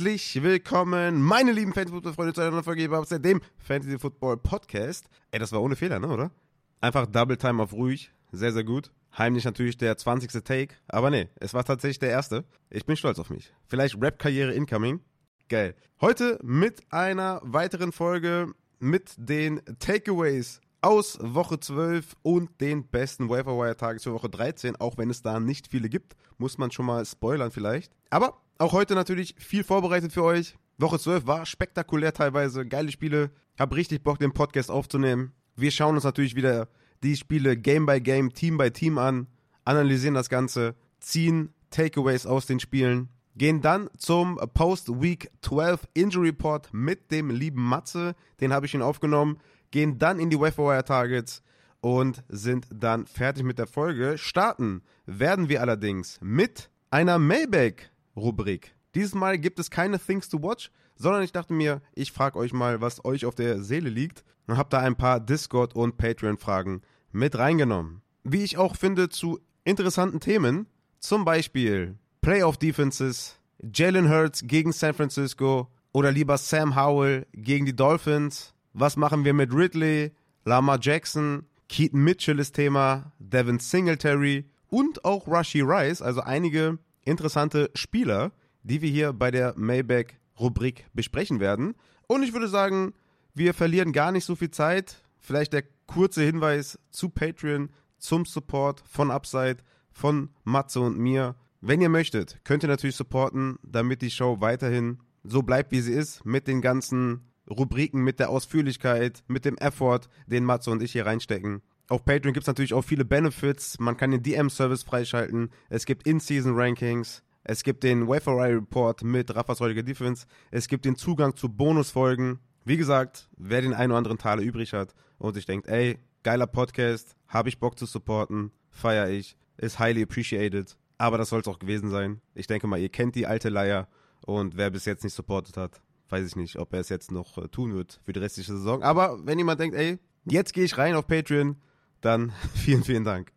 Herzlich willkommen, meine lieben Fantasy-Football-Freunde, zu einer Folge hier dem Fantasy-Football-Podcast. Ey, das war ohne Fehler, ne, oder? Einfach Double Time auf ruhig, sehr, sehr gut. Heimlich natürlich der 20. Take, aber nee, es war tatsächlich der erste. Ich bin stolz auf mich. Vielleicht Rap-Karriere incoming. Geil. Heute mit einer weiteren Folge mit den Takeaways aus Woche 12 und den besten Waferwire-Tages für Woche 13, auch wenn es da nicht viele gibt, muss man schon mal spoilern vielleicht. Aber auch heute natürlich viel vorbereitet für euch. Woche 12 war spektakulär teilweise, geile Spiele. Hab richtig Bock, den Podcast aufzunehmen. Wir schauen uns natürlich wieder die Spiele Game by Game, Team by Team an, analysieren das Ganze, ziehen Takeaways aus den Spielen, gehen dann zum Post-Week 12 Injury Report mit dem lieben Matze. Den habe ich ihn aufgenommen gehen dann in die Wire Targets und sind dann fertig mit der Folge. Starten werden wir allerdings mit einer Mailback-Rubrik. Dieses Mal gibt es keine Things to Watch, sondern ich dachte mir, ich frage euch mal, was euch auf der Seele liegt und habe da ein paar Discord- und Patreon-Fragen mit reingenommen. Wie ich auch finde, zu interessanten Themen, zum Beispiel Playoff Defenses, Jalen Hurts gegen San Francisco oder lieber Sam Howell gegen die Dolphins, was machen wir mit Ridley, Lama Jackson, Keaton Mitchell ist Thema, Devin Singletary und auch Rushy Rice, also einige interessante Spieler, die wir hier bei der Maybach-Rubrik besprechen werden. Und ich würde sagen, wir verlieren gar nicht so viel Zeit. Vielleicht der kurze Hinweis zu Patreon, zum Support von Upside, von Matze und mir. Wenn ihr möchtet, könnt ihr natürlich supporten, damit die Show weiterhin so bleibt, wie sie ist, mit den ganzen Rubriken mit der Ausführlichkeit, mit dem Effort, den Matze und ich hier reinstecken. Auf Patreon gibt es natürlich auch viele Benefits. Man kann den DM-Service freischalten. Es gibt In-Season-Rankings. Es gibt den Wafer Report mit Raffas heutiger Defense. Es gibt den Zugang zu Bonusfolgen. Wie gesagt, wer den einen oder anderen Taler übrig hat und sich denkt, ey, geiler Podcast, habe ich Bock zu supporten, feiere ich, ist highly appreciated. Aber das soll es auch gewesen sein. Ich denke mal, ihr kennt die alte Leier und wer bis jetzt nicht supportet hat, weiß ich nicht, ob er es jetzt noch äh, tun wird für die restliche Saison. Aber wenn jemand denkt, ey, jetzt gehe ich rein auf Patreon, dann vielen, vielen Dank.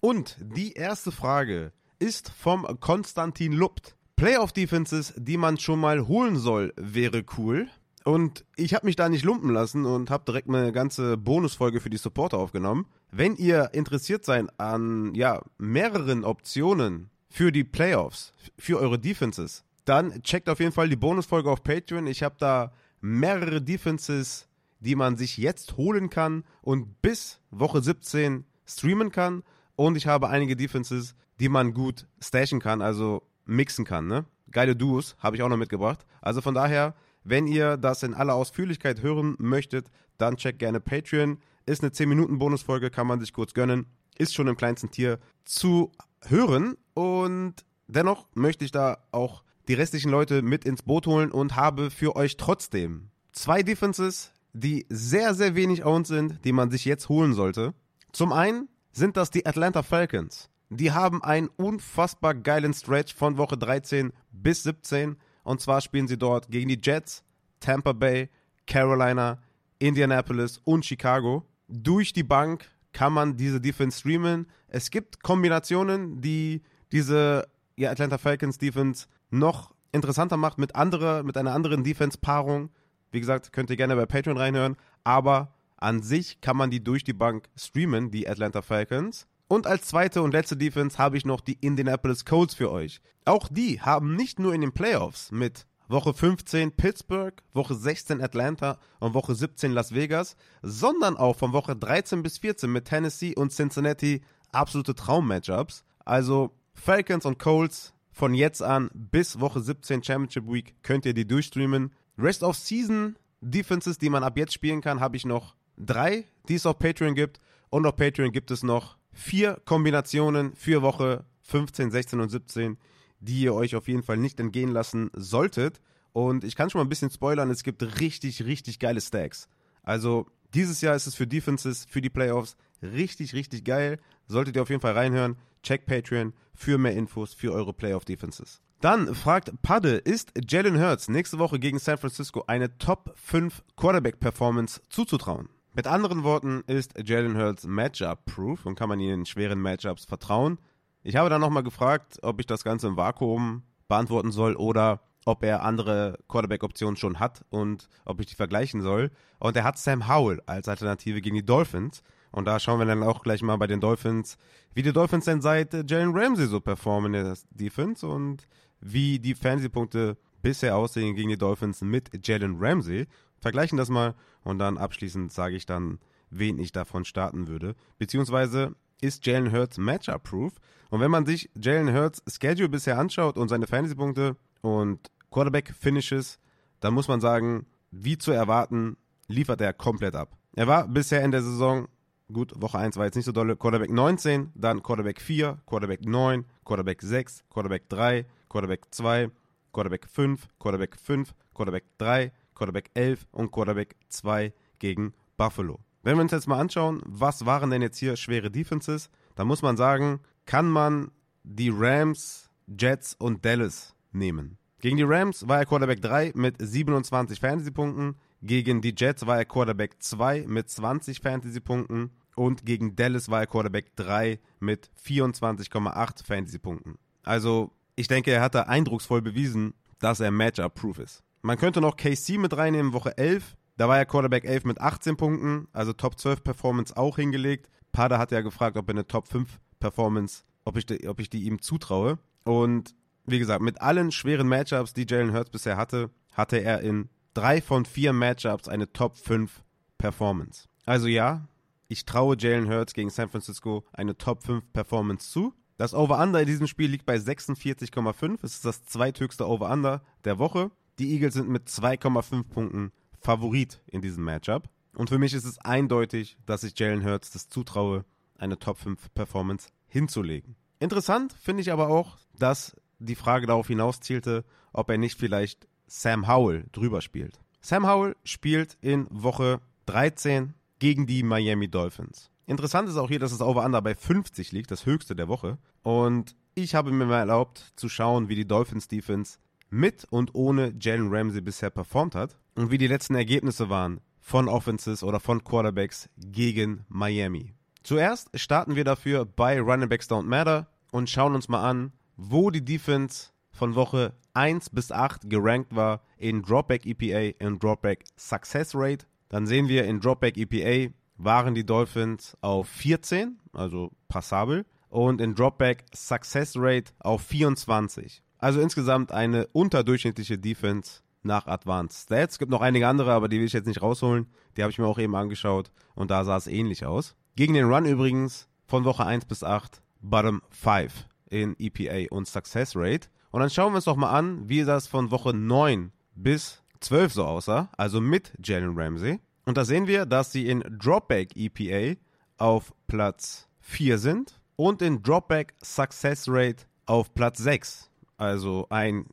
Und die erste Frage ist vom Konstantin Lupt. Playoff Defenses, die man schon mal holen soll, wäre cool. Und ich habe mich da nicht lumpen lassen und habe direkt eine ganze Bonusfolge für die Supporter aufgenommen. Wenn ihr interessiert seid an ja, mehreren Optionen für die Playoffs, für eure Defenses, dann checkt auf jeden Fall die Bonusfolge auf Patreon. Ich habe da mehrere Defenses, die man sich jetzt holen kann und bis Woche 17 streamen kann. Und ich habe einige Defenses, die man gut stashen kann, also mixen kann. Ne? Geile Duos habe ich auch noch mitgebracht. Also von daher, wenn ihr das in aller Ausführlichkeit hören möchtet, dann checkt gerne Patreon. Ist eine 10-Minuten-Bonusfolge, kann man sich kurz gönnen. Ist schon im kleinsten Tier zu hören. Und dennoch möchte ich da auch die restlichen Leute mit ins Boot holen und habe für euch trotzdem zwei Defenses, die sehr, sehr wenig owned sind, die man sich jetzt holen sollte. Zum einen sind das die Atlanta Falcons. Die haben einen unfassbar geilen Stretch von Woche 13 bis 17. Und zwar spielen sie dort gegen die Jets, Tampa Bay, Carolina, Indianapolis und Chicago. Durch die Bank kann man diese Defense streamen. Es gibt Kombinationen, die diese ja, Atlanta Falcons Defense noch interessanter macht mit, andere, mit einer anderen Defense-Paarung. Wie gesagt, könnt ihr gerne bei Patreon reinhören. Aber an sich kann man die durch die Bank streamen, die Atlanta Falcons. Und als zweite und letzte Defense habe ich noch die Indianapolis Colts für euch. Auch die haben nicht nur in den Playoffs mit Woche 15 Pittsburgh, Woche 16 Atlanta und Woche 17 Las Vegas, sondern auch von Woche 13 bis 14 mit Tennessee und Cincinnati absolute Traum-Matchups. Also Falcons und Colts von jetzt an bis Woche 17 Championship Week könnt ihr die durchstreamen. Rest of Season Defenses, die man ab jetzt spielen kann, habe ich noch drei, die es auf Patreon gibt. Und auf Patreon gibt es noch vier Kombinationen für Woche 15, 16 und 17, die ihr euch auf jeden Fall nicht entgehen lassen solltet. Und ich kann schon mal ein bisschen spoilern, es gibt richtig, richtig geile Stacks. Also dieses Jahr ist es für Defenses, für die Playoffs richtig, richtig geil. Solltet ihr auf jeden Fall reinhören. Check Patreon für mehr Infos für eure Playoff Defenses. Dann fragt Padde, ist Jalen Hurts nächste Woche gegen San Francisco eine Top 5 Quarterback Performance zuzutrauen? Mit anderen Worten ist Jalen Hurts Matchup-proof und kann man ihnen in schweren Matchups vertrauen. Ich habe dann nochmal gefragt, ob ich das Ganze im Vakuum beantworten soll oder ob er andere Quarterback-Optionen schon hat und ob ich die vergleichen soll. Und er hat Sam Howell als Alternative gegen die Dolphins. Und da schauen wir dann auch gleich mal bei den Dolphins, wie die Dolphins denn seit äh, Jalen Ramsey so performen in der Defense und wie die Fantasy-Punkte bisher aussehen gegen die Dolphins mit Jalen Ramsey. Vergleichen das mal und dann abschließend sage ich dann, wen ich davon starten würde. Beziehungsweise ist Jalen Hurts Matchup-proof. Und wenn man sich Jalen Hurts Schedule bisher anschaut und seine Fantasy-Punkte und Quarterback-Finishes, dann muss man sagen, wie zu erwarten, liefert er komplett ab. Er war bisher in der Saison, gut, Woche 1 war jetzt nicht so dolle, Quarterback 19, dann Quarterback 4, Quarterback 9, Quarterback 6, Quarterback 3, Quarterback 2, Quarterback 5, Quarterback 5, Quarterback 3, Quarterback 11 und Quarterback 2 gegen Buffalo. Wenn wir uns jetzt mal anschauen, was waren denn jetzt hier schwere Defenses, dann muss man sagen, kann man die Rams, Jets und Dallas nehmen. Gegen die Rams war er Quarterback 3 mit 27 Fantasy-Punkten, gegen die Jets war er Quarterback 2 mit 20 Fantasy-Punkten und gegen Dallas war er Quarterback 3 mit 24,8 Fantasy-Punkten. Also, ich denke, er hat da eindrucksvoll bewiesen, dass er Matchup-proof ist. Man könnte noch KC mit reinnehmen, Woche 11. Da war er Quarterback 11 mit 18 Punkten, also Top 12 Performance auch hingelegt. Pada hat ja gefragt, ob er eine Top 5 Performance, ob ich, die, ob ich die ihm zutraue. Und wie gesagt, mit allen schweren Matchups, die Jalen Hurts bisher hatte, hatte er in drei von vier Matchups eine Top 5 Performance. Also ja, ich traue Jalen Hurts gegen San Francisco eine Top 5 Performance zu. Das Over-Under in diesem Spiel liegt bei 46,5. Es ist das zweithöchste Over-Under der Woche. Die Eagles sind mit 2,5 Punkten Favorit in diesem Matchup. Und für mich ist es eindeutig, dass ich Jalen Hurts das zutraue, eine Top 5 Performance hinzulegen. Interessant finde ich aber auch, dass die Frage darauf hinauszielte, ob er nicht vielleicht Sam Howell drüber spielt. Sam Howell spielt in Woche 13 gegen die Miami Dolphins. Interessant ist auch hier, dass das Over-Under bei 50 liegt, das höchste der Woche. Und ich habe mir mal erlaubt zu schauen, wie die Dolphins Defense mit und ohne Jalen Ramsey bisher performt hat und wie die letzten Ergebnisse waren von Offenses oder von Quarterbacks gegen Miami. Zuerst starten wir dafür bei Running Backs Don't Matter und schauen uns mal an, wo die Defense von Woche 1 bis 8 gerankt war in Dropback EPA und Dropback Success Rate. Dann sehen wir in Dropback EPA waren die Dolphins auf 14, also passabel, und in Dropback Success Rate auf 24. Also insgesamt eine unterdurchschnittliche Defense nach Advanced Stats. Es gibt noch einige andere, aber die will ich jetzt nicht rausholen. Die habe ich mir auch eben angeschaut und da sah es ähnlich aus. Gegen den Run übrigens von Woche 1 bis 8 Bottom 5 in EPA und Success Rate. Und dann schauen wir uns doch mal an, wie das von Woche 9 bis 12 so aussah, also mit Jalen Ramsey. Und da sehen wir, dass sie in Dropback EPA auf Platz 4 sind und in Dropback Success Rate auf Platz 6. Also ein,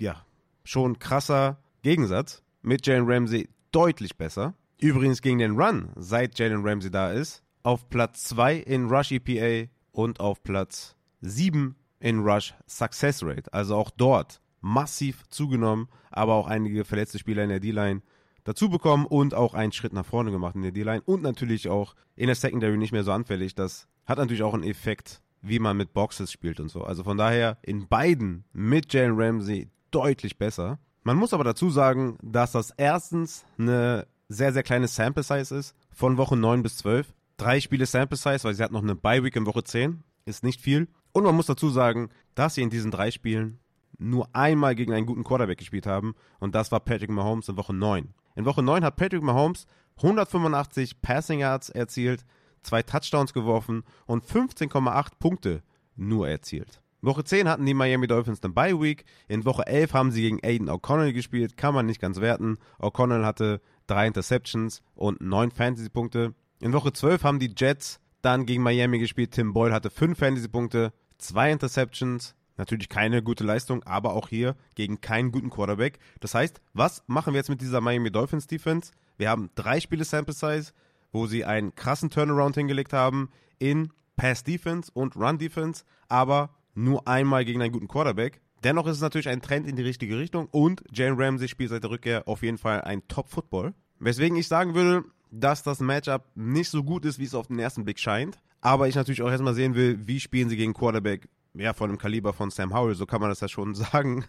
ja, schon krasser Gegensatz. Mit Jalen Ramsey deutlich besser. Übrigens gegen den Run, seit Jalen Ramsey da ist, auf Platz 2 in Rush EPA und auf Platz 7 in Rush Success Rate. Also auch dort massiv zugenommen, aber auch einige verletzte Spieler in der D-Line dazu bekommen und auch einen Schritt nach vorne gemacht in der D-Line und natürlich auch in der Secondary nicht mehr so anfällig. Das hat natürlich auch einen Effekt wie man mit Boxes spielt und so. Also von daher in beiden mit Jalen Ramsey deutlich besser. Man muss aber dazu sagen, dass das erstens eine sehr, sehr kleine Sample Size ist, von Woche 9 bis 12. Drei Spiele Sample Size, weil sie hat noch eine Bye Week in Woche 10, ist nicht viel. Und man muss dazu sagen, dass sie in diesen drei Spielen nur einmal gegen einen guten Quarterback gespielt haben und das war Patrick Mahomes in Woche 9. In Woche 9 hat Patrick Mahomes 185 Passing Yards erzielt, zwei Touchdowns geworfen und 15,8 Punkte nur erzielt. Woche 10 hatten die Miami Dolphins eine Bye Week. In Woche 11 haben sie gegen Aiden O'Connell gespielt. Kann man nicht ganz werten. O'Connell hatte drei Interceptions und neun Fantasy-Punkte. In Woche 12 haben die Jets dann gegen Miami gespielt. Tim Boyle hatte fünf Fantasy-Punkte, zwei Interceptions. Natürlich keine gute Leistung, aber auch hier gegen keinen guten Quarterback. Das heißt, was machen wir jetzt mit dieser Miami Dolphins Defense? Wir haben drei Spiele Sample Size wo sie einen krassen Turnaround hingelegt haben in Pass Defense und Run Defense, aber nur einmal gegen einen guten Quarterback. Dennoch ist es natürlich ein Trend in die richtige Richtung und Jane Ramsey spielt seit der Rückkehr auf jeden Fall ein Top-Football. Weswegen ich sagen würde, dass das Matchup nicht so gut ist, wie es auf den ersten Blick scheint. Aber ich natürlich auch erstmal sehen will, wie spielen sie gegen Quarterback ja, von dem Kaliber von Sam Howell, so kann man das ja schon sagen.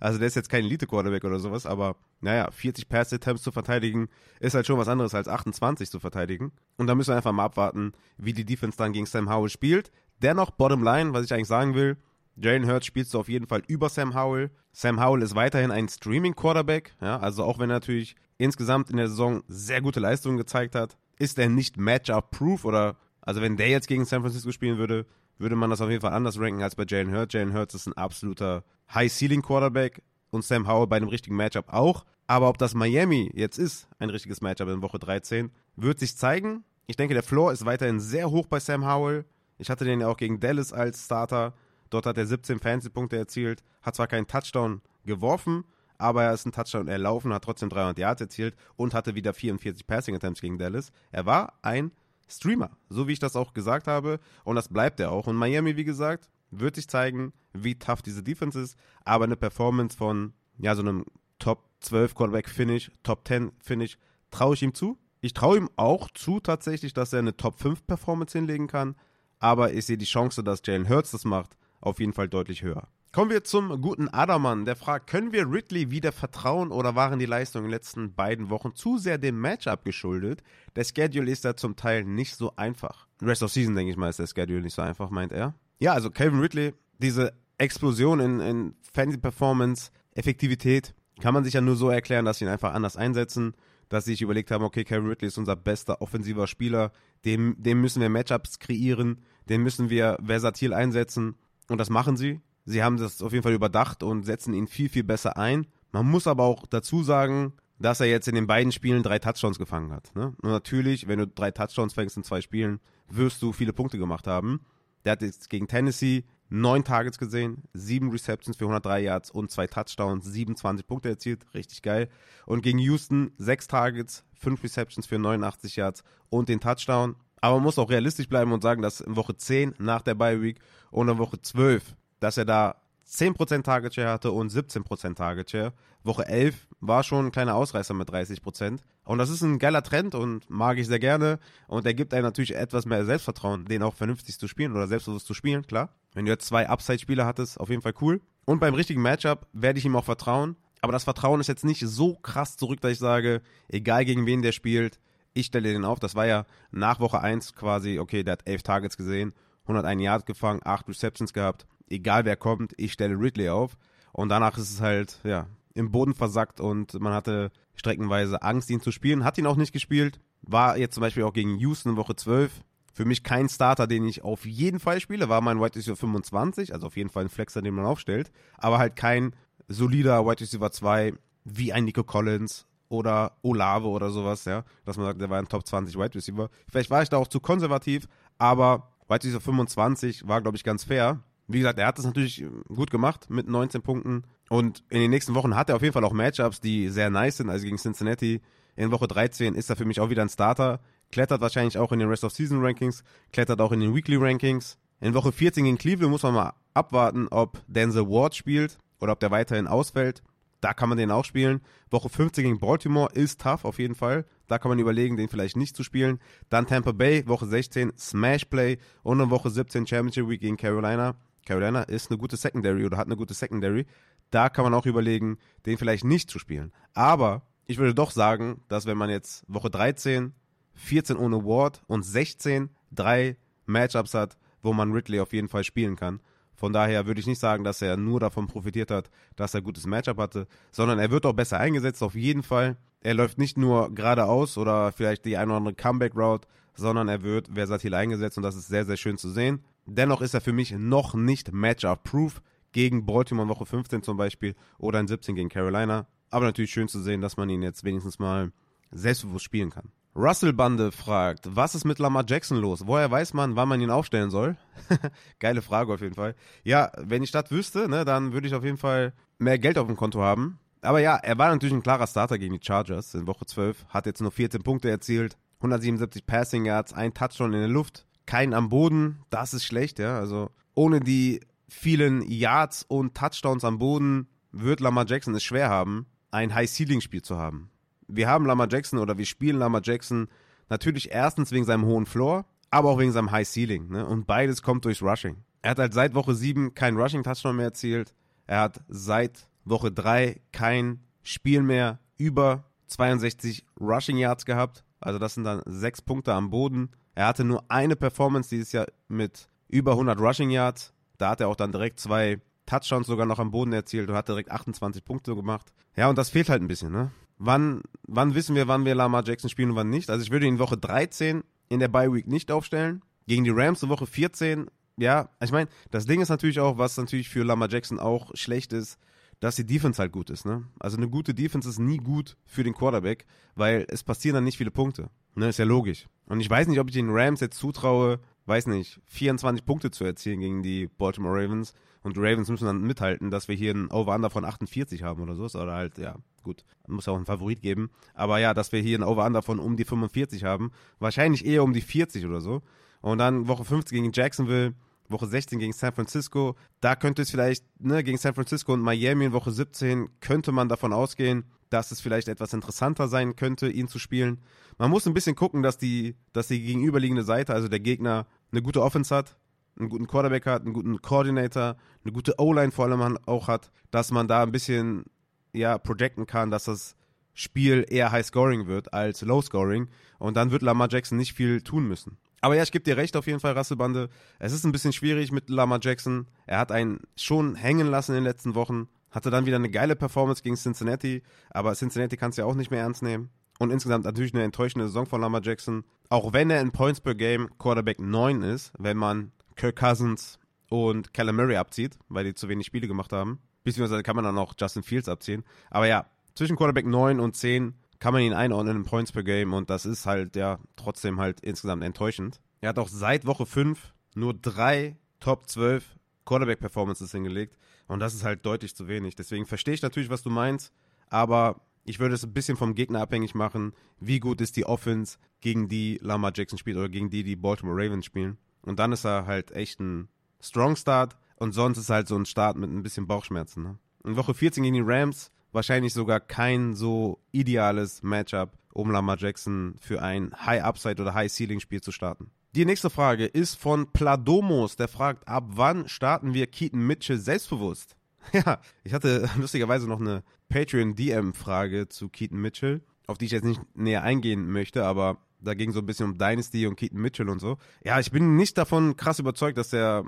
Also der ist jetzt kein Elite-Quarterback oder sowas, aber naja, 40 Pass-Attempts zu verteidigen, ist halt schon was anderes als 28 zu verteidigen. Und da müssen wir einfach mal abwarten, wie die Defense dann gegen Sam Howell spielt. Dennoch, bottom line, was ich eigentlich sagen will, Jalen Hurts spielst du auf jeden Fall über Sam Howell. Sam Howell ist weiterhin ein Streaming-Quarterback, ja, also auch wenn er natürlich insgesamt in der Saison sehr gute Leistungen gezeigt hat, ist er nicht Matchup-proof oder, also wenn der jetzt gegen San Francisco spielen würde, würde man das auf jeden Fall anders ranken als bei Jalen Hurts. Jalen Hurts ist ein absoluter High-Ceiling-Quarterback und Sam Howell bei einem richtigen Matchup auch. Aber ob das Miami jetzt ist, ein richtiges Matchup in Woche 13, wird sich zeigen. Ich denke, der Floor ist weiterhin sehr hoch bei Sam Howell. Ich hatte den ja auch gegen Dallas als Starter. Dort hat er 17 Fantasy-Punkte erzielt, hat zwar keinen Touchdown geworfen, aber er ist ein Touchdown erlaufen, hat trotzdem 300 Yards erzielt und hatte wieder 44 Passing Attempts gegen Dallas. Er war ein Streamer, so wie ich das auch gesagt habe und das bleibt er auch. Und Miami, wie gesagt, wird sich zeigen, wie tough diese Defense ist, aber eine Performance von ja, so einem Top 12 Quarterback Finish, Top 10 Finish traue ich ihm zu. Ich traue ihm auch zu tatsächlich, dass er eine Top 5 Performance hinlegen kann, aber ich sehe die Chance, dass Jalen Hurts das macht, auf jeden Fall deutlich höher. Kommen wir zum guten Adamann, der fragt, können wir Ridley wieder vertrauen oder waren die Leistungen in den letzten beiden Wochen zu sehr dem Matchup geschuldet? Der Schedule ist da zum Teil nicht so einfach. Rest of Season, denke ich mal, ist der Schedule nicht so einfach, meint er. Ja, also Calvin Ridley, diese Explosion in, in Fantasy-Performance, Effektivität, kann man sich ja nur so erklären, dass sie ihn einfach anders einsetzen, dass sie sich überlegt haben, okay, Calvin Ridley ist unser bester offensiver Spieler, dem, dem müssen wir Matchups kreieren, den müssen wir versatil einsetzen und das machen sie. Sie haben das auf jeden Fall überdacht und setzen ihn viel, viel besser ein. Man muss aber auch dazu sagen, dass er jetzt in den beiden Spielen drei Touchdowns gefangen hat. Ne? Und natürlich, wenn du drei Touchdowns fängst in zwei Spielen, wirst du viele Punkte gemacht haben. Der hat jetzt gegen Tennessee neun Targets gesehen, sieben Receptions für 103 Yards und zwei Touchdowns, 27 Punkte erzielt, richtig geil. Und gegen Houston sechs Targets, fünf Receptions für 89 Yards und den Touchdown. Aber man muss auch realistisch bleiben und sagen, dass in Woche 10 nach der Bye Week und in Woche 12, dass er da 10% Target Share hatte und 17% Target Share. Woche 11 war schon ein kleiner Ausreißer mit 30%. Und das ist ein geiler Trend und mag ich sehr gerne. Und er gibt einem natürlich etwas mehr Selbstvertrauen, den auch vernünftig zu spielen oder selbstbewusst zu spielen, klar. Wenn du jetzt zwei Upside-Spieler hattest, auf jeden Fall cool. Und beim richtigen Matchup werde ich ihm auch vertrauen. Aber das Vertrauen ist jetzt nicht so krass zurück, dass ich sage, egal gegen wen der spielt, ich stelle den auf. Das war ja nach Woche 1 quasi, okay, der hat 11 Targets gesehen, 101 Yards gefangen, 8 Receptions gehabt. Egal wer kommt, ich stelle Ridley auf. Und danach ist es halt, ja, im Boden versackt und man hatte streckenweise Angst, ihn zu spielen. Hat ihn auch nicht gespielt. War jetzt zum Beispiel auch gegen Houston Woche 12. Für mich kein Starter, den ich auf jeden Fall spiele. War mein Wide Receiver 25, also auf jeden Fall ein Flexer, den man aufstellt. Aber halt kein solider Wide Receiver 2 wie ein Nico Collins oder Olave oder sowas, ja. Dass man sagt, der war ein Top 20 Wide Receiver. Vielleicht war ich da auch zu konservativ, aber Wide Receiver 25 war, glaube ich, ganz fair. Wie gesagt, er hat das natürlich gut gemacht mit 19 Punkten. Und in den nächsten Wochen hat er auf jeden Fall auch Matchups, die sehr nice sind. Also gegen Cincinnati in Woche 13 ist er für mich auch wieder ein Starter. Klettert wahrscheinlich auch in den Rest of Season Rankings, klettert auch in den Weekly Rankings. In Woche 14 gegen Cleveland muss man mal abwarten, ob Denzel Ward spielt oder ob der weiterhin ausfällt. Da kann man den auch spielen. Woche 15 gegen Baltimore ist tough auf jeden Fall. Da kann man überlegen, den vielleicht nicht zu spielen. Dann Tampa Bay, Woche 16 Smash Play und in Woche 17 Championship Week gegen Carolina. Carolina ist eine gute Secondary oder hat eine gute Secondary. Da kann man auch überlegen, den vielleicht nicht zu spielen. Aber ich würde doch sagen, dass wenn man jetzt Woche 13, 14 ohne Ward und 16 drei Matchups hat, wo man Ridley auf jeden Fall spielen kann. Von daher würde ich nicht sagen, dass er nur davon profitiert hat, dass er gutes Matchup hatte, sondern er wird auch besser eingesetzt, auf jeden Fall. Er läuft nicht nur geradeaus oder vielleicht die eine oder andere Comeback-Route, sondern er wird versatil eingesetzt und das ist sehr, sehr schön zu sehen. Dennoch ist er für mich noch nicht Matchup-proof gegen Baltimore Woche 15 zum Beispiel oder in 17 gegen Carolina. Aber natürlich schön zu sehen, dass man ihn jetzt wenigstens mal selbstbewusst spielen kann. Russell Bande fragt, was ist mit Lamar Jackson los? Woher weiß man, wann man ihn aufstellen soll? Geile Frage auf jeden Fall. Ja, wenn ich das wüsste, ne, dann würde ich auf jeden Fall mehr Geld auf dem Konto haben. Aber ja, er war natürlich ein klarer Starter gegen die Chargers in Woche 12, hat jetzt nur 14 Punkte erzielt, 177 Passing Yards, ein Touchdown in der Luft, kein am Boden, das ist schlecht, ja. Also ohne die vielen Yards und Touchdowns am Boden wird Lamar Jackson es schwer haben, ein High-Ceiling-Spiel zu haben. Wir haben Lamar Jackson oder wir spielen Lamar Jackson natürlich erstens wegen seinem hohen Floor, aber auch wegen seinem High Ceiling. Ne? Und beides kommt durchs Rushing. Er hat halt seit Woche 7 keinen Rushing-Touchdown mehr erzielt. Er hat seit Woche 3 kein Spiel mehr über 62 Rushing Yards gehabt. Also das sind dann sechs Punkte am Boden. Er hatte nur eine Performance dieses Jahr mit über 100 Rushing Yards. Da hat er auch dann direkt zwei Touchdowns sogar noch am Boden erzielt und hat direkt 28 Punkte gemacht. Ja, und das fehlt halt ein bisschen, ne? Wann, wann wissen wir, wann wir Lamar Jackson spielen und wann nicht? Also ich würde ihn Woche 13 in der Bye Week nicht aufstellen. Gegen die Rams in Woche 14, ja, ich meine, das Ding ist natürlich auch, was natürlich für Lamar Jackson auch schlecht ist, dass die Defense halt gut ist, ne? Also eine gute Defense ist nie gut für den Quarterback, weil es passieren dann nicht viele Punkte. Ne, ist ja logisch. Und ich weiß nicht, ob ich den Rams jetzt zutraue, weiß nicht, 24 Punkte zu erzielen gegen die Baltimore Ravens. Und die Ravens müssen dann mithalten, dass wir hier ein Over-Under von 48 haben oder so. Oder halt, ja, gut, muss ja auch einen Favorit geben. Aber ja, dass wir hier ein Over-Under von um die 45 haben. Wahrscheinlich eher um die 40 oder so. Und dann Woche 15 gegen Jacksonville Woche 16 gegen San Francisco. Da könnte es vielleicht, ne, gegen San Francisco und Miami in Woche 17 könnte man davon ausgehen, dass es vielleicht etwas interessanter sein könnte, ihn zu spielen. Man muss ein bisschen gucken, dass die, dass die gegenüberliegende Seite, also der Gegner, eine gute Offense hat, einen guten Quarterback hat, einen guten Coordinator, eine gute O-Line vor allem auch hat, dass man da ein bisschen, ja, projecten kann, dass das Spiel eher High-Scoring wird als Low-Scoring. Und dann wird Lamar Jackson nicht viel tun müssen. Aber ja, ich gebe dir recht auf jeden Fall, Rasselbande. Es ist ein bisschen schwierig mit Lamar Jackson. Er hat einen schon hängen lassen in den letzten Wochen. Hatte dann wieder eine geile Performance gegen Cincinnati. Aber Cincinnati kannst du ja auch nicht mehr ernst nehmen. Und insgesamt natürlich eine enttäuschende Saison von Lamar Jackson. Auch wenn er in Points per Game Quarterback 9 ist, wenn man Kirk Cousins und Callum Murray abzieht, weil die zu wenig Spiele gemacht haben. Beziehungsweise kann man dann auch Justin Fields abziehen. Aber ja, zwischen Quarterback 9 und 10 kann man ihn einordnen in Points per Game und das ist halt ja trotzdem halt insgesamt enttäuschend. Er hat auch seit Woche 5 nur drei Top 12 Quarterback-Performances hingelegt und das ist halt deutlich zu wenig. Deswegen verstehe ich natürlich, was du meinst, aber ich würde es ein bisschen vom Gegner abhängig machen, wie gut ist die Offense, gegen die Lamar Jackson spielt oder gegen die die Baltimore Ravens spielen. Und dann ist er halt echt ein Strong Start und sonst ist halt so ein Start mit ein bisschen Bauchschmerzen. Ne? In Woche 14 gegen die Rams wahrscheinlich sogar kein so ideales Matchup, um Lamar Jackson für ein High-Upside oder High-Ceiling-Spiel zu starten. Die nächste Frage ist von Pladomos, der fragt, ab wann starten wir Keaton Mitchell selbstbewusst? Ja, ich hatte lustigerweise noch eine Patreon-DM-Frage zu Keaton Mitchell, auf die ich jetzt nicht näher eingehen möchte, aber da ging so ein bisschen um Dynasty und Keaton Mitchell und so. Ja, ich bin nicht davon krass überzeugt, dass er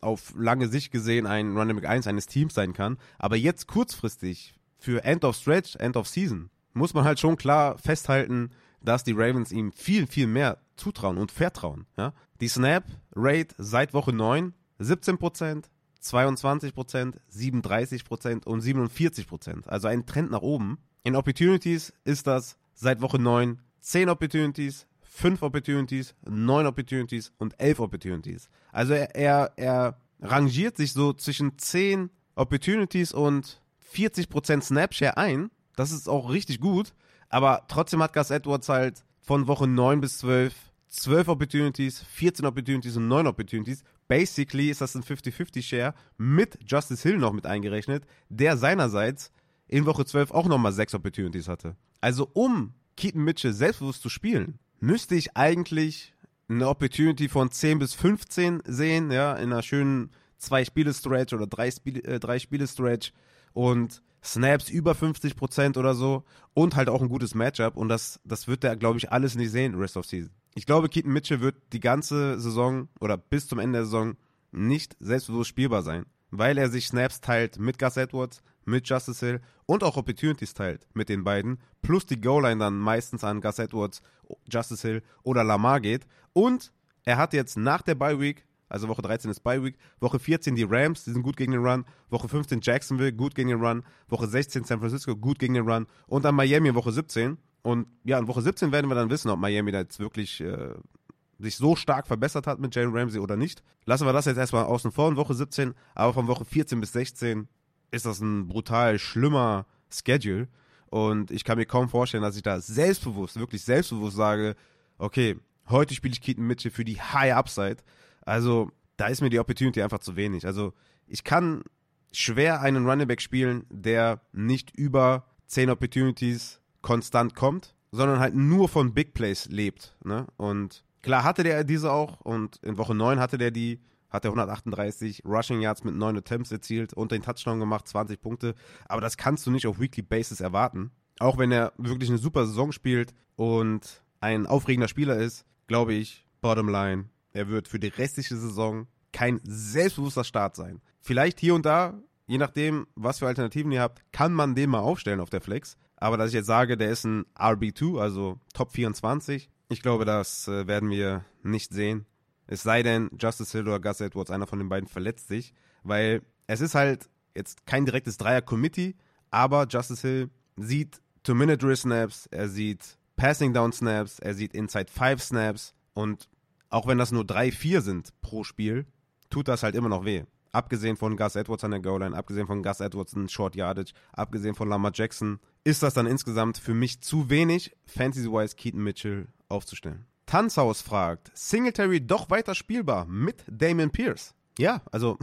auf lange Sicht gesehen ein Running Back 1 eines Teams sein kann. Aber jetzt kurzfristig für End of Stretch, End of Season, muss man halt schon klar festhalten, dass die Ravens ihm viel, viel mehr zutrauen und vertrauen. Ja? Die Snap-Rate seit Woche 9 17%, 22%, 37% und 47%. Also ein Trend nach oben. In Opportunities ist das seit Woche 9 10 Opportunities, 5 Opportunities, 9 Opportunities und 11 Opportunities. Also er, er, er rangiert sich so zwischen 10 Opportunities und 40% Snapshare ein. Das ist auch richtig gut. Aber trotzdem hat Gus Edwards halt von Woche 9 bis 12 12 Opportunities, 14 Opportunities und 9 Opportunities. Basically ist das ein 50-50-Share mit Justice Hill noch mit eingerechnet, der seinerseits in Woche 12 auch nochmal 6 Opportunities hatte. Also um Keaton Mitchell selbstbewusst zu spielen, müsste ich eigentlich eine Opportunity von 10 bis 15 sehen, ja, in einer schönen zwei Spiele Stretch oder drei Spiele, äh, Stretch und Snaps über 50% oder so und halt auch ein gutes Matchup und das, das wird er, glaube ich, alles nicht sehen, Rest of Season. Ich glaube, Keaton Mitchell wird die ganze Saison oder bis zum Ende der Saison nicht selbstbewusst spielbar sein, weil er sich Snaps teilt mit Gus Edwards, mit Justice Hill und auch Opportunities teilt mit den beiden, plus die Goal-Line dann meistens an Gus Edwards, Justice Hill oder Lamar geht und er hat jetzt nach der Bye Week also Woche 13 ist Bye Week. Woche 14 die Rams, die sind gut gegen den Run. Woche 15 Jacksonville, gut gegen den Run. Woche 16 San Francisco, gut gegen den Run. Und dann Miami in Woche 17. Und ja, in Woche 17 werden wir dann wissen, ob Miami da jetzt wirklich äh, sich so stark verbessert hat mit Jalen Ramsey oder nicht. Lassen wir das jetzt erstmal außen vor in Woche 17. Aber von Woche 14 bis 16 ist das ein brutal schlimmer Schedule. Und ich kann mir kaum vorstellen, dass ich da selbstbewusst, wirklich selbstbewusst sage, okay, heute spiele ich Keaton Mitchell für die High Upside. Also, da ist mir die Opportunity einfach zu wenig. Also, ich kann schwer einen Running Back spielen, der nicht über 10 Opportunities konstant kommt, sondern halt nur von Big Plays lebt. Ne? Und klar hatte der diese auch und in Woche 9 hatte der die, hat er 138 Rushing Yards mit 9 Attempts erzielt und den Touchdown gemacht, 20 Punkte. Aber das kannst du nicht auf Weekly Basis erwarten. Auch wenn er wirklich eine super Saison spielt und ein aufregender Spieler ist, glaube ich, bottom line, er wird für die restliche Saison kein selbstbewusster Start sein. Vielleicht hier und da, je nachdem, was für Alternativen ihr habt, kann man den mal aufstellen auf der Flex. Aber dass ich jetzt sage, der ist ein RB2, also Top 24, ich glaube, das äh, werden wir nicht sehen. Es sei denn, Justice Hill oder Gus Edwards, einer von den beiden, verletzt sich. Weil es ist halt jetzt kein direktes Dreier-Committee, aber Justice Hill sieht Two-Minute-Drill-Snaps, er sieht Passing-Down-Snaps, er sieht Inside-5-Snaps und auch wenn das nur drei, vier sind pro Spiel, tut das halt immer noch weh. Abgesehen von Gus Edwards an der Goal-Line, abgesehen von Gus Edwards in Short Yardage, abgesehen von Lamar Jackson, ist das dann insgesamt für mich zu wenig, Fantasy-wise Keaton Mitchell aufzustellen. Tanzhaus fragt, Singletary doch weiter spielbar mit Damon Pierce? Ja, also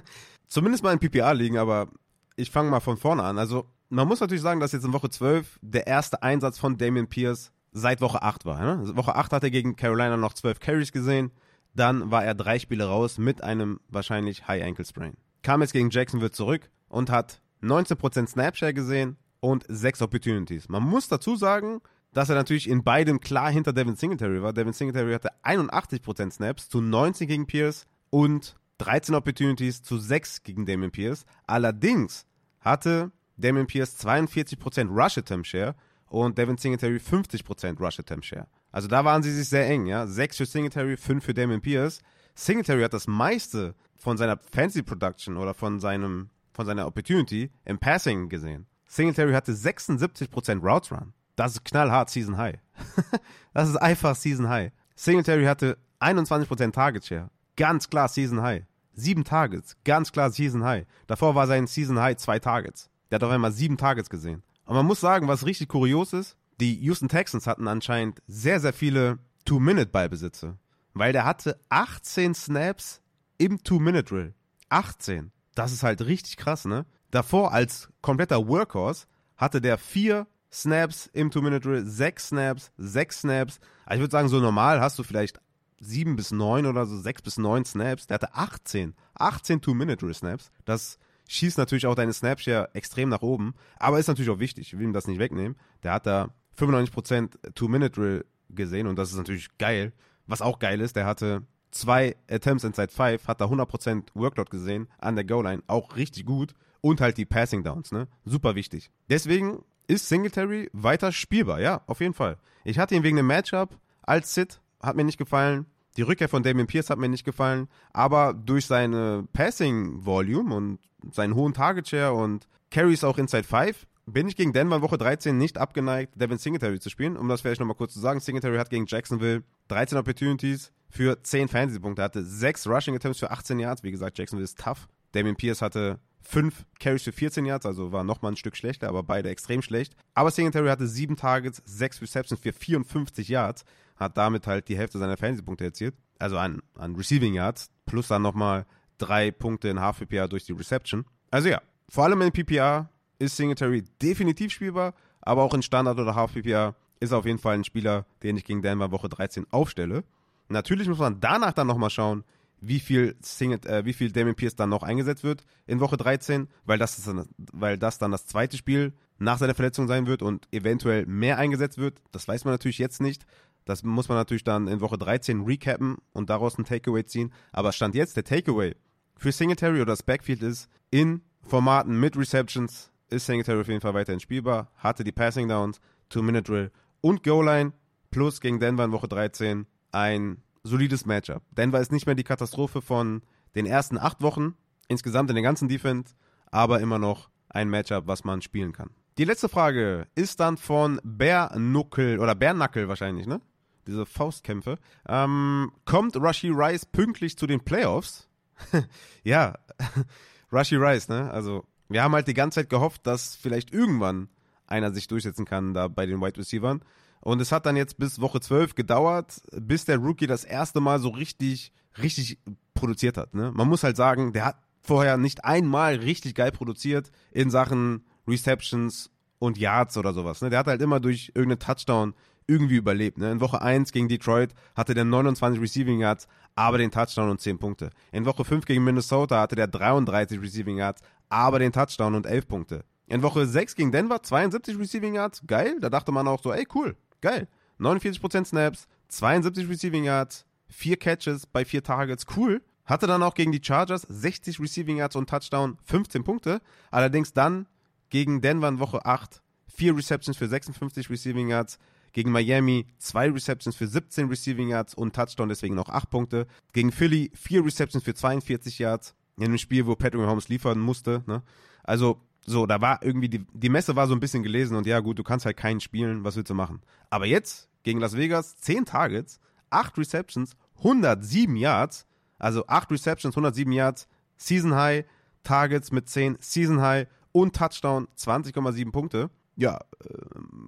zumindest mal in PPA liegen, aber ich fange mal von vorne an. Also man muss natürlich sagen, dass jetzt in Woche 12 der erste Einsatz von Damian Pierce seit Woche 8 war. Ne? Woche 8 hat er gegen Carolina noch 12 Carries gesehen. Dann war er drei Spiele raus mit einem wahrscheinlich High Ankle Sprain. Kam jetzt gegen Jacksonville zurück und hat 19% Snapshare gesehen und 6 Opportunities. Man muss dazu sagen, dass er natürlich in beidem klar hinter Devin Singletary war. Devin Singletary hatte 81% Snaps zu 19 gegen Pierce und 13 Opportunities zu 6 gegen Damien Pierce. Allerdings hatte Damien Pierce 42% Rush Attempt Share und Devin Singletary 50% Rush Attempt Share. Also da waren sie sich sehr eng, ja. 6 für Singletary, 5 für Damien Pierce. Singletary hat das meiste von seiner Fancy Production oder von seinem von seiner Opportunity im Passing gesehen. Singletary hatte 76% Routes Run. Das ist knallhart Season High. das ist einfach Season High. Singletary hatte 21% Target Share. Ganz klar Season High. Sieben Targets. Ganz klar Season High. Davor war sein Season High zwei Targets. Der hat auf einmal sieben Targets gesehen. Und man muss sagen, was richtig kurios ist, die Houston Texans hatten anscheinend sehr, sehr viele Two-Minute-Ballbesitze. Weil der hatte 18 Snaps im Two-Minute-Drill. 18. Das ist halt richtig krass, ne? Davor als kompletter Workhorse hatte der vier Snaps im Two-Minute-Drill, sechs Snaps, sechs Snaps. Also ich würde sagen, so normal hast du vielleicht sieben bis neun oder so, sechs bis neun Snaps. Der hatte 18. 18 Two-Minute-Drill-Snaps. Das schießt natürlich auch deine Snapshare extrem nach oben, aber ist natürlich auch wichtig, ich will ihm das nicht wegnehmen. Der hat da 95% Two-Minute-Drill gesehen und das ist natürlich geil. Was auch geil ist, der hatte zwei Attempts inside five, hat da 100% Workload gesehen an der Goal-Line, auch richtig gut und halt die Passing Downs, ne? Super wichtig. Deswegen ist Singletary weiter spielbar, ja, auf jeden Fall. Ich hatte ihn wegen dem Matchup als Sit, hat mir nicht gefallen. Die Rückkehr von Damien Pierce hat mir nicht gefallen, aber durch seine Passing Volume und seinen hohen Target Share und Carries auch inside 5 bin ich gegen Denver Woche 13 nicht abgeneigt, Devin Singletary zu spielen. Um das vielleicht nochmal kurz zu sagen, Singletary hat gegen Jacksonville 13 Opportunities für 10 Fantasy-Punkte. Er hatte 6 Rushing Attempts für 18 Yards. Wie gesagt, Jacksonville ist tough. Damien Pierce hatte 5 Carries für 14 Yards, also war nochmal ein Stück schlechter, aber beide extrem schlecht. Aber Singletary hatte 7 Targets, 6 Receptions für 54 Yards, hat damit halt die Hälfte seiner Fantasy-Punkte erzielt. Also an, an Receiving Yards, plus dann nochmal 3 Punkte in Half PPA durch die Reception. Also ja, vor allem in PPA ist Singletary definitiv spielbar, aber auch in Standard oder Half PPA ist er auf jeden Fall ein Spieler, den ich gegen Denver Woche 13 aufstelle. Natürlich muss man danach dann nochmal schauen, wie viel, Singlet, äh, wie viel Damien Pierce dann noch eingesetzt wird in Woche 13, weil das, dann, weil das dann das zweite Spiel nach seiner Verletzung sein wird und eventuell mehr eingesetzt wird. Das weiß man natürlich jetzt nicht. Das muss man natürlich dann in Woche 13 recappen und daraus ein Takeaway ziehen. Aber Stand jetzt, der Takeaway für Singletary oder das Backfield ist, in Formaten mit Receptions ist Singletary auf jeden Fall weiterhin spielbar, hatte die Passing Downs, Two-Minute-Drill und Goal-Line plus gegen Denver in Woche 13 ein solides Matchup. Denver ist nicht mehr die Katastrophe von den ersten acht Wochen, insgesamt in der ganzen Defense, aber immer noch ein Matchup, was man spielen kann. Die letzte Frage ist dann von Bärnuckel oder Bärnackel wahrscheinlich, ne? Diese Faustkämpfe. Ähm, kommt Rushy Rice pünktlich zu den Playoffs? ja, Rushy Rice, ne? Also, wir haben halt die ganze Zeit gehofft, dass vielleicht irgendwann einer sich durchsetzen kann da bei den Wide Receivers. Und es hat dann jetzt bis Woche 12 gedauert, bis der Rookie das erste Mal so richtig, richtig produziert hat. Ne? Man muss halt sagen, der hat vorher nicht einmal richtig geil produziert in Sachen Receptions und Yards oder sowas. Ne? Der hat halt immer durch irgendeinen Touchdown irgendwie überlebt. Ne? In Woche 1 gegen Detroit hatte der 29 Receiving Yards, aber den Touchdown und 10 Punkte. In Woche 5 gegen Minnesota hatte der 33 Receiving Yards, aber den Touchdown und 11 Punkte. In Woche 6 gegen Denver 72 Receiving Yards, geil. Da dachte man auch so, ey, cool, geil. 49% Snaps, 72 Receiving Yards, 4 Catches bei 4 Targets, cool. Hatte dann auch gegen die Chargers 60 Receiving Yards und Touchdown, 15 Punkte. Allerdings dann gegen Denver in Woche 8 4 Receptions für 56 Receiving Yards. Gegen Miami 2 Receptions für 17 Receiving Yards und Touchdown, deswegen noch 8 Punkte. Gegen Philly 4 Receptions für 42 Yards. In einem Spiel, wo Patrick Mahomes liefern musste. Ne? Also, so, da war irgendwie, die, die Messe war so ein bisschen gelesen und ja, gut, du kannst halt keinen spielen, was willst du machen? Aber jetzt, gegen Las Vegas, 10 Targets, 8 Receptions, 107 Yards, also 8 Receptions, 107 Yards, Season High, Targets mit 10, Season High und Touchdown, 20,7 Punkte. Ja, äh,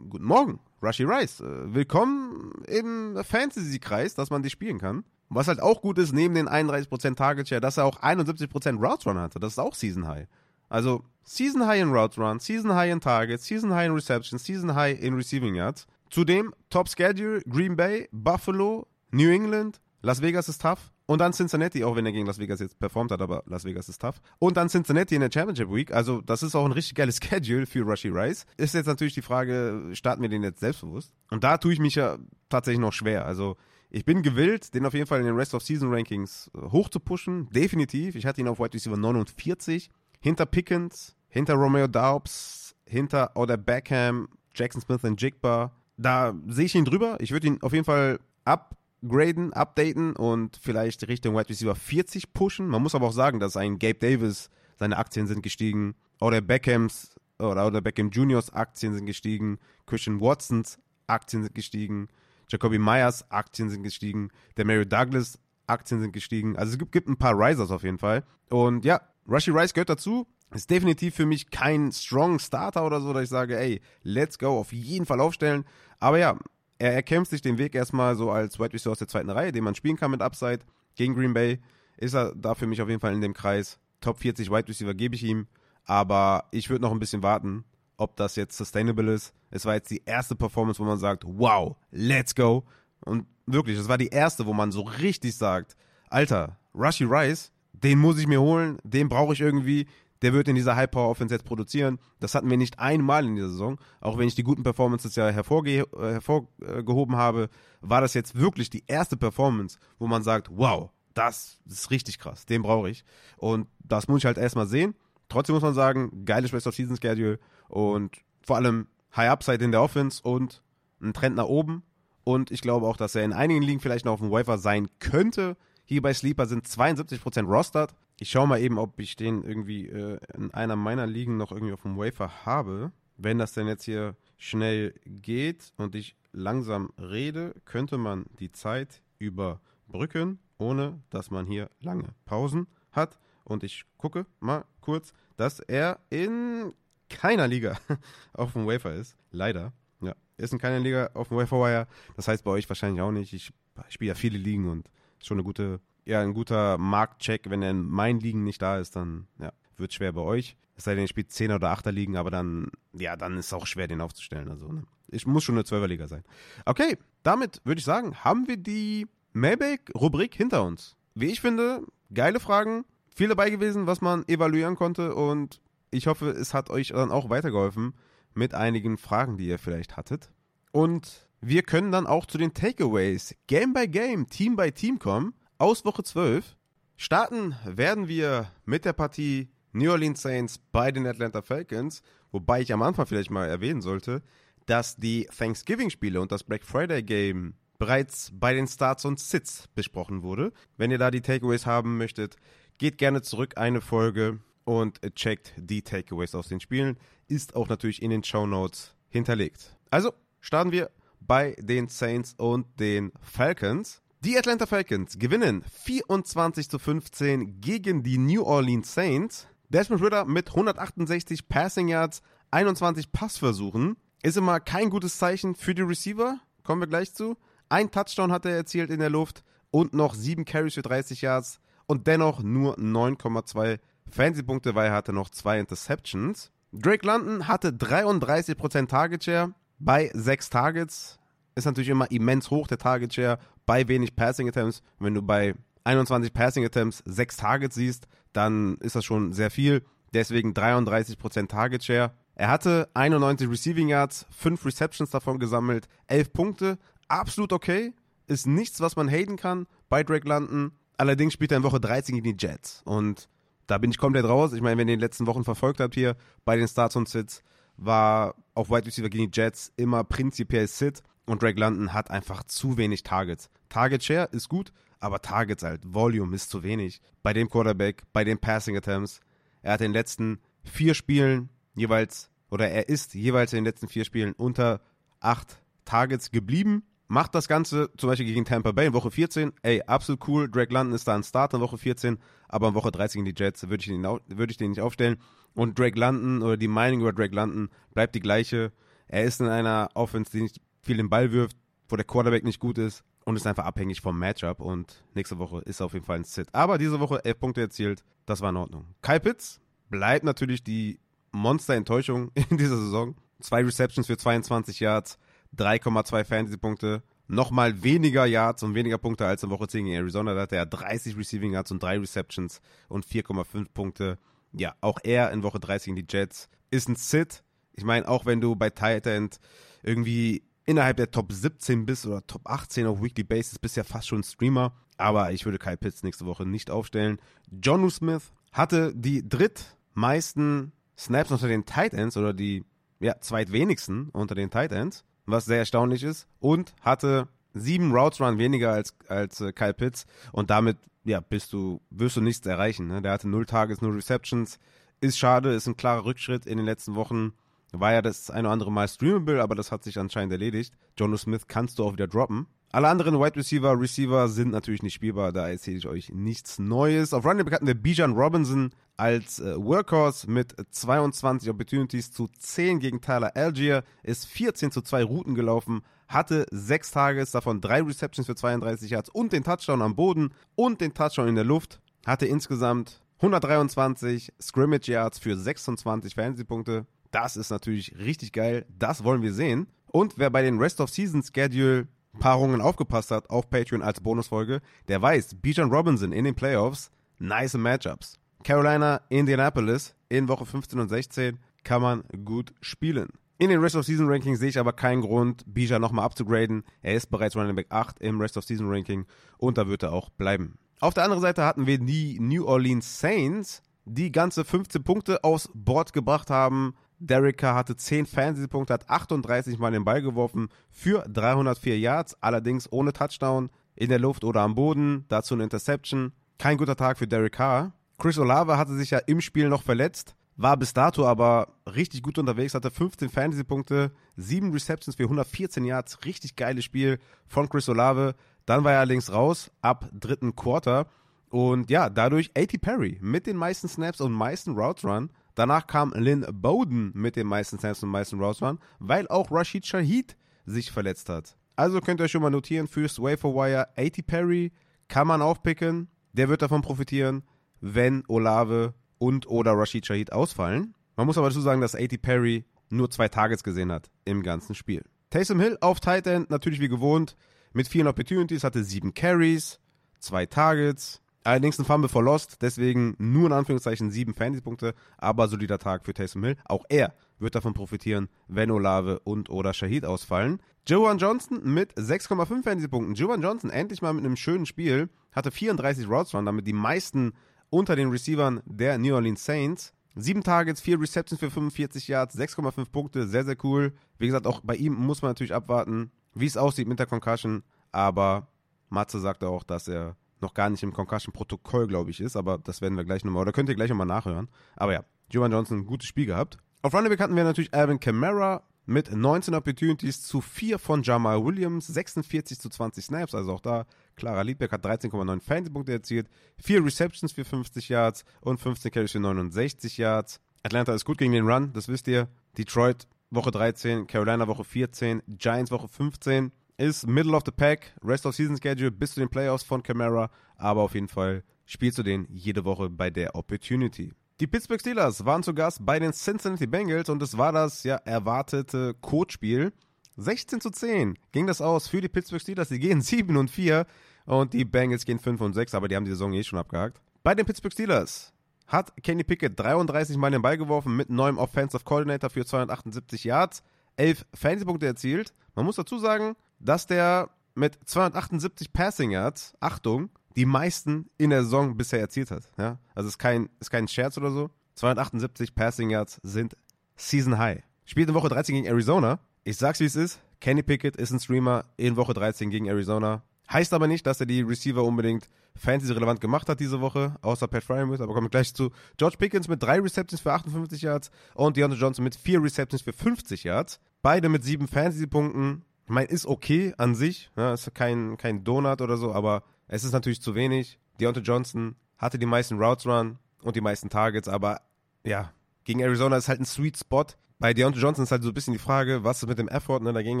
guten Morgen, Rushy Rice. Äh, willkommen im Fantasy-Kreis, dass man die spielen kann. Was halt auch gut ist, neben den 31% Target Share, dass er auch 71% Routes Run hatte. Das ist auch Season High. Also Season High in Routes Run, Season High in Targets, Season High in Reception, Season High in Receiving Yards. Zudem Top Schedule, Green Bay, Buffalo, New England, Las Vegas ist tough. Und dann Cincinnati, auch wenn er gegen Las Vegas jetzt performt hat, aber Las Vegas ist tough. Und dann Cincinnati in der Championship Week. Also, das ist auch ein richtig geiles Schedule für Rushy Rice. Ist jetzt natürlich die Frage, starten wir den jetzt selbstbewusst? Und da tue ich mich ja tatsächlich noch schwer. Also, ich bin gewillt, den auf jeden Fall in den Rest of Season Rankings äh, hoch zu pushen. Definitiv. Ich hatte ihn auf Wide Receiver 49. Hinter Pickens, hinter Romeo Daubs, hinter Oder Beckham, Jackson Smith und Jigba. Da sehe ich ihn drüber. Ich würde ihn auf jeden Fall ab upgraden, updaten und vielleicht Richtung Wide Receiver 40 pushen. Man muss aber auch sagen, dass ein Gabe Davis, seine Aktien sind gestiegen, oder Beckhams oder, oder Beckham Juniors Aktien sind gestiegen, Christian Watsons Aktien sind gestiegen, Jacoby Myers Aktien sind gestiegen, der Mary Douglas Aktien sind gestiegen. Also es gibt, gibt ein paar Risers auf jeden Fall. Und ja, Rushy Rice gehört dazu. Ist definitiv für mich kein strong Starter oder so, dass ich sage, ey, let's go, auf jeden Fall aufstellen. Aber ja, er erkämpft sich den Weg erstmal so als Wide Receiver aus der zweiten Reihe, den man spielen kann mit Upside. Gegen Green Bay ist er da für mich auf jeden Fall in dem Kreis. Top 40 Wide Receiver gebe ich ihm, aber ich würde noch ein bisschen warten, ob das jetzt sustainable ist. Es war jetzt die erste Performance, wo man sagt, wow, let's go. Und wirklich, es war die erste, wo man so richtig sagt, Alter, Rushy Rice, den muss ich mir holen, den brauche ich irgendwie, der wird in dieser High Power Offense jetzt produzieren. Das hatten wir nicht einmal in dieser Saison. Auch wenn ich die guten Performances ja hervorge äh, hervorgehoben habe, war das jetzt wirklich die erste Performance, wo man sagt, wow, das ist richtig krass, den brauche ich. Und das muss ich halt erstmal sehen. Trotzdem muss man sagen, geiles Rest of Season Schedule und vor allem High Upside in der Offense und ein Trend nach oben. Und ich glaube auch, dass er in einigen Ligen vielleicht noch auf dem Wafer sein könnte. Hier bei Sleeper sind 72% rostered. Ich schaue mal eben, ob ich den irgendwie äh, in einer meiner Ligen noch irgendwie auf dem Wafer habe. Wenn das denn jetzt hier schnell geht und ich langsam rede, könnte man die Zeit überbrücken, ohne dass man hier lange Pausen hat. Und ich gucke mal kurz, dass er in keiner Liga auf dem Wafer ist. Leider. Ja, ist in keiner Liga auf dem Waferwire. Das heißt bei euch wahrscheinlich auch nicht. Ich spiele ja viele Ligen und schon eine gute ja ein guter Marktcheck. Wenn er in meinen Ligen nicht da ist, dann ja, wird schwer bei euch. Es sei denn, ihr spielt 10er oder 8er Ligen, aber dann, ja, dann ist es auch schwer, den aufzustellen. Also, ne? Ich muss schon eine 12er Liga sein. Okay, damit würde ich sagen, haben wir die Mailback-Rubrik hinter uns. Wie ich finde, geile Fragen, viel dabei gewesen, was man evaluieren konnte und ich hoffe, es hat euch dann auch weitergeholfen mit einigen Fragen, die ihr vielleicht hattet. Und wir können dann auch zu den Takeaways Game by Game, Team by Team kommen aus Woche 12. Starten werden wir mit der Partie New Orleans Saints bei den Atlanta Falcons, wobei ich am Anfang vielleicht mal erwähnen sollte, dass die Thanksgiving-Spiele und das Black Friday-Game bereits bei den Starts und Sits besprochen wurde. Wenn ihr da die Takeaways haben möchtet, geht gerne zurück eine Folge und checkt die Takeaways aus den Spielen. Ist auch natürlich in den Show Notes hinterlegt. Also starten wir bei den Saints und den Falcons. Die Atlanta Falcons gewinnen 24 zu 15 gegen die New Orleans Saints. Desmond Ritter mit 168 Passing Yards, 21 Passversuchen. Ist immer kein gutes Zeichen für die Receiver. Kommen wir gleich zu. Ein Touchdown hat er erzielt in der Luft und noch 7 Carries für 30 Yards und dennoch nur 9,2 Fantasy-Punkte, weil er hatte noch zwei Interceptions. Drake London hatte 33% Target Share bei 6 Targets. Ist natürlich immer immens hoch, der Target Share bei wenig Passing Attempts. Wenn du bei 21 Passing Attempts, 6 Targets siehst, dann ist das schon sehr viel. Deswegen 33% Target Share. Er hatte 91 Receiving Yards, 5 Receptions davon gesammelt, 11 Punkte. Absolut okay. Ist nichts, was man haten kann bei Drake London. Allerdings spielt er in Woche 13 gegen die Jets. Und da bin ich komplett raus. Ich meine, wenn ihr in den letzten Wochen verfolgt habt hier bei den Starts und Sits, war auf Wide Receiver gegen die Jets immer prinzipiell Sit. Und Drake London hat einfach zu wenig Targets. Target Share ist gut, aber Targets halt, Volume ist zu wenig. Bei dem Quarterback, bei den Passing Attempts. Er hat in den letzten vier Spielen jeweils, oder er ist jeweils in den letzten vier Spielen unter acht Targets geblieben. Macht das Ganze zum Beispiel gegen Tampa Bay in Woche 14. Ey, absolut cool. Drake London ist da ein Start in Woche 14, aber in Woche 13 gegen die Jets würde ich, den, würde ich den nicht aufstellen. Und Drake London oder die Meinung über Drake London bleibt die gleiche. Er ist in einer Offense, die nicht viel den Ball wirft, wo der Quarterback nicht gut ist und ist einfach abhängig vom Matchup. Und nächste Woche ist auf jeden Fall ein Sit. Aber diese Woche elf Punkte erzielt, das war in Ordnung. Kai Pitts bleibt natürlich die Monster-Enttäuschung in dieser Saison. Zwei Receptions für 22 Yards, 3,2 Fantasy-Punkte. Nochmal weniger Yards und weniger Punkte als in Woche 10 gegen Arizona. Da hatte er 30 Receiving Yards und 3 Receptions und 4,5 Punkte. Ja, auch er in Woche 30 gegen die Jets ist ein Sit. Ich meine, auch wenn du bei Tight End irgendwie innerhalb der Top 17 bist oder Top 18 auf Weekly Basis, bist ja fast schon Streamer. Aber ich würde Kyle Pitts nächste Woche nicht aufstellen. Jonu Smith hatte die drittmeisten Snaps unter den Tight Ends oder die ja, zweitwenigsten unter den Tight Ends, was sehr erstaunlich ist. Und hatte sieben Routes Run weniger als, als äh, Kyle Pitts. Und damit ja, bist du, wirst du nichts erreichen. Ne? Der hatte null Tages, null Receptions. Ist schade, ist ein klarer Rückschritt in den letzten Wochen. War ja das ein oder andere Mal streamable, aber das hat sich anscheinend erledigt. Jono Smith kannst du auch wieder droppen. Alle anderen Wide Receiver, Receiver sind natürlich nicht spielbar, da erzähle ich euch nichts Neues. Auf Running Back hatten wir Bijan Robinson als äh, Workhorse mit 22 Opportunities zu 10 gegen Tyler Algier, ist 14 zu 2 Routen gelaufen, hatte 6 Tages, davon 3 Receptions für 32 Yards und den Touchdown am Boden und den Touchdown in der Luft, hatte insgesamt 123 Scrimmage Yards für 26 Fantasy-Punkte. Das ist natürlich richtig geil. Das wollen wir sehen. Und wer bei den Rest of Season Schedule Paarungen aufgepasst hat auf Patreon als Bonusfolge, der weiß, Bijan Robinson in den Playoffs, nice Matchups. Carolina, Indianapolis in Woche 15 und 16 kann man gut spielen. In den Rest of Season Ranking sehe ich aber keinen Grund, Bijan nochmal abzugraden. Er ist bereits Running Back 8 im Rest of Season Ranking und da wird er auch bleiben. Auf der anderen Seite hatten wir die New Orleans Saints, die ganze 15 Punkte aufs Board gebracht haben. Carr hatte 10 Fantasy-Punkte, hat 38 Mal den Ball geworfen für 304 Yards, allerdings ohne Touchdown in der Luft oder am Boden, dazu eine Interception. Kein guter Tag für Derek Carr. Chris Olave hatte sich ja im Spiel noch verletzt, war bis dato aber richtig gut unterwegs, hatte 15 Fantasy-Punkte, 7 Receptions für 114 Yards, richtig geiles Spiel von Chris Olave. Dann war er allerdings raus ab dritten Quarter. Und ja, dadurch AT Perry mit den meisten Snaps und meisten Routes Run. Danach kam Lynn Bowden mit den meisten Snaps und meisten Routes Run, weil auch Rashid Shahid sich verletzt hat. Also könnt ihr euch schon mal notieren fürs Wafer Wire. AT Perry kann man aufpicken. Der wird davon profitieren, wenn Olave und oder Rashid Shahid ausfallen. Man muss aber dazu sagen, dass AT Perry nur zwei Targets gesehen hat im ganzen Spiel. Taysom Hill auf Tight End, natürlich wie gewohnt, mit vielen Opportunities, hatte sieben Carries, zwei Targets, allerdings ein Fumble for Lost, deswegen nur in Anführungszeichen sieben Fantasy-Punkte, aber solider Tag für Taysom Hill. Auch er wird davon profitieren, wenn Olave und oder Shahid ausfallen. Joan Johnson mit 6,5 Fantasy-Punkten. Joan Johnson endlich mal mit einem schönen Spiel, hatte 34 Routes Run, damit die meisten unter den Receivern der New Orleans Saints. Sieben Targets, vier Receptions für 45 Yards, 6,5 Punkte, sehr, sehr cool. Wie gesagt, auch bei ihm muss man natürlich abwarten, wie es aussieht mit der Concussion. Aber Matze sagte auch, dass er noch gar nicht im Concussion-Protokoll, glaube ich, ist. Aber das werden wir gleich nochmal, oder könnt ihr gleich nochmal nachhören. Aber ja, Joan Johnson, gutes Spiel gehabt. Auf Running hatten wir natürlich Alvin Kamara mit 19 Opportunities zu 4 von Jamal Williams, 46 zu 20 Snaps, also auch da Clara Liedberg hat 13,9 Fantasy-Punkte erzielt, 4 Receptions für 50 Yards und 15 Carries für 69 Yards. Atlanta ist gut gegen den Run, das wisst ihr. Detroit Woche 13, Carolina Woche 14, Giants Woche 15 ist Middle of the Pack, Rest of Season Schedule bis zu den Playoffs von Camara, aber auf jeden Fall spielst du den jede Woche bei der Opportunity. Die Pittsburgh Steelers waren zu Gast bei den Cincinnati Bengals und es war das ja erwartete Codespiel. 16 zu 10 ging das aus für die Pittsburgh Steelers. Sie gehen 7 und 4 Und die Bengals gehen 5 und 6, aber die haben die Saison eh schon abgehakt. Bei den Pittsburgh Steelers hat Kenny Pickett 33 Mal den Ball geworfen mit neuem Offensive Coordinator für 278 Yards, 11 Fantasy-Punkte erzielt. Man muss dazu sagen, dass der mit 278 Passing Yards, Achtung, die meisten in der Saison bisher erzielt hat. Ja? Also ist kein, ist kein Scherz oder so. 278 Passing Yards sind Season High. Spielt in Woche 13 gegen Arizona. Ich sag's wie es ist. Kenny Pickett ist ein Streamer in Woche 13 gegen Arizona. Heißt aber nicht, dass er die Receiver unbedingt fantasy-relevant gemacht hat diese Woche, außer Pat Fryermuth, aber kommen wir gleich zu. George Pickens mit drei Receptions für 58 Yards und Deontay Johnson mit vier Receptions für 50 Yards. Beide mit sieben Fantasy-Punkten. Ich meine, ist okay an sich. Ja, ist kein, kein Donut oder so, aber es ist natürlich zu wenig. Deontay Johnson hatte die meisten Routes Run und die meisten Targets, aber ja, gegen Arizona ist halt ein Sweet Spot. Bei Deontay Johnson ist halt so ein bisschen die Frage, was ist mit dem Effort? Ne? Da gingen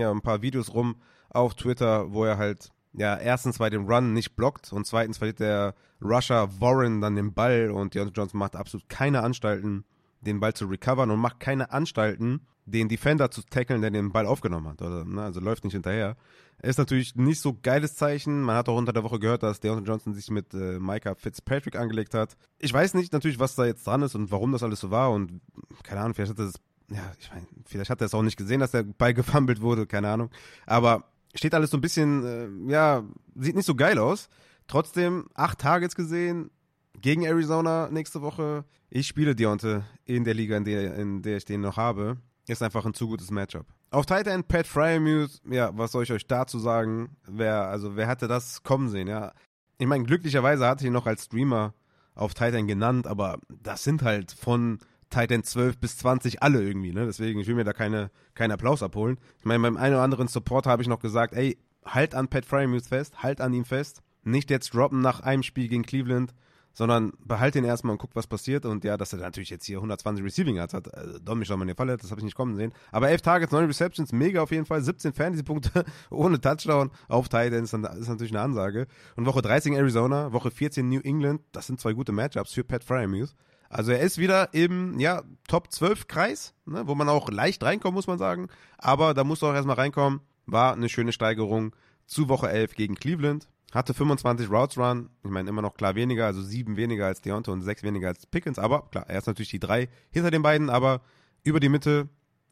ja ein paar Videos rum auf Twitter, wo er halt ja, erstens bei dem Run nicht blockt und zweitens verliert der Rusher Warren dann den Ball und Deontay Johnson macht absolut keine Anstalten, den Ball zu recovern und macht keine Anstalten, den Defender zu tackeln, der den Ball aufgenommen hat. Oder, ne, also läuft nicht hinterher. Ist natürlich nicht so geiles Zeichen. Man hat auch unter der Woche gehört, dass Deontay Johnson sich mit äh, Micah Fitzpatrick angelegt hat. Ich weiß nicht natürlich, was da jetzt dran ist und warum das alles so war und keine Ahnung, vielleicht hat er ja, ich meine, vielleicht hat er es auch nicht gesehen, dass der Ball gefummelt wurde, keine Ahnung. Aber steht alles so ein bisschen, äh, ja, sieht nicht so geil aus. Trotzdem acht Targets gesehen gegen Arizona nächste Woche. Ich spiele Deontay in der Liga, in der, in der ich den noch habe. Ist einfach ein zu gutes Matchup. Auf Tight End Pat Fryermuth, ja, was soll ich euch dazu sagen? Wer, also wer hatte das kommen sehen, ja? Ich meine, glücklicherweise hatte ich ihn noch als Streamer auf Tight End genannt, aber das sind halt von Tight End 12 bis 20 alle irgendwie, ne? Deswegen, ich will mir da keine, keinen Applaus abholen. Ich meine, beim einen oder anderen Support habe ich noch gesagt, ey, halt an Pat Fryermuth fest, halt an ihm fest. Nicht jetzt droppen nach einem Spiel gegen Cleveland, sondern behalte ihn erstmal und guck, was passiert. Und ja, dass er natürlich jetzt hier 120 Receiving Yards hat, äh, Dom mich mal in den Fall, das habe ich nicht kommen sehen. Aber 11 Targets, 9 Receptions, mega auf jeden Fall, 17 Fantasy-Punkte ohne Touchdown auf Tight Ends, ist natürlich eine Ansage. Und Woche 13 Arizona, Woche 14 New England, das sind zwei gute Matchups für Pat Fryermuth. Also er ist wieder im ja, Top 12 Kreis, ne, wo man auch leicht reinkommen, muss man sagen. Aber da muss er auch erstmal reinkommen. War eine schöne Steigerung zu Woche 11 gegen Cleveland. Hatte 25 Routes Run. Ich meine, immer noch klar weniger, also sieben weniger als Deontay und sechs weniger als Pickens. Aber klar, er ist natürlich die drei hinter den beiden, aber über die Mitte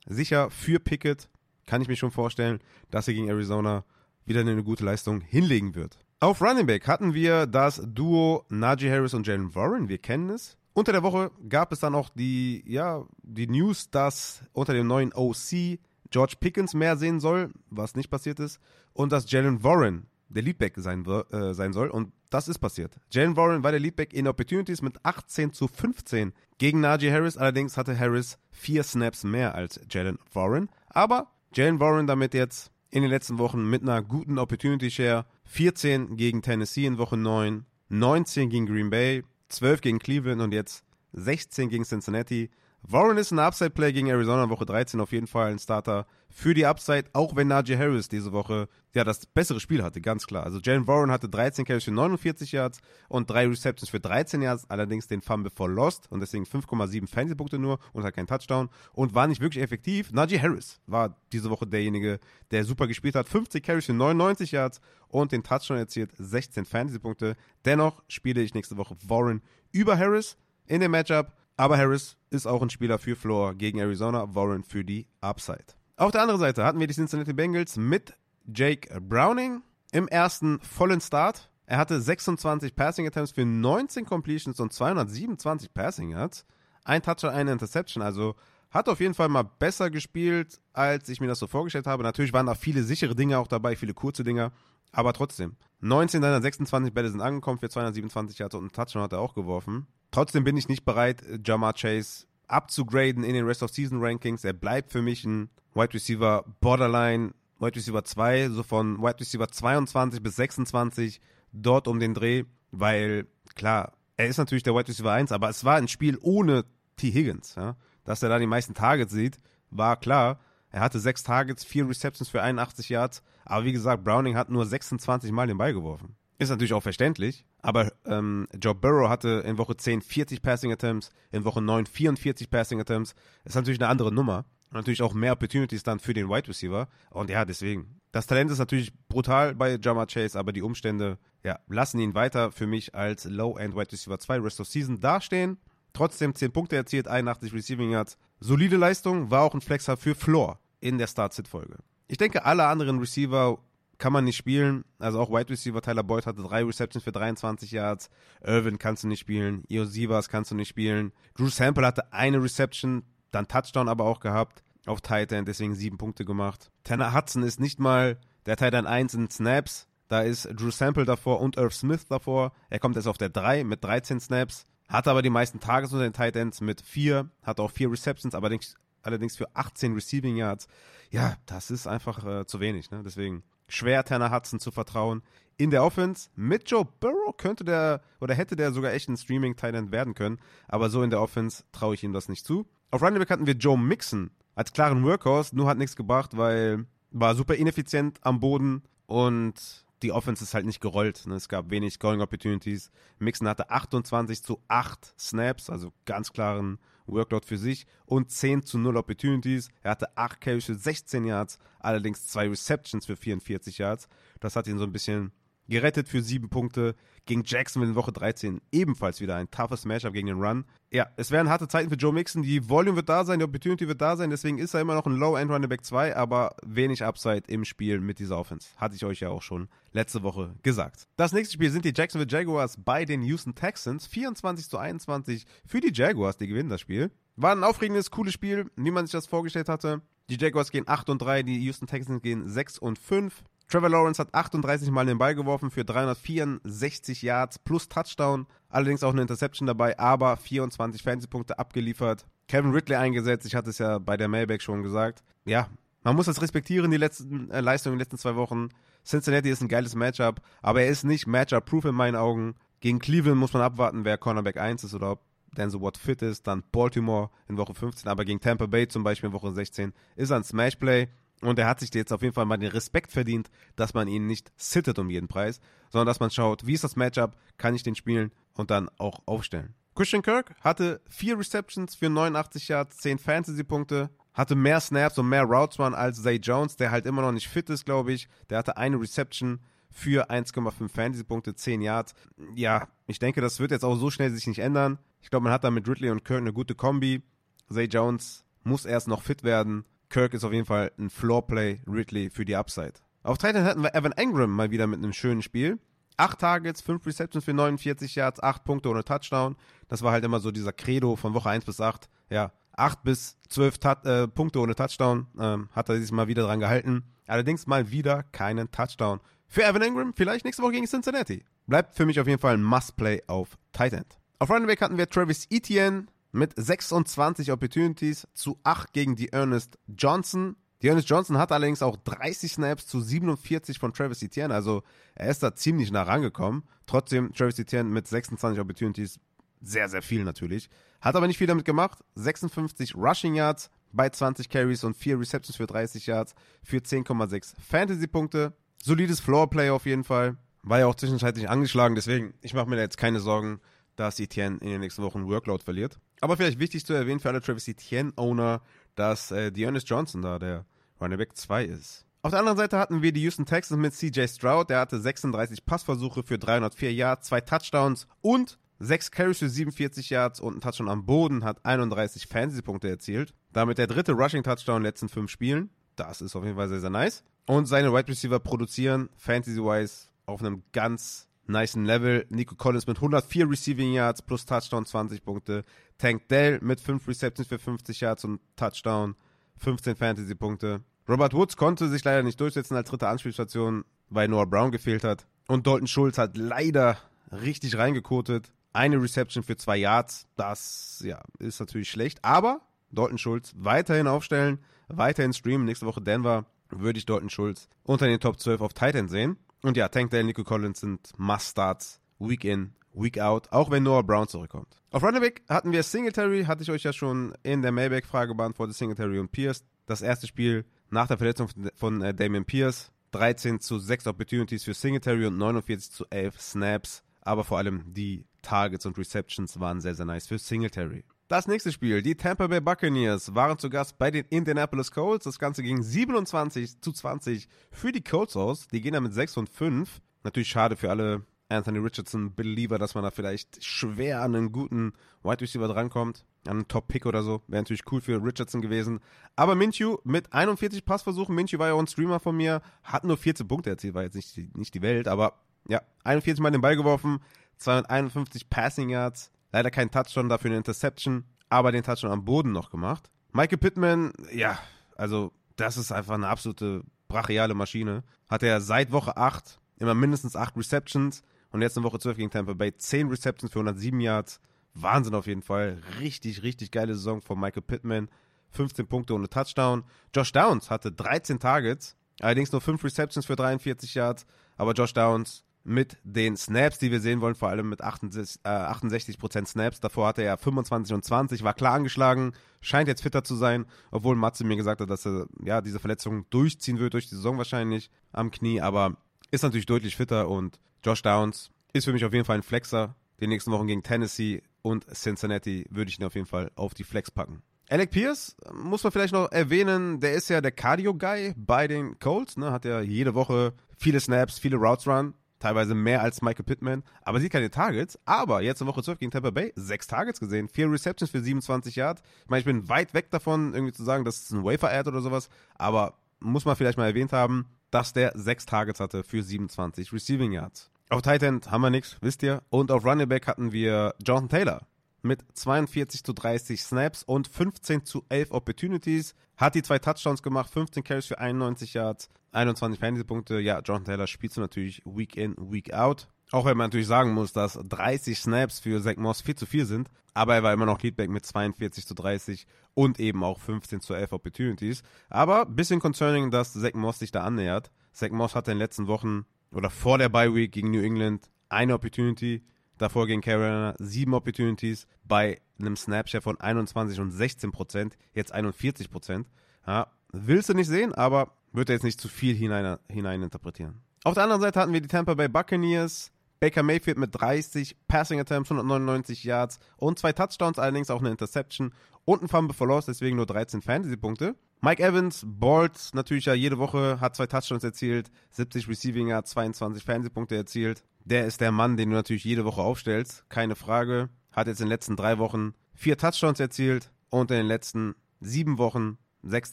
sicher für Pickett kann ich mir schon vorstellen, dass er gegen Arizona wieder eine gute Leistung hinlegen wird. Auf Running Back hatten wir das Duo Najee Harris und Jalen Warren. Wir kennen es. Unter der Woche gab es dann auch die, ja, die News, dass unter dem neuen OC George Pickens mehr sehen soll, was nicht passiert ist, und dass Jalen Warren der Leadback sein, äh, sein soll. Und das ist passiert. Jalen Warren war der Leadback in Opportunities mit 18 zu 15 gegen Najee Harris. Allerdings hatte Harris vier Snaps mehr als Jalen Warren. Aber Jalen Warren damit jetzt in den letzten Wochen mit einer guten Opportunity Share. 14 gegen Tennessee in Woche 9, 19 gegen Green Bay, 12 gegen Cleveland und jetzt 16 gegen Cincinnati. Warren ist ein Upside-Play gegen Arizona, Woche 13 auf jeden Fall ein Starter für die Upside, auch wenn Najee Harris diese Woche ja das bessere Spiel hatte, ganz klar. Also Jalen Warren hatte 13 Carries für 49 Yards und drei Receptions für 13 Yards, allerdings den Fumble for Lost und deswegen 5,7 Fantasy-Punkte nur und hat keinen Touchdown und war nicht wirklich effektiv. Najee Harris war diese Woche derjenige, der super gespielt hat. 50 Carries für 99 Yards und den Touchdown erzielt, 16 Fantasy-Punkte. Dennoch spiele ich nächste Woche Warren über Harris in dem Matchup aber Harris ist auch ein Spieler für Floor gegen Arizona, Warren für die Upside. Auf der anderen Seite hatten wir die Cincinnati Bengals mit Jake Browning im ersten vollen Start. Er hatte 26 Passing Attempts für 19 Completions und 227 Passing Yards. Ein Toucher, eine Interception, also hat auf jeden Fall mal besser gespielt, als ich mir das so vorgestellt habe. Natürlich waren da viele sichere Dinge auch dabei, viele kurze Dinge, aber trotzdem. 19 seiner 26 Bälle sind angekommen für 227 Yards und einen Touchdown hat er auch geworfen. Trotzdem bin ich nicht bereit, Jamar Chase abzugraden in den Rest of Season Rankings. Er bleibt für mich ein Wide Receiver Borderline, Wide Receiver 2, so von Wide Receiver 22 bis 26 dort um den Dreh, weil klar, er ist natürlich der Wide Receiver 1, aber es war ein Spiel ohne T. Higgins. Ja? Dass er da die meisten Targets sieht, war klar. Er hatte sechs Targets, vier Receptions für 81 Yards, aber wie gesagt, Browning hat nur 26 Mal den Ball geworfen. Ist natürlich auch verständlich, aber ähm, Joe Burrow hatte in Woche 10 40 Passing Attempts, in Woche 9 44 Passing Attempts. Ist natürlich eine andere Nummer. natürlich auch mehr Opportunities dann für den Wide Receiver. Und ja, deswegen. Das Talent ist natürlich brutal bei Jamar Chase, aber die Umstände ja, lassen ihn weiter für mich als Low-End Wide Receiver 2 Rest of Season dastehen. Trotzdem 10 Punkte erzielt, 81 Receiving Yards. Solide Leistung, war auch ein Flexer für Floor in der Start-Sit-Folge. Ich denke, alle anderen Receiver kann man nicht spielen. Also auch Wide Receiver Tyler Boyd hatte drei Receptions für 23 Yards. Irvin kannst du nicht spielen. Io Sivas kannst du nicht spielen. Drew Sample hatte eine Reception, dann Touchdown aber auch gehabt auf Titan, deswegen sieben Punkte gemacht. Tanner Hudson ist nicht mal der Titan 1 in Snaps. Da ist Drew Sample davor und Irv Smith davor. Er kommt jetzt auf der 3 mit 13 Snaps. Hat aber die meisten Tages unter den Titans mit 4. Hat auch 4 Receptions, allerdings, allerdings für 18 Receiving Yards. Ja, das ist einfach äh, zu wenig. Ne? Deswegen schwer Tanner Hudson zu vertrauen. In der Offense mit Joe Burrow könnte der oder hätte der sogar echt ein Streaming Titan werden können, aber so in der Offense traue ich ihm das nicht zu. Auf Running Back hatten wir Joe Mixon als klaren Workhorse, nur hat nichts gebracht, weil war super ineffizient am Boden und die Offense ist halt nicht gerollt. Ne? Es gab wenig Scoring Opportunities. Mixon hatte 28 zu 8 Snaps, also ganz klaren Workload für sich und 10 zu 0 Opportunities. Er hatte 8 Carries für 16 Yards, allerdings 2 Receptions für 44 Yards. Das hat ihn so ein bisschen gerettet für 7 Punkte. Gegen Jacksonville in Woche 13 ebenfalls wieder ein toughes Matchup gegen den Run. Ja, es werden harte Zeiten für Joe Mixon. Die Volume wird da sein, die Opportunity wird da sein. Deswegen ist er immer noch ein Low-End Running Back 2, aber wenig Upside im Spiel mit dieser Offense. Hatte ich euch ja auch schon letzte Woche gesagt. Das nächste Spiel sind die Jacksonville Jaguars bei den Houston Texans. 24 zu 21 für die Jaguars, die gewinnen das Spiel. War ein aufregendes, cooles Spiel, wie man sich das vorgestellt hatte. Die Jaguars gehen 8 und 3, die Houston Texans gehen 6 und 5. Trevor Lawrence hat 38 Mal den Ball geworfen für 364 Yards plus Touchdown. Allerdings auch eine Interception dabei, aber 24 Fantasy-Punkte abgeliefert. Kevin Ridley eingesetzt, ich hatte es ja bei der Mailback schon gesagt. Ja, man muss das respektieren, die letzten äh, Leistungen in den letzten zwei Wochen. Cincinnati ist ein geiles Matchup, aber er ist nicht Matchup-proof in meinen Augen. Gegen Cleveland muss man abwarten, wer Cornerback 1 ist oder ob Denzel Watt fit ist. Dann Baltimore in Woche 15, aber gegen Tampa Bay zum Beispiel in Woche 16 ist er ein Smash-Play. Und er hat sich jetzt auf jeden Fall mal den Respekt verdient, dass man ihn nicht sittet um jeden Preis, sondern dass man schaut, wie ist das Matchup, kann ich den spielen und dann auch aufstellen. Christian Kirk hatte vier Receptions für 89 Yards, 10 Fantasy-Punkte, hatte mehr Snaps und mehr Routes Run als Zay Jones, der halt immer noch nicht fit ist, glaube ich. Der hatte eine Reception für 1,5 Fantasy-Punkte, 10 Yards. Ja, ich denke, das wird jetzt auch so schnell sich nicht ändern. Ich glaube, man hat da mit Ridley und Kirk eine gute Kombi. Zay Jones muss erst noch fit werden Kirk ist auf jeden Fall ein Floorplay, Ridley für die Upside. Auf Titan hatten wir Evan Engram mal wieder mit einem schönen Spiel. Acht Targets, fünf Receptions für 49 Yards, acht Punkte ohne Touchdown. Das war halt immer so dieser Credo von Woche 1 bis 8. Ja, 8 bis 12 Ta äh, Punkte ohne Touchdown. Ähm, hat er sich mal wieder dran gehalten. Allerdings mal wieder keinen Touchdown. Für Evan Engram vielleicht nächste Woche gegen Cincinnati. Bleibt für mich auf jeden Fall ein Must-Play auf Titan. Auf Running Back hatten wir Travis Etienne, mit 26 Opportunities zu 8 gegen die Ernest Johnson. Die Ernest Johnson hat allerdings auch 30 Snaps zu 47 von Travis Etienne, also er ist da ziemlich nah rangekommen. Trotzdem Travis Etienne mit 26 Opportunities, sehr, sehr viel natürlich. Hat aber nicht viel damit gemacht. 56 Rushing Yards bei 20 Carries und 4 Receptions für 30 Yards für 10,6 Fantasy-Punkte. Solides Floorplay auf jeden Fall. War ja auch zwischenzeitlich angeschlagen, deswegen, ich mache mir da jetzt keine Sorgen, dass Etienne in den nächsten Wochen Workload verliert. Aber vielleicht wichtig zu erwähnen für alle Travis Etienne-Owner, dass äh, Dearness Johnson da der Running Back 2 ist. Auf der anderen Seite hatten wir die Houston Texans mit CJ Stroud. Der hatte 36 Passversuche für 304 Yards, zwei Touchdowns und 6 Carries für 47 Yards und ein Touchdown am Boden, hat 31 Fantasy-Punkte erzielt. Damit der dritte Rushing-Touchdown in den letzten fünf Spielen. Das ist auf jeden Fall sehr, sehr nice. Und seine Wide Receiver produzieren, Fantasy-wise, auf einem ganz niceen Level. Nico Collins mit 104 Receiving Yards plus Touchdown 20 Punkte. Tank Dell mit 5 Receptions für 50 Yards und Touchdown 15 Fantasy Punkte. Robert Woods konnte sich leider nicht durchsetzen als dritte Anspielstation, weil Noah Brown gefehlt hat. Und Dalton Schulz hat leider richtig reingekotet. Eine Reception für zwei Yards. Das ja, ist natürlich schlecht. Aber Dalton Schulz weiterhin aufstellen, weiterhin streamen. Nächste Woche Denver würde ich Dalton Schulz unter den Top 12 auf Titan sehen. Und ja, Tank Dale, Nico Collins sind Must-Starts, Week in, Week out, auch wenn Noah Brown zurückkommt. Auf Running Back hatten wir Singletary, hatte ich euch ja schon in der Mailback-Frage beantwortet, Singletary und Pierce. Das erste Spiel nach der Verletzung von äh, Damian Pierce. 13 zu 6 Opportunities für Singletary und 49 zu 11 Snaps. Aber vor allem die Targets und Receptions waren sehr, sehr nice für Singletary. Das nächste Spiel, die Tampa Bay Buccaneers waren zu Gast bei den Indianapolis Colts. Das Ganze ging 27 zu 20 für die Colts aus. Die gehen da mit 6 und 5. Natürlich schade für alle Anthony Richardson Believer, dass man da vielleicht schwer an einen guten Wide Receiver drankommt. An einen Top-Pick oder so. Wäre natürlich cool für Richardson gewesen. Aber Minshew mit 41 Passversuchen. Minshew war ja auch ein Streamer von mir. Hat nur 14 Punkte erzielt. War jetzt nicht die, nicht die Welt. Aber ja, 41 Mal den Ball geworfen. 251 Passing Yards. Leider kein Touchdown, dafür eine Interception. Aber den Touchdown am Boden noch gemacht. Michael Pittman, ja, also das ist einfach eine absolute brachiale Maschine. Hat er seit Woche 8 immer mindestens 8 Receptions und jetzt in Woche 12 gegen Tampa Bay 10 Receptions für 107 Yards. Wahnsinn auf jeden Fall. Richtig, richtig geile Saison von Michael Pittman. 15 Punkte ohne Touchdown. Josh Downs hatte 13 Targets, allerdings nur 5 Receptions für 43 Yards. Aber Josh Downs mit den Snaps, die wir sehen wollen, vor allem mit 68%, äh, 68 Snaps. Davor hatte er 25 und 20, war klar angeschlagen, scheint jetzt fitter zu sein, obwohl Matze mir gesagt hat, dass er ja diese Verletzung durchziehen wird durch die Saison wahrscheinlich am Knie, aber ist natürlich deutlich fitter und Josh Downs ist für mich auf jeden Fall ein Flexer. Die nächsten Wochen gegen Tennessee und Cincinnati würde ich ihn auf jeden Fall auf die Flex packen. Alec Pierce muss man vielleicht noch erwähnen, der ist ja der Cardio-Guy bei den Colts, ne? hat ja jede Woche viele Snaps, viele Routes run, teilweise mehr als Michael Pittman, aber sieht keine Targets. Aber jetzt in Woche 12 gegen Tampa Bay, sechs Targets gesehen, vier Receptions für 27 Yards. Ich meine, ich bin weit weg davon, irgendwie zu sagen, das ist ein Wafer-Ad oder sowas, aber muss man vielleicht mal erwähnt haben, dass der sechs Targets hatte für 27 Receiving Yards. Auf Tight End haben wir nichts, wisst ihr. Und auf Running Back hatten wir Jonathan Taylor mit 42 zu 30 Snaps und 15 zu 11 Opportunities. Hat die zwei Touchdowns gemacht, 15 Carries für 91 Yards, 21 Fantasy-Punkte. Ja, Jonathan Taylor spielt du natürlich Week in, Week out. Auch wenn man natürlich sagen muss, dass 30 Snaps für Zach Moss viel zu viel sind. Aber er war immer noch Leadback mit 42 zu 30 und eben auch 15 zu 11 Opportunities. Aber bisschen concerning, dass Zach Moss sich da annähert. Zach Moss hatte in den letzten Wochen oder vor der Bye Week gegen New England eine Opportunity. Davor gegen Carolina sieben Opportunities bei einem Snapshare von 21 und 16 Prozent. Jetzt 41 Prozent. Ja, willst du nicht sehen, aber wird er jetzt nicht zu viel hinein, hinein interpretieren. Auf der anderen Seite hatten wir die Tampa Bay Buccaneers Baker Mayfield mit 30 Passing Attempts, 199 Yards und zwei Touchdowns, allerdings auch eine Interception und ein Fumble for Loss, deswegen nur 13 Fantasy-Punkte. Mike Evans ballt natürlich ja jede Woche, hat zwei Touchdowns erzielt, 70 Receiving Yards, 22 Fantasy-Punkte erzielt. Der ist der Mann, den du natürlich jede Woche aufstellst, keine Frage. Hat jetzt in den letzten drei Wochen vier Touchdowns erzielt und in den letzten sieben Wochen sechs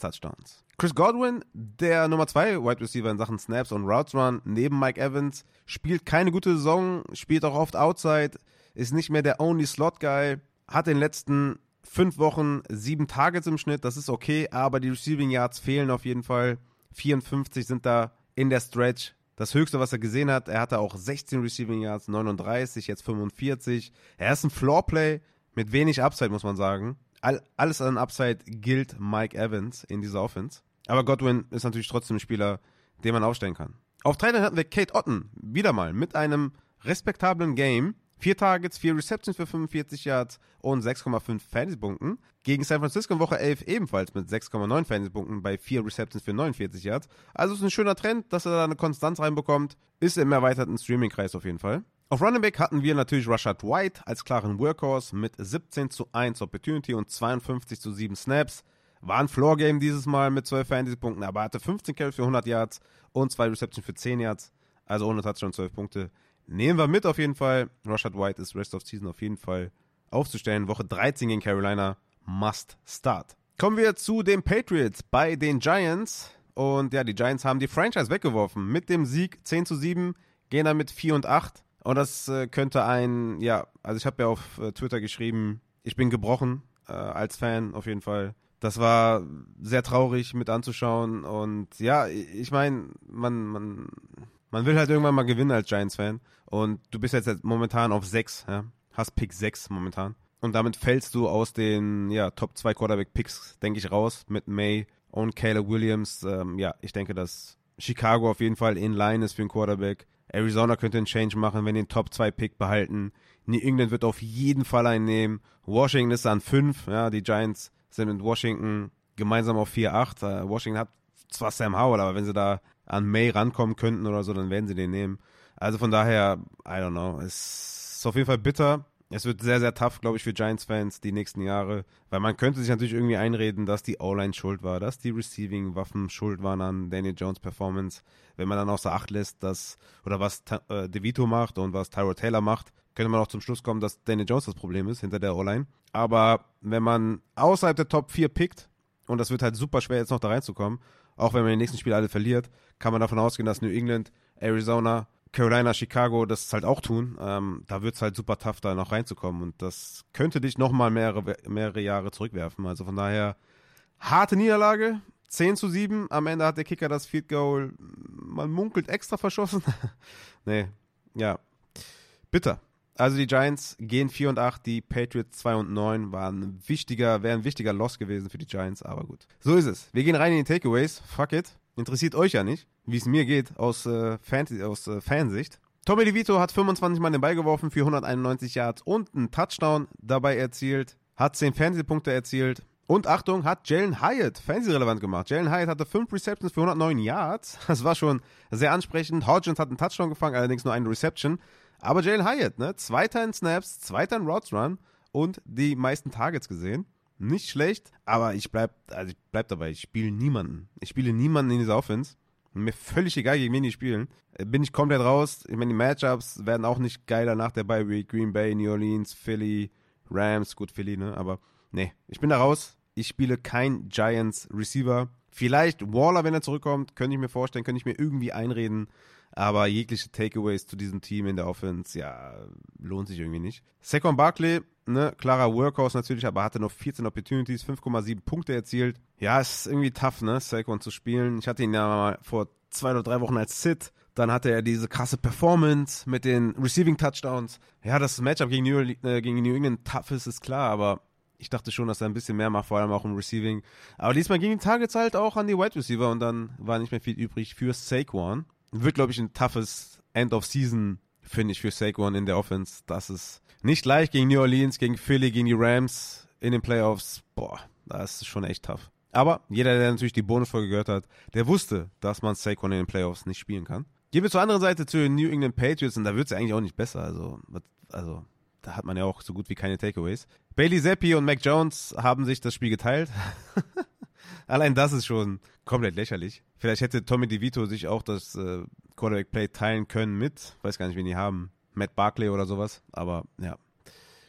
Touchdowns. Chris Godwin, der Nummer 2 Wide Receiver in Sachen Snaps und Routes Run, neben Mike Evans, spielt keine gute Saison, spielt auch oft Outside, ist nicht mehr der Only Slot Guy, hat in den letzten fünf Wochen sieben Targets im Schnitt, das ist okay, aber die Receiving Yards fehlen auf jeden Fall. 54 sind da in der Stretch. Das höchste, was er gesehen hat, er hatte auch 16 Receiving Yards, 39, jetzt 45. Er ist ein Floorplay mit wenig Upside, muss man sagen. All, alles an Upside gilt Mike Evans in dieser Offense. Aber Godwin ist natürlich trotzdem ein Spieler, den man aufstellen kann. Auf Trainer hatten wir Kate Otten, wieder mal, mit einem respektablen Game. Vier Targets, vier Receptions für 45 Yards und 6,5 Fantasy-Punkten. Gegen San Francisco in Woche 11 ebenfalls mit 6,9 Fantasy-Punkten bei vier Receptions für 49 Yards. Also ist ein schöner Trend, dass er da eine Konstanz reinbekommt. Ist im erweiterten Streaming-Kreis auf jeden Fall. Auf Running Back hatten wir natürlich Rashad White als klaren Workhorse mit 17 zu 1 Opportunity und 52 zu 7 Snaps. War ein Floor-Game dieses Mal mit 12 Fantasy-Punkten, aber hatte 15 Carries für 100 Yards und 2 Receptions für 10 Yards. Also ohne Touchdown 12 Punkte. Nehmen wir mit auf jeden Fall. Rashad White ist Rest of Season auf jeden Fall aufzustellen. Woche 13 gegen Carolina. Must start. Kommen wir zu den Patriots bei den Giants. Und ja, die Giants haben die Franchise weggeworfen. Mit dem Sieg 10 zu 7 gehen dann mit 4 und 8. Und das äh, könnte ein, ja, also ich habe ja auf äh, Twitter geschrieben, ich bin gebrochen äh, als Fan auf jeden Fall das war sehr traurig mit anzuschauen. Und ja, ich meine, man, man, man will halt irgendwann mal gewinnen als Giants-Fan. Und du bist jetzt momentan auf 6, ja? hast Pick 6 momentan. Und damit fällst du aus den ja, Top 2 Quarterback-Picks, denke ich, raus mit May und Caleb Williams. Ähm, ja, ich denke, dass Chicago auf jeden Fall in line ist für einen Quarterback. Arizona könnte einen Change machen, wenn den Top 2 Pick behalten. New England wird auf jeden Fall einen nehmen. Washington ist an 5. Ja, die Giants sind mit Washington gemeinsam auf 4-8. Äh, Washington hat zwar Sam Howell, aber wenn sie da an May rankommen könnten oder so, dann werden sie den nehmen. Also von daher, I don't know, es ist auf jeden Fall bitter. es wird sehr, sehr tough, glaube ich, für Giants-Fans die nächsten Jahre, weil man könnte sich natürlich irgendwie einreden, dass die O-Line schuld war, dass die Receiving-Waffen schuld waren an Daniel Jones' Performance. Wenn man dann außer Acht lässt, dass, oder was äh, DeVito macht und was Tyro Taylor macht, könnte man auch zum Schluss kommen, dass Daniel Jones das Problem ist hinter der O-Line. Aber wenn man außerhalb der Top 4 pickt, und das wird halt super schwer jetzt noch da reinzukommen, auch wenn man die nächsten Spiele alle verliert, kann man davon ausgehen, dass New England, Arizona, Carolina, Chicago das halt auch tun. Ähm, da wird es halt super tough, da noch reinzukommen. Und das könnte dich nochmal mehrere, mehrere Jahre zurückwerfen. Also von daher, harte Niederlage. 10 zu 7. Am Ende hat der Kicker das Field Goal, man munkelt, extra verschossen. nee, ja. Bitter. Also die Giants gehen 4 und 8, die Patriots 2 und 9 waren wichtiger, wäre ein wichtiger Loss gewesen für die Giants, aber gut. So ist es. Wir gehen rein in die Takeaways. Fuck it. Interessiert euch ja nicht, wie es mir geht aus, äh, Fan aus äh, Fansicht. Tommy DeVito hat 25 Mal den Ball geworfen für 191 Yards und einen Touchdown dabei erzielt, hat 10 Fantasy-Punkte erzielt und Achtung, hat Jalen Hyatt Fantasy-relevant gemacht. Jalen Hyatt hatte 5 Receptions für 109 Yards. Das war schon sehr ansprechend. Hodgins hat einen Touchdown gefangen, allerdings nur eine Reception. Aber Jalen Hyatt, ne? Zweiter in Snaps, zweiter in Routes Run und die meisten Targets gesehen. Nicht schlecht, aber ich bleib, also ich bleib dabei. Ich spiele niemanden. Ich spiele niemanden in dieser Offense. Mir völlig egal, gegen wen die spielen. Äh, bin ich komplett raus. Ich meine, die Matchups werden auch nicht geiler nach der Bye Week. Green Bay, New Orleans, Philly, Rams. Gut, Philly, ne? Aber nee, ich bin da raus. Ich spiele kein Giants Receiver. Vielleicht Waller, wenn er zurückkommt, könnte ich mir vorstellen, könnte ich mir irgendwie einreden. Aber jegliche Takeaways zu diesem Team in der Offense, ja, lohnt sich irgendwie nicht. Saquon Barkley, ne, klarer Workhorse natürlich, aber hatte noch 14 Opportunities, 5,7 Punkte erzielt. Ja, ist irgendwie tough, ne, Saquon zu spielen. Ich hatte ihn ja mal vor zwei oder drei Wochen als Sit. Dann hatte er diese krasse Performance mit den Receiving Touchdowns. Ja, das Matchup gegen New, äh, gegen New England tough ist, ist klar, aber ich dachte schon, dass er ein bisschen mehr macht, vor allem auch im Receiving. Aber diesmal gingen die Targets halt auch an die Wide Receiver und dann war nicht mehr viel übrig für Saquon. Wird, glaube ich, ein toughes End of Season, finde ich, für Saquon in der Offense. Das ist nicht leicht gegen New Orleans, gegen Philly, gegen die Rams in den Playoffs. Boah, das ist schon echt tough. Aber jeder, der natürlich die Bonusfolge gehört hat, der wusste, dass man Saquon in den Playoffs nicht spielen kann. Gehen wir zur anderen Seite zu den New England Patriots und da wird es eigentlich auch nicht besser. Also, also da hat man ja auch so gut wie keine Takeaways. Bailey Zappi und Mac Jones haben sich das Spiel geteilt. Allein das ist schon komplett lächerlich. Vielleicht hätte Tommy DeVito sich auch das äh, Quarterback-Play teilen können mit, weiß gar nicht, wen die haben, Matt Barkley oder sowas, aber ja.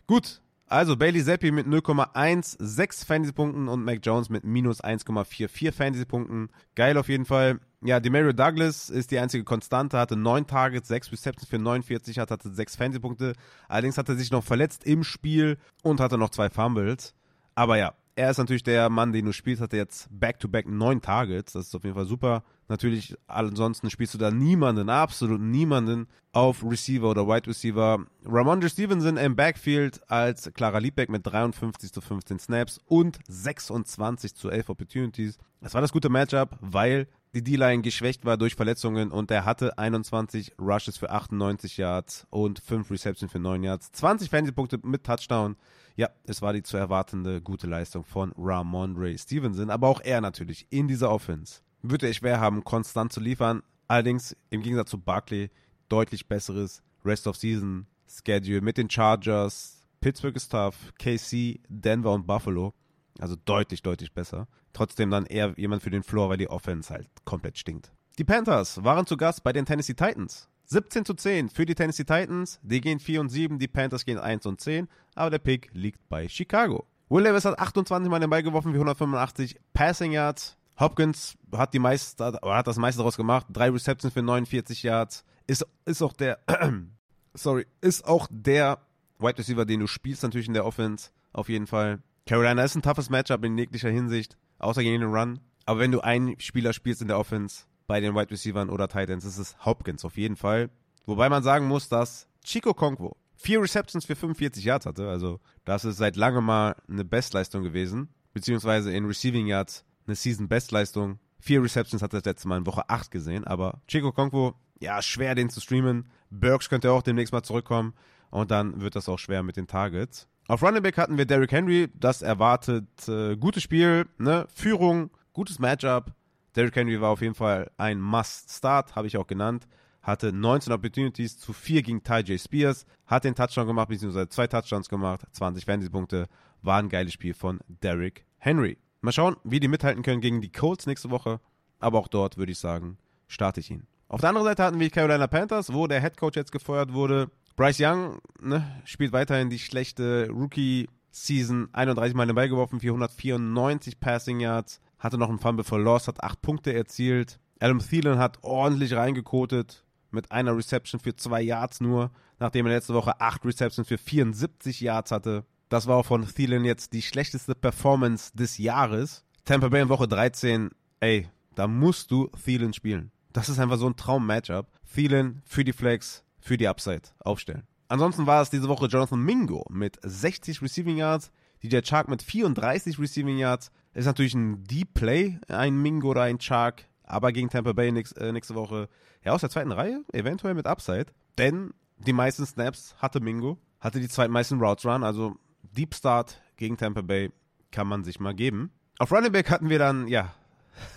Gut, also Bailey Zappi mit 0,16 Fantasy-Punkten und Mac Jones mit minus 1,44 Fantasy-Punkten. Geil auf jeden Fall. Ja, Demario Douglas ist die einzige Konstante, hatte 9 Targets, 6 Receptions für 49, hat, hatte 6 Fantasy-Punkte. Allerdings hat er sich noch verletzt im Spiel und hatte noch zwei Fumbles. Aber ja, er ist natürlich der Mann, den du spielst, hatte jetzt back-to-back -back neun Targets. Das ist auf jeden Fall super. Natürlich, ansonsten spielst du da niemanden, absolut niemanden auf Receiver oder Wide Receiver. Ramondre Stevenson im Backfield als Clara Liebbeck mit 53 zu 15 Snaps und 26 zu 11 Opportunities. Das war das gute Matchup, weil die D-Line geschwächt war durch Verletzungen und er hatte 21 Rushes für 98 Yards und 5 Receptions für 9 Yards, 20 Fantasy-Punkte mit Touchdown. Ja, es war die zu erwartende gute Leistung von Ramondre Stevenson, aber auch er natürlich in dieser Offense. Wird er schwer haben, konstant zu liefern. Allerdings im Gegensatz zu Barkley deutlich besseres Rest of Season Schedule mit den Chargers, Pittsburgh ist tough, KC, Denver und Buffalo. Also deutlich, deutlich besser. Trotzdem dann eher jemand für den Floor, weil die Offense halt komplett stinkt. Die Panthers waren zu Gast bei den Tennessee Titans. 17 zu 10 für die Tennessee Titans. Die gehen 4 und 7, die Panthers gehen 1 und 10, aber der Pick liegt bei Chicago. Will Levis hat 28 Mal den Ball geworfen für 185 Passing Yards. Hopkins hat die meiste, hat das meiste daraus gemacht. Drei Receptions für 49 Yards. Ist, ist auch der, sorry, ist auch der Wide Receiver, den du spielst, natürlich in der Offense. Auf jeden Fall. Carolina ist ein toughes Matchup in jeglicher Hinsicht, außer gegen den Run. Aber wenn du einen Spieler spielst in der Offense, bei den Wide Receivers oder Titans ist es Hopkins auf jeden Fall. Wobei man sagen muss, dass Chico Conquo vier Receptions für 45 Yards hatte. Also das ist seit langem mal eine Bestleistung gewesen. Beziehungsweise in Receiving Yards eine Season-Bestleistung. Vier Receptions hat er das letzte Mal in Woche 8 gesehen. Aber Chico Conquo, ja, schwer den zu streamen. Burks könnte auch demnächst mal zurückkommen. Und dann wird das auch schwer mit den Targets. Auf Running Back hatten wir Derrick Henry. Das erwartet äh, gutes Spiel, ne? Führung, gutes Matchup. Derrick Henry war auf jeden Fall ein Must-Start, habe ich auch genannt. hatte 19 Opportunities zu 4 gegen Ty J. Spears, hat den Touchdown gemacht, beziehungsweise zwei Touchdowns gemacht, 20 Fantasy-Punkte. War ein geiles Spiel von Derrick Henry. Mal schauen, wie die mithalten können gegen die Colts nächste Woche. Aber auch dort würde ich sagen, starte ich ihn. Auf der anderen Seite hatten wir die Carolina Panthers, wo der Head Coach jetzt gefeuert wurde. Bryce Young ne, spielt weiterhin die schlechte Rookie-Season. 31 Mal den Ball geworfen, 494 Passing Yards. Hatte noch einen Fumble for Loss, hat 8 Punkte erzielt. Adam Thielen hat ordentlich reingekotet mit einer Reception für 2 Yards nur, nachdem er letzte Woche 8 Receptions für 74 Yards hatte. Das war auch von Thielen jetzt die schlechteste Performance des Jahres. Tampa Bay in Woche 13, ey, da musst du Thielen spielen. Das ist einfach so ein Traum-Matchup. Thielen für die Flex, für die Upside aufstellen. Ansonsten war es diese Woche Jonathan Mingo mit 60 Receiving Yards, DJ Chark mit 34 Receiving Yards. Ist natürlich ein Deep Play, ein Mingo oder ein Chark, aber gegen Tampa Bay nächste, äh, nächste Woche, ja, aus der zweiten Reihe, eventuell mit Upside. Denn die meisten Snaps hatte Mingo, hatte die zweitmeisten Routes Run, also Deep Start gegen Tampa Bay kann man sich mal geben. Auf Running Back hatten wir dann, ja,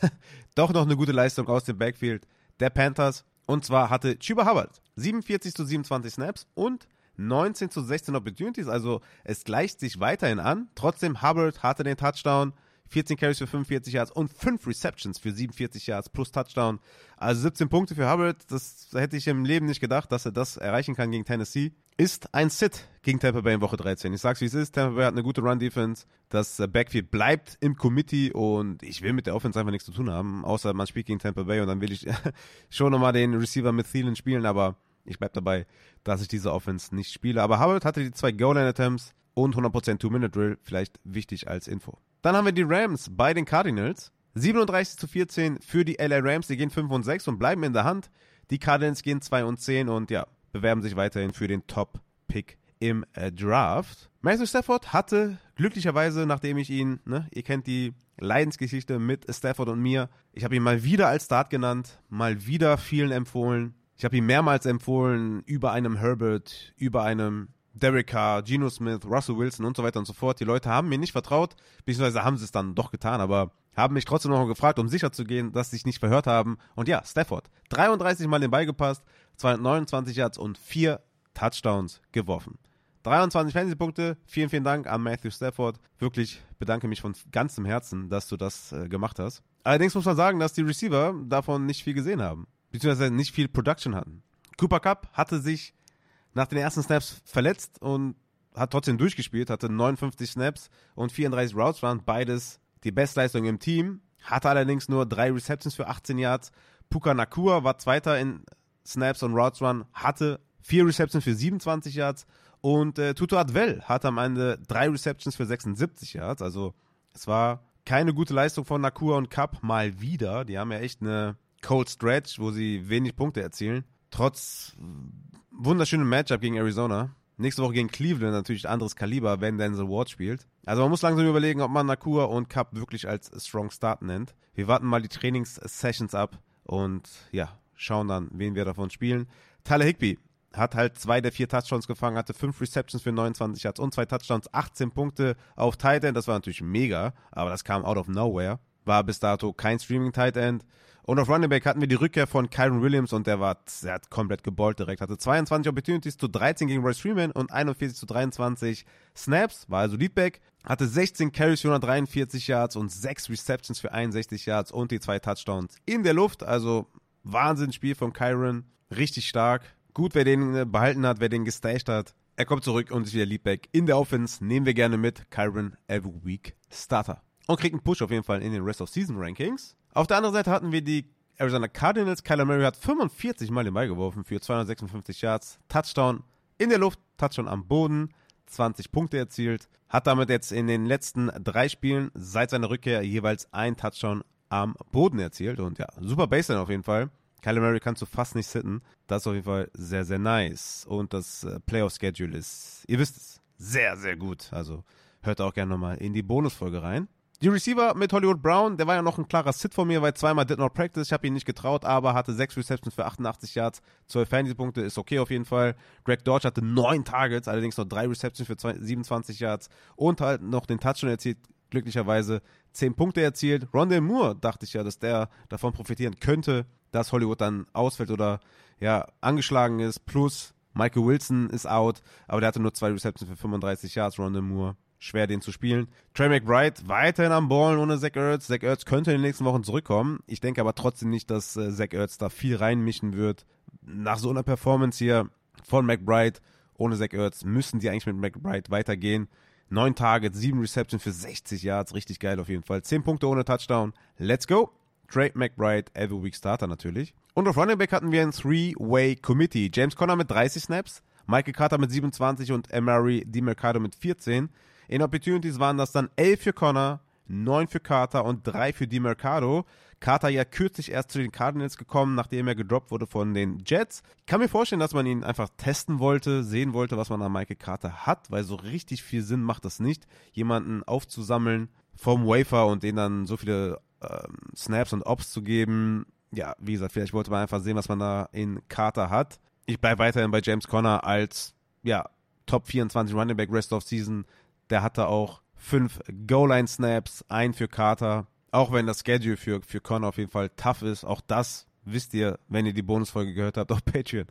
doch noch eine gute Leistung aus dem Backfield der Panthers. Und zwar hatte Chuba Hubbard 47 zu 27 Snaps und 19 zu 16 Opportunities. Also es gleicht sich weiterhin an. Trotzdem Hubbard hatte den Touchdown. 14 Carries für 45 Yards und 5 Receptions für 47 Yards plus Touchdown. Also 17 Punkte für Hubbard. Das hätte ich im Leben nicht gedacht, dass er das erreichen kann gegen Tennessee. Ist ein Sit gegen Tampa Bay in Woche 13. Ich sag's wie es ist. Tampa Bay hat eine gute Run-Defense. Das äh, Backfield bleibt im Committee und ich will mit der Offense einfach nichts zu tun haben, außer man spielt gegen Tampa Bay und dann will ich schon nochmal den Receiver mit Thielen spielen, aber ich bleib dabei, dass ich diese Offense nicht spiele. Aber Hubbard hatte die zwei Goal-Line-Attempts und 100% Two-Minute-Drill, vielleicht wichtig als Info. Dann haben wir die Rams bei den Cardinals. 37 zu 14 für die LA Rams. Die gehen 5 und 6 und bleiben in der Hand. Die Cardinals gehen 2 und 10 und ja, bewerben sich weiterhin für den Top-Pick im äh, Draft. Matthew Stafford hatte glücklicherweise, nachdem ich ihn, ne, ihr kennt die Leidensgeschichte mit Stafford und mir, ich habe ihn mal wieder als Start genannt, mal wieder vielen empfohlen. Ich habe ihn mehrmals empfohlen über einem Herbert, über einem Derek Carr, Geno Smith, Russell Wilson und so weiter und so fort. Die Leute haben mir nicht vertraut, beziehungsweise haben sie es dann doch getan, aber haben mich trotzdem noch gefragt, um sicher zu gehen, dass sie sich nicht verhört haben. Und ja, Stafford, 33 Mal den Ball gepasst, 229 Yards und 4 Touchdowns geworfen. 23 Fantasy-Punkte, vielen, vielen Dank an Matthew Stafford. Wirklich bedanke mich von ganzem Herzen, dass du das äh, gemacht hast. Allerdings muss man sagen, dass die Receiver davon nicht viel gesehen haben, beziehungsweise nicht viel Production hatten. Cooper Cup hatte sich nach den ersten Snaps verletzt und hat trotzdem durchgespielt, hatte 59 Snaps und 34 Routes, waren beides die Bestleistung im Team, hatte allerdings nur drei Receptions für 18 Yards. Puka Nakua war Zweiter in Snaps und Routes Run, hatte vier Receptions für 27 Yards und äh, Tuto Advel hatte am Ende drei Receptions für 76 Yards. Also es war keine gute Leistung von Nakua und Cup mal wieder. Die haben ja echt eine Cold Stretch, wo sie wenig Punkte erzielen. Trotz wunderschönen Matchup gegen Arizona. Nächste Woche gegen Cleveland natürlich anderes Kaliber, wenn Denzel Ward spielt. Also man muss langsam überlegen, ob man Nakua und Cup wirklich als Strong Start nennt. Wir warten mal die Trainings-Sessions ab und ja, schauen dann, wen wir davon spielen. Tyler Higby hat halt zwei der vier Touchdowns gefangen, hatte fünf Receptions für 29 Yards und zwei Touchdowns, 18 Punkte auf Tight End. Das war natürlich mega, aber das kam out of nowhere. War bis dato kein Streaming Tight End. Und auf Running Back hatten wir die Rückkehr von Kyron Williams und der war, der hat komplett geballt direkt. Hatte 22 Opportunities zu 13 gegen Royce Freeman und 41 zu 23 Snaps, war also Leadback. Hatte 16 Carries für 143 Yards und 6 Receptions für 61 Yards und die zwei Touchdowns in der Luft. Also Wahnsinnsspiel von Kyron. Richtig stark. Gut, wer den äh, behalten hat, wer den gestasht hat. Er kommt zurück und ist wieder Leadback in der Offense. Nehmen wir gerne mit. Kyron Every Week Starter. Und kriegt einen Push auf jeden Fall in den Rest of Season Rankings. Auf der anderen Seite hatten wir die Arizona Cardinals. Kyler Murray hat 45 Mal den Ball geworfen für 256 Yards. Touchdown in der Luft, Touchdown am Boden, 20 Punkte erzielt. Hat damit jetzt in den letzten drei Spielen seit seiner Rückkehr jeweils ein Touchdown am Boden erzielt. Und ja, super Baseline auf jeden Fall. Kyler Murray kannst du fast nicht sitten. Das ist auf jeden Fall sehr, sehr nice. Und das äh, Playoff-Schedule ist, ihr wisst es, sehr, sehr gut. Also hört auch gerne nochmal in die Bonusfolge rein. Die Receiver mit Hollywood Brown, der war ja noch ein klarer Sit von mir, weil zweimal did not practice. Ich habe ihn nicht getraut, aber hatte sechs Receptions für 88 Yards, 12 Fantasy-Punkte, ist okay auf jeden Fall. Greg Dodge hatte neun Targets, allerdings noch drei Receptions für 27 Yards und halt noch den Touchdown erzielt glücklicherweise 10 Punkte erzielt. Rondell Moore dachte ich ja, dass der davon profitieren könnte, dass Hollywood dann ausfällt oder ja, angeschlagen ist. Plus Michael Wilson ist out, aber der hatte nur zwei Receptions für 35 Yards, Rondell Moore. Schwer, den zu spielen. Trey McBride weiterhin am Ballen ohne Zach Ertz. Zach Ertz könnte in den nächsten Wochen zurückkommen. Ich denke aber trotzdem nicht, dass äh, Zach Ertz da viel reinmischen wird. Nach so einer Performance hier von McBride ohne Zach Ertz müssen die eigentlich mit McBride weitergehen. Neun Targets, sieben Receptions für 60 Yards. Richtig geil auf jeden Fall. Zehn Punkte ohne Touchdown. Let's go. Trey McBride, every week Starter natürlich. Und auf Running Back hatten wir ein Three-Way Committee. James Conner mit 30 Snaps, Michael Carter mit 27 und Emery DiMercado mit 14. In Opportunities waren das dann 11 für Connor, 9 für Carter und 3 für DiMercado. Carter ja kürzlich erst zu den Cardinals gekommen, nachdem er gedroppt wurde von den Jets. Ich kann mir vorstellen, dass man ihn einfach testen wollte, sehen wollte, was man an Michael Carter hat, weil so richtig viel Sinn macht das nicht, jemanden aufzusammeln vom Wafer und den dann so viele ähm, Snaps und Ops zu geben. Ja, wie gesagt, vielleicht wollte man einfach sehen, was man da in Carter hat. Ich bleibe weiterhin bei James Conner als ja, Top 24 Running Back Rest of Season der hatte auch fünf Goal-Line-Snaps, ein für Carter. Auch wenn das Schedule für, für Connor auf jeden Fall tough ist. Auch das wisst ihr, wenn ihr die Bonusfolge gehört habt auf Patreon.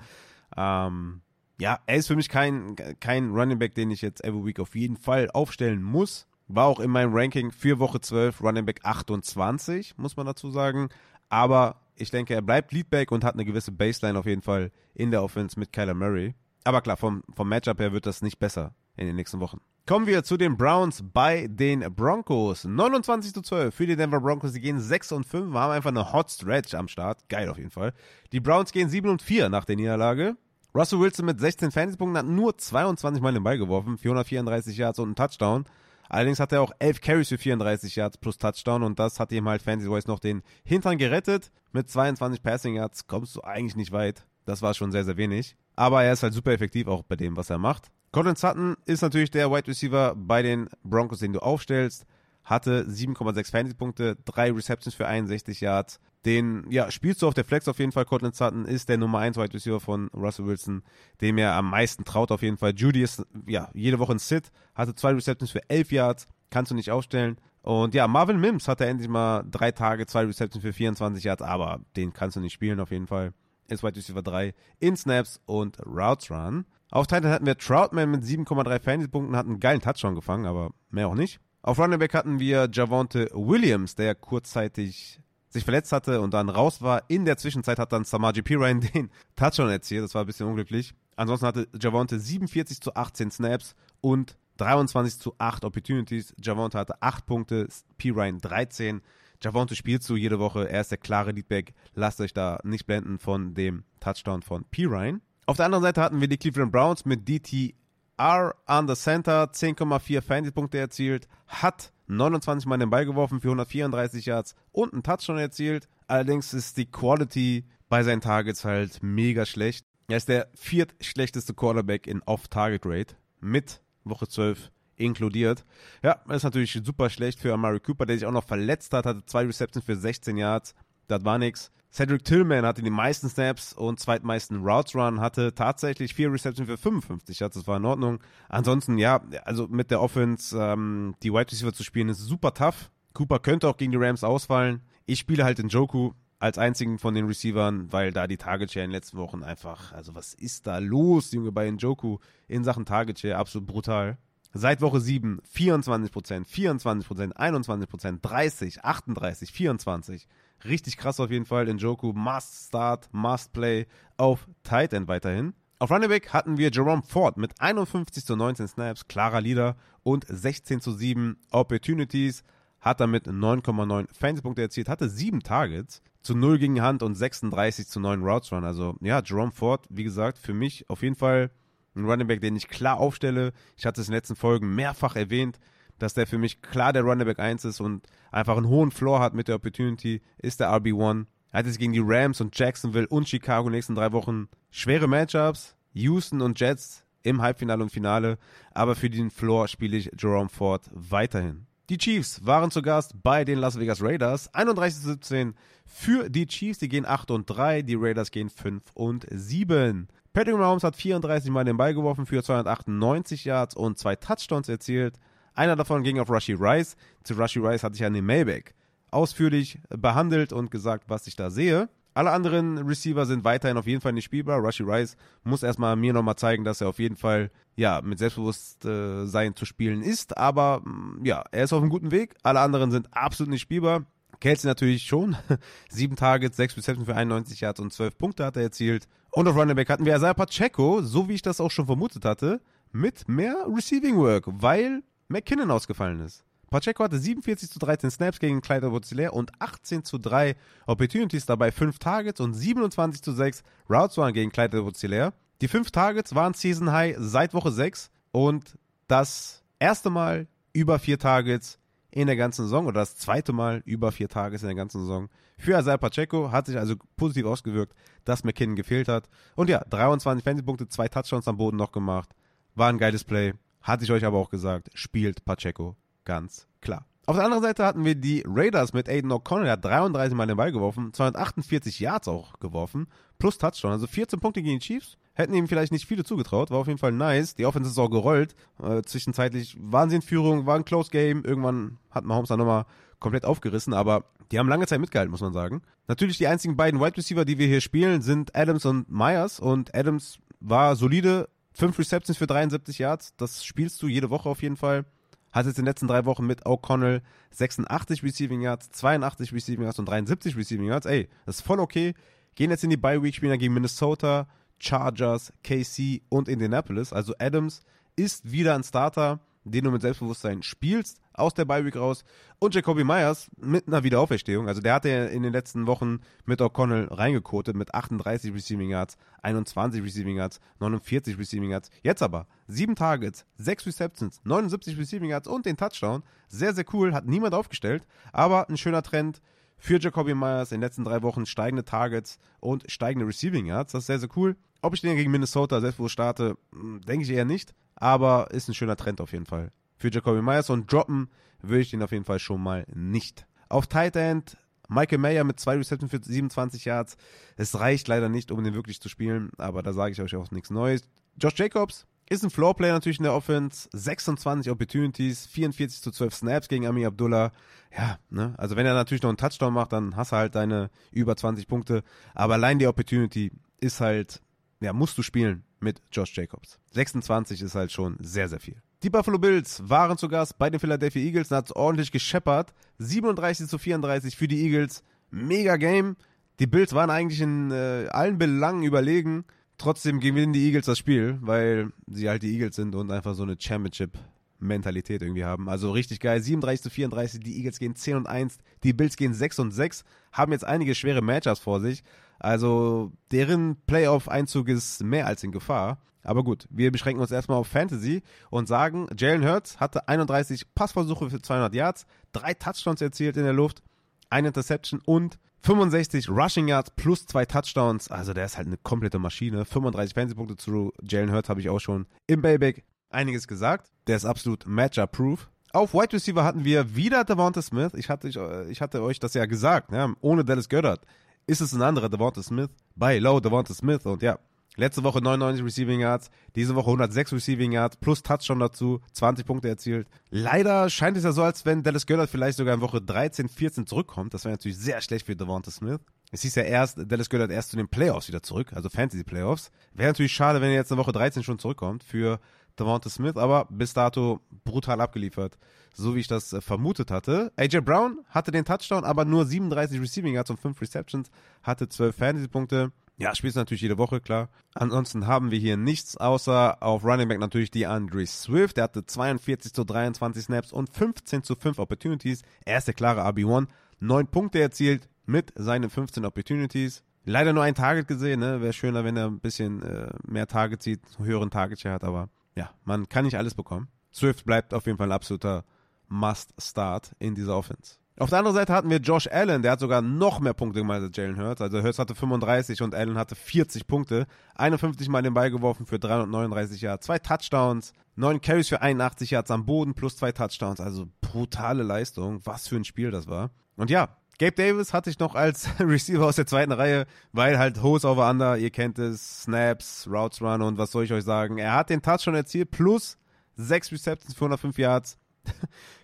Ähm, ja, er ist für mich kein, kein Running Back, den ich jetzt every week auf jeden Fall aufstellen muss. War auch in meinem Ranking für Woche 12 Running Back 28, muss man dazu sagen. Aber ich denke, er bleibt Leadback und hat eine gewisse Baseline auf jeden Fall in der Offense mit Kyler Murray. Aber klar, vom, vom Matchup her wird das nicht besser in den nächsten Wochen. Kommen wir zu den Browns bei den Broncos. 29 zu 12 für die Denver Broncos. Die gehen 6 und 5, haben einfach eine Hot Stretch am Start. Geil auf jeden Fall. Die Browns gehen 7 und 4 nach der Niederlage. Russell Wilson mit 16 Fantasy-Punkten hat nur 22 Mal den Ball geworfen, 434 Yards und einen Touchdown. Allerdings hat er auch 11 Carries für 34 Yards plus Touchdown und das hat ihm halt Fantasy-wise noch den Hintern gerettet. Mit 22 Passing Yards kommst du eigentlich nicht weit. Das war schon sehr, sehr wenig. Aber er ist halt super effektiv auch bei dem, was er macht. Colin Sutton ist natürlich der Wide Receiver bei den Broncos, den du aufstellst. Hatte 7,6 Fantasy-Punkte, 3 Receptions für 61 Yards. Den, ja, spielst du auf der Flex auf jeden Fall. Cortland Sutton ist der Nummer 1 Wide Receiver von Russell Wilson, dem er am meisten traut auf jeden Fall. Judy ist, ja, jede Woche ein Sit, hatte 2 Receptions für 11 Yards, kannst du nicht aufstellen. Und ja, Marvin Mims hatte endlich mal 3 Tage, 2 Receptions für 24 Yards, aber den kannst du nicht spielen auf jeden Fall. Ist Wide Receiver 3 in Snaps und Routes Run. Auf Titan hatten wir Troutman mit 7,3 Fantasy-Punkten, hat einen geilen Touchdown gefangen, aber mehr auch nicht. Auf Running Back hatten wir Javonte Williams, der kurzzeitig sich verletzt hatte und dann raus war. In der Zwischenzeit hat dann Samaji Pirine den Touchdown erzielt. Das war ein bisschen unglücklich. Ansonsten hatte Javonte 47 zu 18 Snaps und 23 zu 8 Opportunities. Javonte hatte 8 Punkte, Pirine 13. Javonte spielt so jede Woche. Er ist der klare Leadback. Lasst euch da nicht blenden von dem Touchdown von Pirine. Auf der anderen Seite hatten wir die Cleveland Browns mit DTR an the Center, 10,4 Fantasy-Punkte erzielt, hat 29 Mal den Ball geworfen für 134 Yards und einen Touchdown erzielt. Allerdings ist die Quality bei seinen Targets halt mega schlecht. Er ist der viertschlechteste Quarterback in Off-Target-Rate mit Woche 12 inkludiert. Ja, ist natürlich super schlecht für Amari Cooper, der sich auch noch verletzt hat, hatte zwei Receptions für 16 Yards. Das war nichts. Cedric Tillman hatte die meisten Snaps und zweitmeisten Routes Run, hatte tatsächlich vier Receptions für 55 Yards, das war in Ordnung. Ansonsten, ja, also mit der Offense ähm, die Wide Receiver zu spielen, ist super tough. Cooper könnte auch gegen die Rams ausfallen. Ich spiele halt in Joku als einzigen von den Receivern, weil da die Target Share in den letzten Wochen einfach, also was ist da los, Junge, bei Njoku in Sachen Target Share, absolut brutal. Seit Woche 7 24%, 24%, 21%, 30, 38, 24. Richtig krass auf jeden Fall. Njoku must start, must play auf Tight End weiterhin. Auf Running Back hatten wir Jerome Ford mit 51 zu 19 Snaps, klarer Leader und 16 zu 7 Opportunities. Hat damit 9,9 Fantasy-Punkte erzielt, hatte 7 Targets zu 0 gegen Hand und 36 zu 9 Routes Run. Also ja, Jerome Ford, wie gesagt, für mich auf jeden Fall ein Running Back, den ich klar aufstelle. Ich hatte es in den letzten Folgen mehrfach erwähnt dass der für mich klar der Running Back 1 ist und einfach einen hohen Floor hat mit der Opportunity, ist der RB1. Er hat jetzt gegen die Rams und Jacksonville und Chicago in den nächsten drei Wochen schwere Matchups. Houston und Jets im Halbfinale und Finale. Aber für den Floor spiele ich Jerome Ford weiterhin. Die Chiefs waren zu Gast bei den Las Vegas Raiders. 31 17 für die Chiefs. Die gehen 8 und 3. Die Raiders gehen 5 und 7. Patrick Mahomes hat 34 Mal den Ball geworfen für 298 Yards und zwei Touchdowns erzielt. Einer davon ging auf Rushy Rice. Zu Rushy Rice hatte ich ja in dem Mailback ausführlich behandelt und gesagt, was ich da sehe. Alle anderen Receiver sind weiterhin auf jeden Fall nicht spielbar. Rushy Rice muss erstmal mir nochmal zeigen, dass er auf jeden Fall ja mit Selbstbewusstsein zu spielen ist. Aber mm, ja, er ist auf einem guten Weg. Alle anderen sind absolut nicht spielbar. Kelsey natürlich schon. Sieben Targets, sechs Receptions für 91 Yards und zwölf Punkte hat er erzielt. Und auf Running Back hatten wir Isaiah Pacheco, so wie ich das auch schon vermutet hatte, mit mehr Receiving Work, weil McKinnon ausgefallen ist. Pacheco hatte 47 zu 13 Snaps gegen Clyde Wozziler und 18 zu 3 Opportunities, dabei 5 Targets und 27 zu 6 Routes waren gegen Clyde Wozziler. Die 5 Targets waren Season High seit Woche 6 und das erste Mal über 4 Targets in der ganzen Saison oder das zweite Mal über 4 Targets in der ganzen Saison. Für Isaiah Pacheco hat sich also positiv ausgewirkt, dass McKinnon gefehlt hat. Und ja, 23 Fantasy-Punkte, 2 Touchdowns am Boden noch gemacht. War ein geiles Play. Hatte ich euch aber auch gesagt, spielt Pacheco ganz klar. Auf der anderen Seite hatten wir die Raiders mit Aiden O'Connell, der hat 33 Mal den Ball geworfen, 248 Yards auch geworfen, plus Touchdown, also 14 Punkte gegen die Chiefs. Hätten ihm vielleicht nicht viele zugetraut, war auf jeden Fall nice. Die Offense ist auch gerollt. Äh, zwischenzeitlich waren sie in Führung, war ein Close Game. Irgendwann hat Mahomes dann nochmal komplett aufgerissen, aber die haben lange Zeit mitgehalten, muss man sagen. Natürlich die einzigen beiden Wide Receiver, die wir hier spielen, sind Adams und Myers und Adams war solide, 5 Receptions für 73 Yards, das spielst du jede Woche auf jeden Fall. Hat jetzt in den letzten drei Wochen mit O'Connell 86 Receiving Yards, 82 Receiving Yards und 73 Receiving Yards. Ey, das ist voll okay. Gehen jetzt in die Bye Week, spielen gegen Minnesota, Chargers, KC und Indianapolis. Also Adams ist wieder ein Starter den du mit Selbstbewusstsein spielst, aus der Bye Week raus. Und Jacoby Myers mit einer Wiederauferstehung. Also der hatte in den letzten Wochen mit O'Connell reingekotet mit 38 Receiving Yards, 21 Receiving Yards, 49 Receiving Yards. Jetzt aber 7 Targets, 6 Receptions, 79 Receiving Yards und den Touchdown. Sehr, sehr cool, hat niemand aufgestellt, aber ein schöner Trend für Jacoby Myers in den letzten drei Wochen steigende Targets und steigende Receiving Yards. Das ist sehr, sehr cool. Ob ich den gegen Minnesota selbstbewusst starte, hm, denke ich eher nicht aber ist ein schöner Trend auf jeden Fall. Für Jacoby Myers und droppen würde ich den auf jeden Fall schon mal nicht. Auf Tight End Michael Mayer mit zwei Receptions für 27 Yards. Es reicht leider nicht, um den wirklich zu spielen, aber da sage ich euch auch nichts Neues. Josh Jacobs ist ein Floorplayer natürlich in der Offense. 26 Opportunities, 44 zu 12 Snaps gegen Ami Abdullah. Ja, ne? Also wenn er natürlich noch einen Touchdown macht, dann hast du halt deine über 20 Punkte. Aber allein die Opportunity ist halt, ja, musst du spielen mit Josh Jacobs. 26 ist halt schon sehr, sehr viel. Die Buffalo Bills waren zu Gast bei den Philadelphia Eagles und hat es ordentlich gescheppert. 37 zu 34 für die Eagles. Mega Game. Die Bills waren eigentlich in äh, allen Belangen überlegen. Trotzdem gewinnen die Eagles das Spiel, weil sie halt die Eagles sind und einfach so eine Championship-Mentalität irgendwie haben. Also richtig geil. 37 zu 34. Die Eagles gehen 10 und 1. Die Bills gehen 6 und 6. Haben jetzt einige schwere Matchups vor sich. Also deren Playoff-Einzug ist mehr als in Gefahr. Aber gut, wir beschränken uns erstmal auf Fantasy und sagen, Jalen Hurts hatte 31 Passversuche für 200 Yards, drei Touchdowns erzielt in der Luft, eine Interception und 65 Rushing Yards plus zwei Touchdowns. Also der ist halt eine komplette Maschine. 35 Fantasy-Punkte zu Jalen Hurts habe ich auch schon im Bayback einiges gesagt. Der ist absolut Matchup-proof. Auf Wide Receiver hatten wir wieder Devonta Smith. Ich hatte, ich hatte euch das ja gesagt, ja, ohne Dallas Goddard ist es ein anderer Devonta Smith bei Low Devonta Smith und ja, letzte Woche 99 Receiving Yards, diese Woche 106 Receiving Yards plus Touchdown dazu, 20 Punkte erzielt. Leider scheint es ja so, als wenn Dallas Goddard vielleicht sogar in Woche 13, 14 zurückkommt. Das wäre natürlich sehr schlecht für Devonta Smith. Es hieß ja erst, Dallas Goddard erst zu den Playoffs wieder zurück, also Fantasy Playoffs. Wäre natürlich schade, wenn er jetzt in Woche 13 schon zurückkommt für Devonta Smith, aber bis dato brutal abgeliefert, so wie ich das äh, vermutet hatte. AJ Brown hatte den Touchdown, aber nur 37 Receiving Yards und 5 Receptions, hatte 12 Fantasy-Punkte. Ja, spielst natürlich jede Woche, klar. Ansonsten haben wir hier nichts, außer auf Running Back natürlich die Andre Swift. Der hatte 42 zu 23 Snaps und 15 zu 5 Opportunities. Er ist der klare RB1. 9 Punkte erzielt mit seinen 15 Opportunities. Leider nur ein Target gesehen, ne? Wäre schöner, wenn er ein bisschen äh, mehr Target sieht, höheren Target hat, aber ja, man kann nicht alles bekommen. Swift bleibt auf jeden Fall ein absoluter Must-Start in dieser Offense. Auf der anderen Seite hatten wir Josh Allen, der hat sogar noch mehr Punkte gemacht als Jalen Hurts. Also Hurts hatte 35 und Allen hatte 40 Punkte. 51 Mal den Ball geworfen für 339 Yards, zwei Touchdowns, 9 Carries für 81 Yards am Boden plus zwei Touchdowns. Also brutale Leistung. Was für ein Spiel das war. Und ja, Gabe Davis hatte ich noch als Receiver aus der zweiten Reihe, weil halt Hose over Under, ihr kennt es, Snaps, Routes Run und was soll ich euch sagen. Er hat den Touch schon erzielt, plus 6 Receptions für 105 Yards.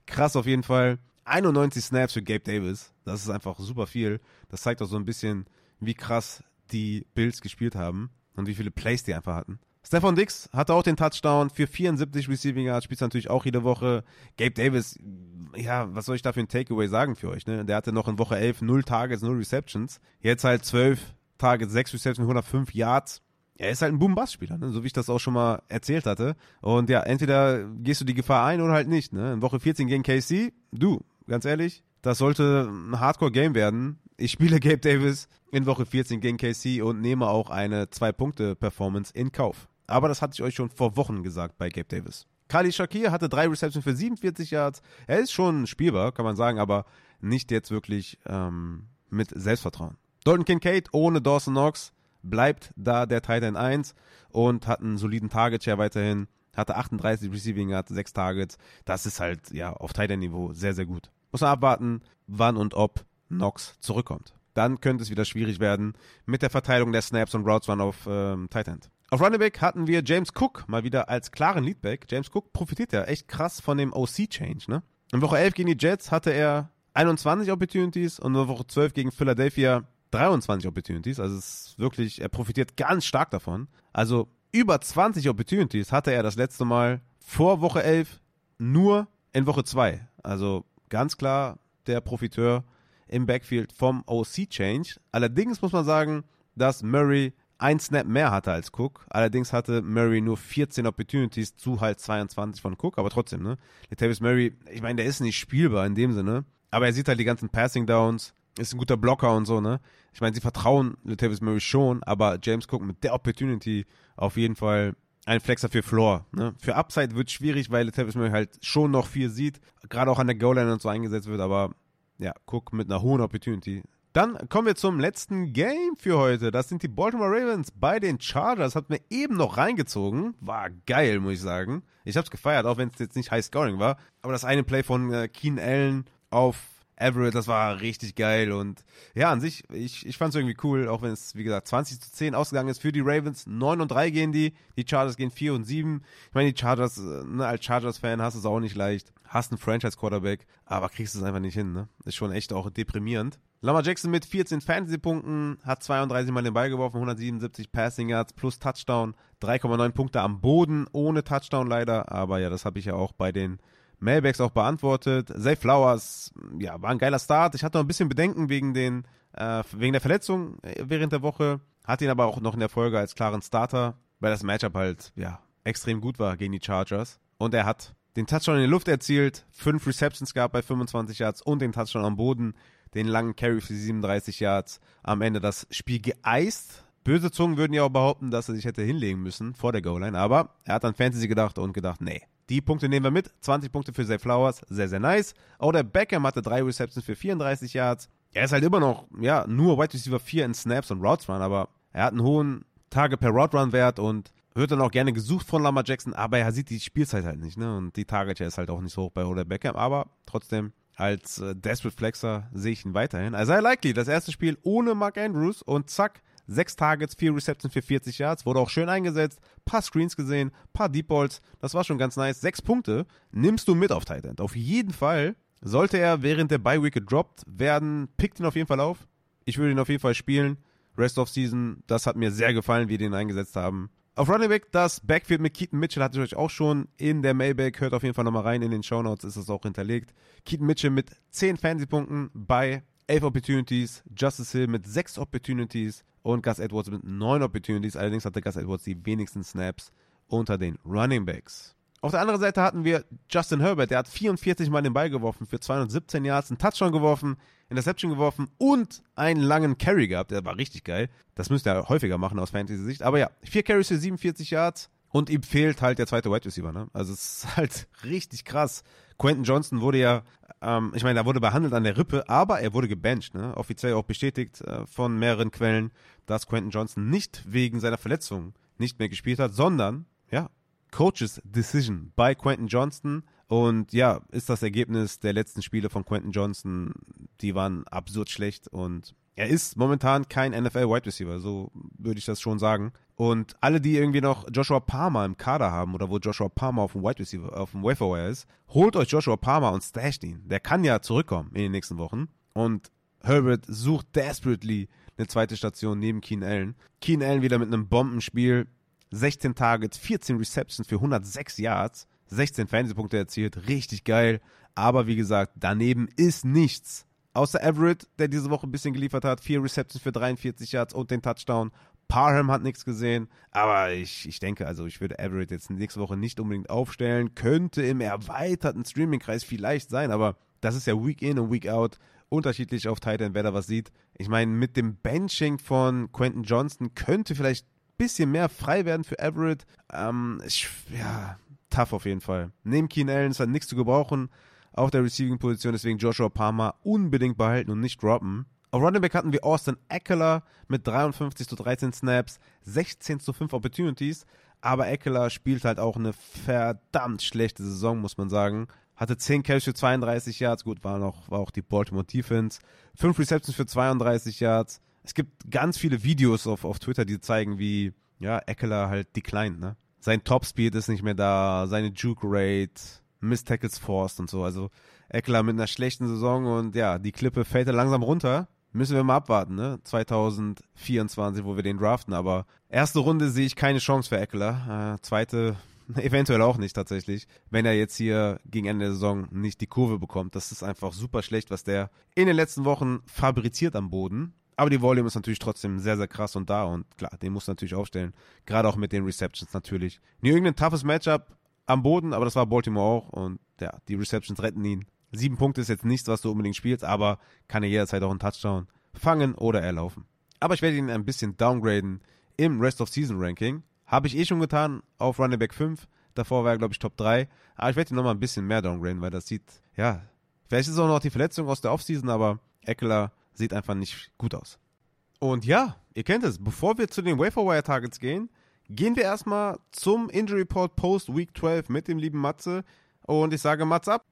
Krass auf jeden Fall. 91 Snaps für Gabe Davis. Das ist einfach super viel. Das zeigt auch so ein bisschen, wie krass die Bills gespielt haben und wie viele Plays die einfach hatten. Stefan Dix hatte auch den Touchdown für 74 Receiving Yards, spielt natürlich auch jede Woche. Gabe Davis, ja, was soll ich da für ein Takeaway sagen für euch? Ne? Der hatte noch in Woche 11 0 Targets, 0 Receptions. Jetzt halt 12 Targets, 6 Receptions, 105 Yards. Er ist halt ein Boom-Bass-Spieler, ne? so wie ich das auch schon mal erzählt hatte. Und ja, entweder gehst du die Gefahr ein oder halt nicht. Ne? In Woche 14 gegen KC, du, ganz ehrlich, das sollte ein Hardcore-Game werden. Ich spiele Gabe Davis in Woche 14 gegen KC und nehme auch eine Zwei-Punkte-Performance in Kauf. Aber das hatte ich euch schon vor Wochen gesagt bei Gabe Davis. Kali Shakir hatte drei Receptions für 47 Yards. Er ist schon spielbar, kann man sagen, aber nicht jetzt wirklich ähm, mit Selbstvertrauen. Dalton Kincaid ohne Dawson Knox bleibt da der Titan 1 und hat einen soliden Target Share weiterhin. Hatte 38 Receiving Yards, 6 Targets. Das ist halt ja auf Titan Niveau sehr, sehr gut. Muss man abwarten, wann und ob Knox zurückkommt. Dann könnte es wieder schwierig werden mit der Verteilung der Snaps und Routes Run auf ähm, Tight End. Auf Running Back hatten wir James Cook mal wieder als klaren Leadback. James Cook profitiert ja echt krass von dem OC-Change, ne? In Woche 11 gegen die Jets hatte er 21 Opportunities und in Woche 12 gegen Philadelphia 23 Opportunities. Also es ist wirklich, er profitiert ganz stark davon. Also über 20 Opportunities hatte er das letzte Mal vor Woche 11 nur in Woche 2. Also ganz klar der Profiteur im Backfield vom OC-Change. Allerdings muss man sagen, dass Murray ein Snap mehr hatte als Cook. Allerdings hatte Murray nur 14 Opportunities zu halt 22 von Cook, aber trotzdem, ne? Latavius Murray, ich meine, der ist nicht spielbar in dem Sinne, aber er sieht halt die ganzen Passing Downs, ist ein guter Blocker und so, ne? Ich meine, sie vertrauen Latavius Murray schon, aber James Cook mit der Opportunity auf jeden Fall ein Flexer für Floor. Ne? Für Upside wird schwierig, weil Latavius Murray halt schon noch viel sieht, gerade auch an der Goal-Line und so eingesetzt wird, aber ja, Cook mit einer hohen Opportunity dann kommen wir zum letzten Game für heute. Das sind die Baltimore Ravens bei den Chargers. Hat mir eben noch reingezogen. War geil, muss ich sagen. Ich hab's gefeiert, auch wenn es jetzt nicht High Scoring war. Aber das eine Play von äh, Keen Allen auf Everett, das war richtig geil. Und ja, an sich, ich, ich fand's irgendwie cool, auch wenn es, wie gesagt, 20 zu 10 ausgegangen ist für die Ravens. 9 und 3 gehen die. Die Chargers gehen 4 und 7. Ich meine, die Chargers, äh, ne, als Chargers-Fan hast du es auch nicht leicht. Hast einen Franchise-Quarterback, aber kriegst es einfach nicht hin, ne? Ist schon echt auch deprimierend. Lamar Jackson mit 14 Fantasy-Punkten, hat 32 Mal den Ball geworfen, 177 Passing Yards plus Touchdown, 3,9 Punkte am Boden, ohne Touchdown leider, aber ja, das habe ich ja auch bei den Mailbacks auch beantwortet. Zay Flowers, ja, war ein geiler Start. Ich hatte noch ein bisschen Bedenken wegen, den, äh, wegen der Verletzung äh, während der Woche, hatte ihn aber auch noch in der Folge als klaren Starter, weil das Matchup halt, ja, extrem gut war gegen die Chargers. Und er hat den Touchdown in die Luft erzielt, fünf Receptions gab bei 25 Yards und den Touchdown am Boden den langen Carry für 37 Yards am Ende das Spiel geeist. Böse Zungen würden ja auch behaupten, dass er sich hätte hinlegen müssen vor der Goal-Line, aber er hat an Fantasy gedacht und gedacht, nee, die Punkte nehmen wir mit. 20 Punkte für Zay Flowers, sehr, sehr nice. Auch der Beckham hatte drei Receptions für 34 Yards. Er ist halt immer noch, ja, nur Wide Receiver 4 in Snaps und Routes Run, aber er hat einen hohen Tage per Route Run Wert und wird dann auch gerne gesucht von Lamar Jackson, aber er sieht die Spielzeit halt nicht, ne? Und die Target ist halt auch nicht so hoch bei Oder Beckham, aber trotzdem als äh, Desperate Flexer sehe ich ihn weiterhin. Also likely, das erste Spiel ohne Mark Andrews und zack, sechs Targets, vier Receptions für 40 Yards, wurde auch schön eingesetzt, paar Screens gesehen, paar Deep Balls, das war schon ganz nice. Sechs Punkte nimmst du mit auf Tight End. Auf jeden Fall sollte er während der Bye Week gedroppt werden, pickt ihn auf jeden Fall auf. Ich würde ihn auf jeden Fall spielen. Rest of Season, das hat mir sehr gefallen, wie die ihn eingesetzt haben. Auf Running Back, das Backfield mit Keaton Mitchell hatte ich euch auch schon in der Mailback. Hört auf jeden Fall nochmal rein in den Show Notes, ist das auch hinterlegt. Keaton Mitchell mit 10 Fantasy-Punkten bei 11 Opportunities, Justice Hill mit 6 Opportunities und Gus Edwards mit 9 Opportunities. Allerdings hatte Gus Edwards die wenigsten Snaps unter den Running Backs. Auf der anderen Seite hatten wir Justin Herbert, der hat 44 Mal den Ball geworfen für 217 Yards, einen Touchdown geworfen, Interception geworfen und einen langen Carry gehabt. Der war richtig geil. Das müsste er häufiger machen aus Fantasy-Sicht. Aber ja, vier Carries für 47 Yards und ihm fehlt halt der zweite Wide Receiver. Ne? Also es ist halt richtig krass. Quentin Johnson wurde ja, ähm, ich meine, er wurde behandelt an der Rippe, aber er wurde gebencht. Ne? Offiziell auch bestätigt äh, von mehreren Quellen, dass Quentin Johnson nicht wegen seiner Verletzung nicht mehr gespielt hat, sondern ja, Coaches Decision bei Quentin Johnston. Und ja, ist das Ergebnis der letzten Spiele von Quentin Johnson, die waren absurd schlecht und er ist momentan kein NFL-Wide Receiver, so würde ich das schon sagen. Und alle, die irgendwie noch Joshua Palmer im Kader haben oder wo Joshua Palmer auf dem Wide Receiver, auf dem Waferwire ist, holt euch Joshua Palmer und stasht ihn. Der kann ja zurückkommen in den nächsten Wochen. Und Herbert sucht desperately eine zweite Station neben Keen Allen. Keen Allen wieder mit einem Bombenspiel. 16 Targets, 14 Receptions für 106 Yards, 16 Fantasy-Punkte erzielt. Richtig geil. Aber wie gesagt, daneben ist nichts. Außer Everett, der diese Woche ein bisschen geliefert hat. Vier Receptions für 43 Yards und den Touchdown. Parham hat nichts gesehen, aber ich, ich denke, also ich würde Everett jetzt nächste Woche nicht unbedingt aufstellen. Könnte im erweiterten Streaming-Kreis vielleicht sein, aber das ist ja Week in und Week out unterschiedlich auf Titan, wer da was sieht. Ich meine, mit dem Benching von Quentin Johnston könnte vielleicht bisschen mehr frei werden für Everett. Ähm, ich, ja, tough auf jeden Fall. Neben Keen Allen ist halt nichts zu gebrauchen auf der Receiving-Position, deswegen Joshua Palmer unbedingt behalten und nicht droppen. Auf Running Back hatten wir Austin Eckler mit 53 zu 13 Snaps, 16 zu 5 Opportunities, aber Eckler spielt halt auch eine verdammt schlechte Saison, muss man sagen. Hatte 10 Catches für 32 Yards, gut, war, noch, war auch die Baltimore Defense. 5 Receptions für 32 Yards. Es gibt ganz viele Videos auf, auf Twitter, die zeigen, wie ja, Eckler halt declined, ne? Sein Topspeed ist nicht mehr da, seine Juke Rate, Miss Tackles forced und so. Also Eckler mit einer schlechten Saison und ja, die Klippe fällt er langsam runter. Müssen wir mal abwarten, ne? 2024, wo wir den draften. Aber erste Runde sehe ich keine Chance für Eckler. Äh, zweite eventuell auch nicht tatsächlich. Wenn er jetzt hier gegen Ende der Saison nicht die Kurve bekommt. Das ist einfach super schlecht, was der in den letzten Wochen fabriziert am Boden. Aber die Volume ist natürlich trotzdem sehr, sehr krass und da. Und klar, den muss natürlich aufstellen. Gerade auch mit den Receptions natürlich. Nie irgendein toughes Matchup am Boden, aber das war Baltimore auch. Und ja, die Receptions retten ihn. Sieben Punkte ist jetzt nichts, was du unbedingt spielst, aber kann er jederzeit auch einen Touchdown fangen oder erlaufen. Aber ich werde ihn ein bisschen downgraden im Rest of Season Ranking. Habe ich eh schon getan auf Running Back 5. Davor war er, glaube ich, Top 3. Aber ich werde ihn nochmal ein bisschen mehr downgraden, weil das sieht, ja, vielleicht ist es auch noch die Verletzung aus der Offseason, aber Eckler sieht einfach nicht gut aus. Und ja, ihr kennt es. Bevor wir zu den Waferwire Targets gehen, gehen wir erstmal zum Injury Report Post Week 12 mit dem lieben Matze. Und ich sage Matze ab.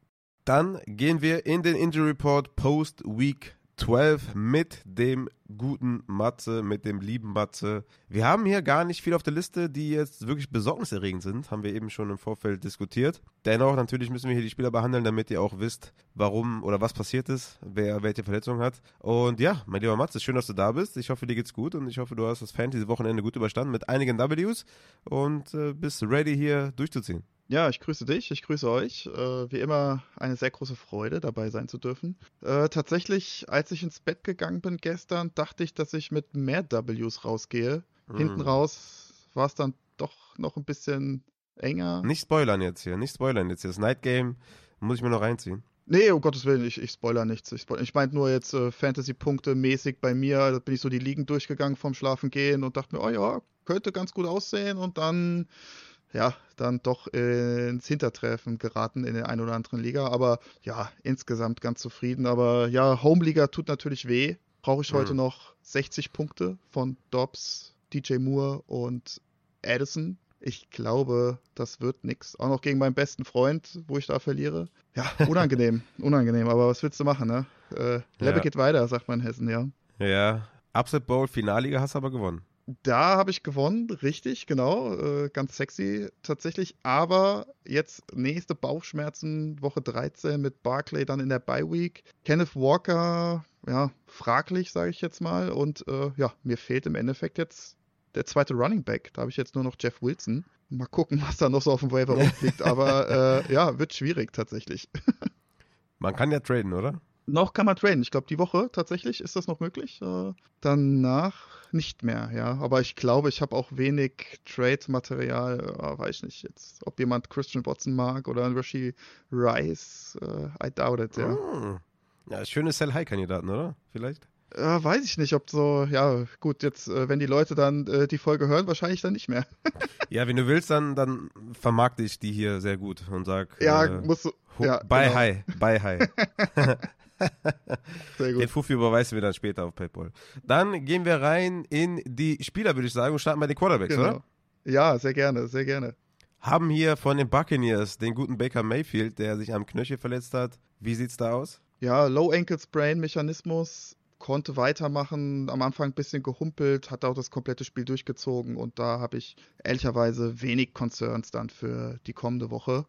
Dann gehen wir in den Injury Report Post Week 12 mit dem guten Matze, mit dem lieben Matze. Wir haben hier gar nicht viel auf der Liste, die jetzt wirklich besorgniserregend sind, haben wir eben schon im Vorfeld diskutiert. Dennoch, natürlich müssen wir hier die Spieler behandeln, damit ihr auch wisst, warum oder was passiert ist, wer welche Verletzung hat. Und ja, mein lieber Matze, schön, dass du da bist. Ich hoffe, dir geht's gut und ich hoffe, du hast das Fantasy-Wochenende gut überstanden mit einigen Ws und äh, bist ready hier durchzuziehen. Ja, ich grüße dich, ich grüße euch. Äh, wie immer eine sehr große Freude, dabei sein zu dürfen. Äh, tatsächlich, als ich ins Bett gegangen bin gestern, dachte ich, dass ich mit mehr Ws rausgehe. Mm. Hinten raus war es dann doch noch ein bisschen enger. Nicht spoilern jetzt hier, nicht spoilern jetzt hier. Das Night Game muss ich mir noch reinziehen. Nee, um Gottes Willen, ich, ich spoiler nichts. Ich, spoil ich meinte nur jetzt äh, Fantasy-Punkte mäßig bei mir. Da bin ich so die Ligen durchgegangen vom Schlafen gehen und dachte mir, oh ja, könnte ganz gut aussehen. Und dann ja, dann doch ins Hintertreffen geraten in der einen oder anderen Liga. Aber ja, insgesamt ganz zufrieden. Aber ja, Home-Liga tut natürlich weh. Brauche ich mhm. heute noch 60 Punkte von Dobbs, DJ Moore und Addison. Ich glaube, das wird nichts. Auch noch gegen meinen besten Freund, wo ich da verliere. Ja, unangenehm, unangenehm. Aber was willst du machen, ne? Äh, Lebe ja. geht weiter, sagt man in Hessen, ja. Ja, Upset Bowl Finalliga hast du aber gewonnen. Da habe ich gewonnen, richtig, genau. Äh, ganz sexy tatsächlich. Aber jetzt nächste Bauchschmerzen, Woche 13 mit Barclay dann in der Bye Week. Kenneth Walker, ja, fraglich, sage ich jetzt mal. Und äh, ja, mir fehlt im Endeffekt jetzt der zweite Running Back. Da habe ich jetzt nur noch Jeff Wilson. Mal gucken, was da noch so auf dem Waiver liegt. Aber äh, ja, wird schwierig tatsächlich. Man kann ja traden, oder? Noch kann man traden. Ich glaube, die Woche tatsächlich ist das noch möglich. Äh, danach nicht mehr, ja. Aber ich glaube, ich habe auch wenig Trade-Material. Äh, weiß nicht jetzt, ob jemand Christian Watson mag oder ein Rishi Rice. Äh, I doubt it, ja. Hm. Ja, schöne Sell-High-Kandidaten, oder? Vielleicht? Äh, weiß ich nicht, ob so, ja, gut, jetzt, äh, wenn die Leute dann äh, die Folge hören, wahrscheinlich dann nicht mehr. ja, wenn du willst, dann, dann vermarkte ich die hier sehr gut und sag. Ja, äh, musst du. Ja, bye genau. high, bye high. Sehr gut. Den Fuffi überweisen wir dann später auf PayPal. Dann gehen wir rein in die Spieler, würde ich sagen, und starten bei den Quarterbacks, genau. oder? Ja, sehr gerne, sehr gerne. Haben hier von den Buccaneers den guten Baker Mayfield, der sich am Knöchel verletzt hat. Wie sieht's da aus? Ja, Low Ankle Sprain Mechanismus konnte weitermachen, am Anfang ein bisschen gehumpelt, hat auch das komplette Spiel durchgezogen und da habe ich ehrlicherweise wenig Concerns dann für die kommende Woche.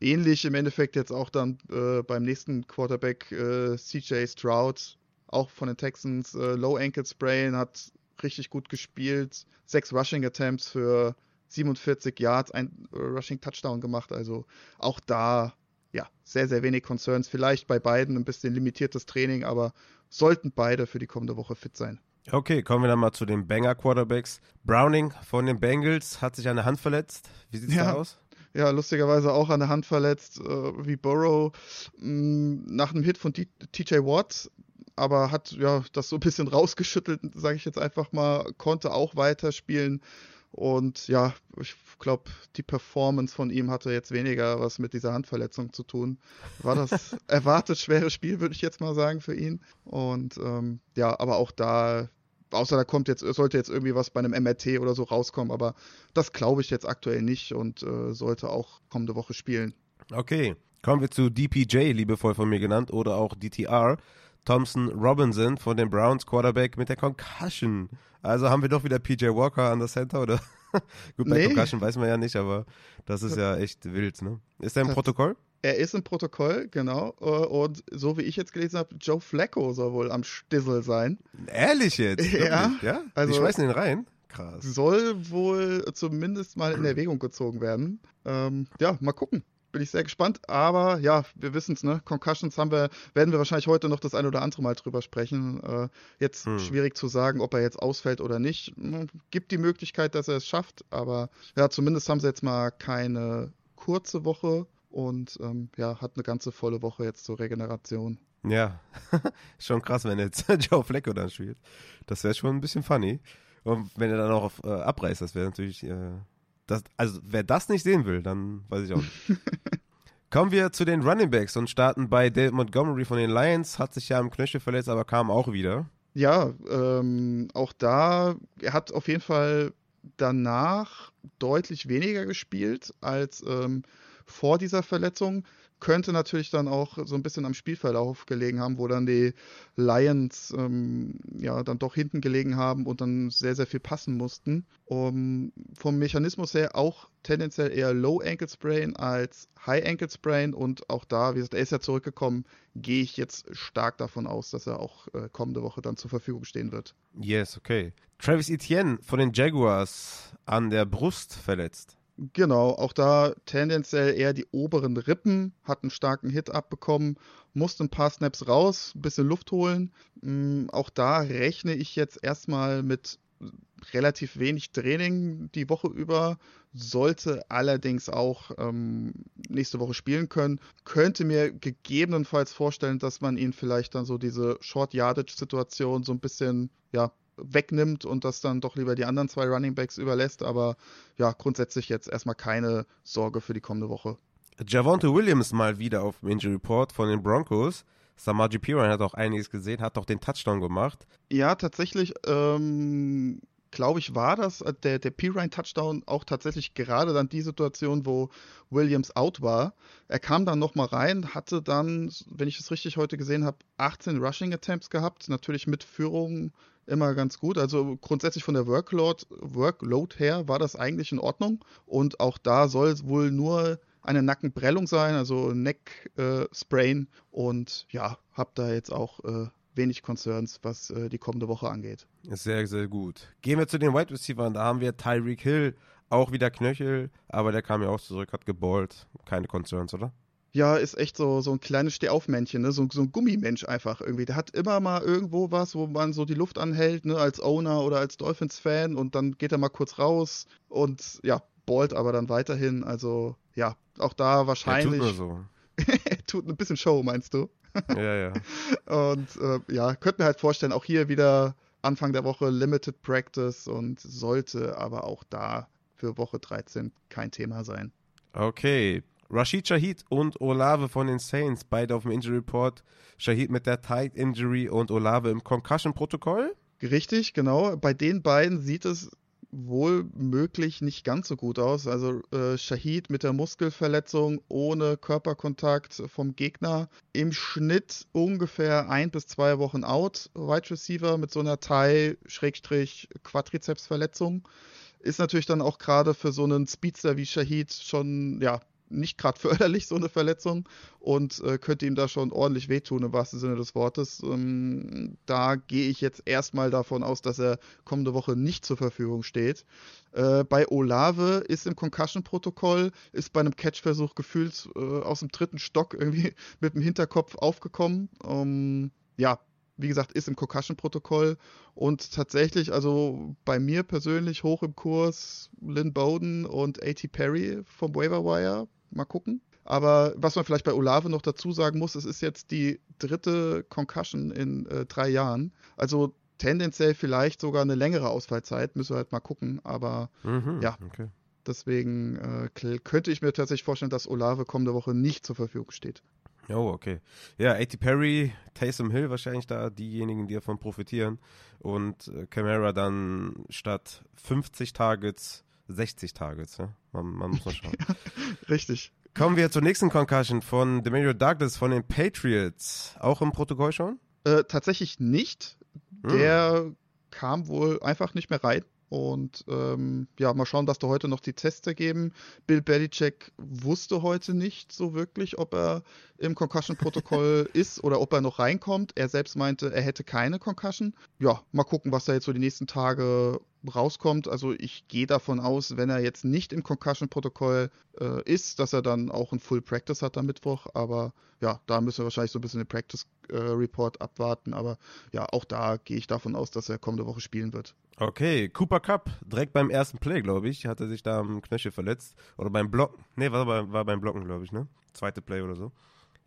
Ähnlich im Endeffekt jetzt auch dann äh, beim nächsten Quarterback äh, CJ Stroud, auch von den Texans, äh, Low Ankle Sprain, hat richtig gut gespielt, sechs Rushing Attempts für 47 Yards, ein äh, Rushing Touchdown gemacht, also auch da ja, sehr, sehr wenig Concerns. Vielleicht bei beiden ein bisschen limitiertes Training, aber sollten beide für die kommende Woche fit sein. Okay, kommen wir dann mal zu den Banger Quarterbacks. Browning von den Bengals hat sich an der Hand verletzt. Wie sieht es ja. da aus? Ja, lustigerweise auch an der Hand verletzt, äh, wie Burrow mh, mm, nach einem Hit von TJ Watt, aber hat ja das so ein bisschen rausgeschüttelt, sage ich jetzt einfach mal, konnte auch weiterspielen. Und ja, ich glaube, die Performance von ihm hatte jetzt weniger was mit dieser Handverletzung zu tun. War das erwartet schwere Spiel, würde ich jetzt mal sagen, für ihn. Und ähm, ja, aber auch da, außer da kommt jetzt, sollte jetzt irgendwie was bei einem MRT oder so rauskommen, aber das glaube ich jetzt aktuell nicht und äh, sollte auch kommende Woche spielen. Okay, kommen wir zu DPJ, liebevoll von mir genannt, oder auch DTR. Thompson Robinson von den Browns Quarterback mit der Concussion. Also haben wir doch wieder PJ Walker an der Center, oder? Gut, bei nee. Concussion weiß man ja nicht, aber das ist ja echt wild, ne? Ist er im Protokoll? Er ist im Protokoll, genau. Äh, und so wie ich jetzt gelesen habe, Joe Flacco soll wohl am Stissel sein. Ehrlich jetzt? Ja. ja? Also, Die schmeißen ihn rein? Krass. Soll wohl zumindest mal in Erwägung gezogen werden. Ähm, ja, mal gucken bin ich sehr gespannt. Aber ja, wir wissen es, ne? Concussions haben wir, werden wir wahrscheinlich heute noch das ein oder andere Mal drüber sprechen. Äh, jetzt hm. schwierig zu sagen, ob er jetzt ausfällt oder nicht. Hm, gibt die Möglichkeit, dass er es schafft, aber ja, zumindest haben sie jetzt mal keine kurze Woche und ähm, ja, hat eine ganze volle Woche jetzt zur Regeneration. Ja, schon krass, wenn jetzt Joe Flecko dann spielt. Das wäre schon ein bisschen funny. Und wenn er dann auch auf, äh, abreißt, das wäre natürlich äh, das, also wer das nicht sehen will, dann weiß ich auch nicht. Kommen wir zu den Running Backs und starten bei David Montgomery von den Lions. Hat sich ja am Knöchel verletzt, aber kam auch wieder. Ja, ähm, auch da, er hat auf jeden Fall danach deutlich weniger gespielt als ähm, vor dieser Verletzung könnte natürlich dann auch so ein bisschen am Spielverlauf gelegen haben, wo dann die Lions ähm, ja dann doch hinten gelegen haben und dann sehr, sehr viel passen mussten. Um, vom Mechanismus her auch tendenziell eher Low Ankle Sprain als High Ankle Sprain und auch da, wie gesagt, er ist ja zurückgekommen, gehe ich jetzt stark davon aus, dass er auch äh, kommende Woche dann zur Verfügung stehen wird. Yes, okay. Travis Etienne von den Jaguars an der Brust verletzt. Genau, auch da tendenziell eher die oberen Rippen, hat einen starken Hit abbekommen, musste ein paar Snaps raus, ein bisschen Luft holen. Ähm, auch da rechne ich jetzt erstmal mit relativ wenig Training die Woche über, sollte allerdings auch ähm, nächste Woche spielen können. Könnte mir gegebenenfalls vorstellen, dass man ihn vielleicht dann so diese Short Yardage Situation so ein bisschen ja, wegnimmt und das dann doch lieber die anderen zwei Running Backs überlässt. Aber ja, grundsätzlich jetzt erstmal keine Sorge für die kommende Woche. Javonte Williams mal wieder auf dem Injury Report von den Broncos. Samaji Piran hat auch einiges gesehen, hat doch den Touchdown gemacht. Ja, tatsächlich, ähm, glaube ich, war das äh, der, der Pirine-Touchdown auch tatsächlich gerade dann die Situation, wo Williams out war. Er kam dann nochmal rein, hatte dann, wenn ich es richtig heute gesehen habe, 18 Rushing Attempts gehabt, natürlich mit Führung immer ganz gut. Also grundsätzlich von der Workload, Workload her war das eigentlich in Ordnung. Und auch da soll es wohl nur eine Nackenprellung sein, also Neck äh, Sprain. Und ja, hab da jetzt auch äh, wenig Concerns, was äh, die kommende Woche angeht. Sehr, sehr gut. Gehen wir zu den Wide Receivers. Da haben wir Tyreek Hill, auch wieder Knöchel, aber der kam ja auch zurück, hat geballt. Keine Concerns, oder? Ja, ist echt so, so ein kleines Stehaufmännchen, ne? so, so ein Gummimensch einfach irgendwie. Der hat immer mal irgendwo was, wo man so die Luft anhält, ne? als Owner oder als Dolphins-Fan und dann geht er mal kurz raus und ja, ballt aber dann weiterhin. Also ja, auch da wahrscheinlich. Er tut so. tut ein bisschen Show, meinst du? ja, ja. Und äh, ja, könnte mir halt vorstellen, auch hier wieder Anfang der Woche Limited Practice und sollte aber auch da für Woche 13 kein Thema sein. Okay, Rashid Shahid und Olave von den Saints, beide auf dem Injury Report. Shahid mit der Tight Injury und Olave im Concussion-Protokoll. Richtig, genau. Bei den beiden sieht es wohl möglich nicht ganz so gut aus. Also äh, Shahid mit der Muskelverletzung ohne Körperkontakt vom Gegner im Schnitt ungefähr ein bis zwei Wochen out. Wide Receiver mit so einer Thigh-Quadrizepsverletzung ist natürlich dann auch gerade für so einen Speedster wie Shahid schon ja nicht gerade förderlich, so eine Verletzung, und äh, könnte ihm da schon ordentlich wehtun, im wahrsten Sinne des Wortes. Ähm, da gehe ich jetzt erstmal davon aus, dass er kommende Woche nicht zur Verfügung steht. Äh, bei Olave ist im Concussion-Protokoll, ist bei einem Catch-Versuch gefühlt äh, aus dem dritten Stock irgendwie mit dem Hinterkopf aufgekommen. Ähm, ja, wie gesagt, ist im Concussion-Protokoll und tatsächlich, also bei mir persönlich hoch im Kurs Lynn Bowden und A.T. Perry vom Waiver Wire Mal gucken. Aber was man vielleicht bei Olave noch dazu sagen muss, es ist jetzt die dritte Concussion in äh, drei Jahren. Also tendenziell vielleicht sogar eine längere Ausfallzeit, müssen wir halt mal gucken. Aber mhm, ja, okay. deswegen äh, könnte ich mir tatsächlich vorstellen, dass Olave kommende Woche nicht zur Verfügung steht. Oh, okay. Ja, A.T. Perry, Taysom Hill wahrscheinlich da diejenigen, die davon profitieren. Und äh, Camara dann statt 50 Targets 60 Targets. Ja? Man, man muss mal schauen. Richtig. Kommen wir zur nächsten Concussion von Demario Douglas von den Patriots. Auch im Protokoll schon? Äh, tatsächlich nicht. Hm. Der kam wohl einfach nicht mehr rein. Und ähm, ja, mal schauen, was da heute noch die Tests ergeben. Bill Belichick wusste heute nicht so wirklich, ob er im Concussion-Protokoll ist oder ob er noch reinkommt. Er selbst meinte, er hätte keine Concussion. Ja, mal gucken, was da jetzt so die nächsten Tage rauskommt. Also ich gehe davon aus, wenn er jetzt nicht im Concussion-Protokoll äh, ist, dass er dann auch ein Full Practice hat am Mittwoch. Aber ja, da müssen wir wahrscheinlich so ein bisschen den Practice äh, Report abwarten. Aber ja, auch da gehe ich davon aus, dass er kommende Woche spielen wird. Okay, Cooper Cup, direkt beim ersten Play, glaube ich, hat er sich da am Knöchel verletzt. Oder beim Blocken. Nee, war, war beim Blocken, glaube ich, ne? Zweite Play oder so.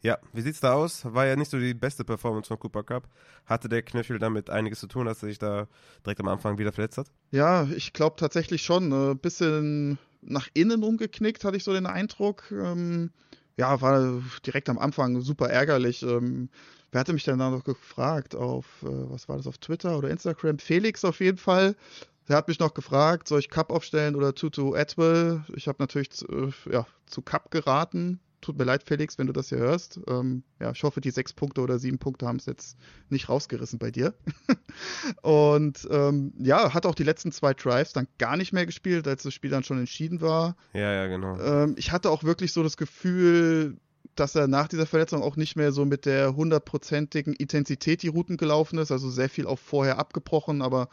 Ja, wie sieht's da aus? War ja nicht so die beste Performance von Cooper Cup. Hatte der Knöchel damit einiges zu tun, dass er sich da direkt am Anfang wieder verletzt hat? Ja, ich glaube tatsächlich schon. Ein äh, bisschen nach innen umgeknickt, hatte ich so den Eindruck. Ähm, ja, war direkt am Anfang super ärgerlich. Ähm, wer hatte mich denn da noch gefragt? Auf, äh, was war das, auf Twitter oder Instagram? Felix auf jeden Fall. Der hat mich noch gefragt, soll ich Cup aufstellen oder Tutu Atwell? Ich habe natürlich äh, ja, zu Cup geraten tut mir leid, Felix, wenn du das hier hörst. Ähm, ja, ich hoffe, die sechs Punkte oder sieben Punkte haben es jetzt nicht rausgerissen bei dir. und ähm, ja, hat auch die letzten zwei Drives dann gar nicht mehr gespielt, als das Spiel dann schon entschieden war. Ja, ja, genau. Ähm, ich hatte auch wirklich so das Gefühl, dass er nach dieser Verletzung auch nicht mehr so mit der hundertprozentigen Intensität die Routen gelaufen ist, also sehr viel auch vorher abgebrochen, aber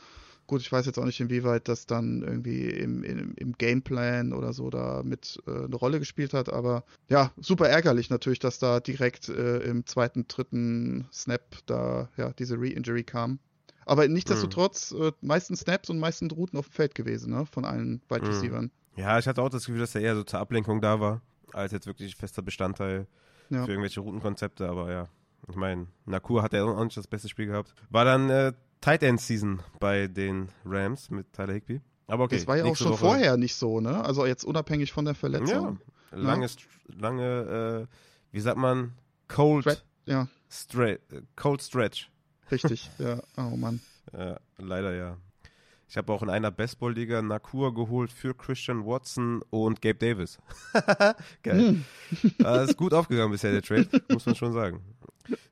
Gut, ich weiß jetzt auch nicht, inwieweit das dann irgendwie im, im, im Gameplan oder so da mit äh, eine Rolle gespielt hat, aber ja, super ärgerlich natürlich, dass da direkt äh, im zweiten, dritten Snap da ja diese Re-Injury kam. Aber nichtsdestotrotz, mhm. äh, meisten Snaps und meisten Routen auf dem Feld gewesen, ne, von allen Wide mhm. Receivers. Mhm. Ja, ich hatte auch das Gefühl, dass er eher so zur Ablenkung da war, als jetzt wirklich fester Bestandteil ja. für irgendwelche Routenkonzepte, aber ja. Ich meine, Nakur hat ja auch nicht das beste Spiel gehabt. War dann äh, Tight End Season bei den Rams mit Tyler Higby. Aber okay. Das war ja auch schon Woche. vorher nicht so, ne? Also jetzt unabhängig von der Verletzung. Ja, lange, ja. lange, äh, wie sagt man, cold, Stre ja. Stre cold stretch. Richtig, ja. Oh Mann. Ja, leider ja. Ich habe auch in einer Baseball-Liga Nakur geholt für Christian Watson und Gabe Davis. Geil. Mm. das ist gut aufgegangen bisher, der Trade, muss man schon sagen.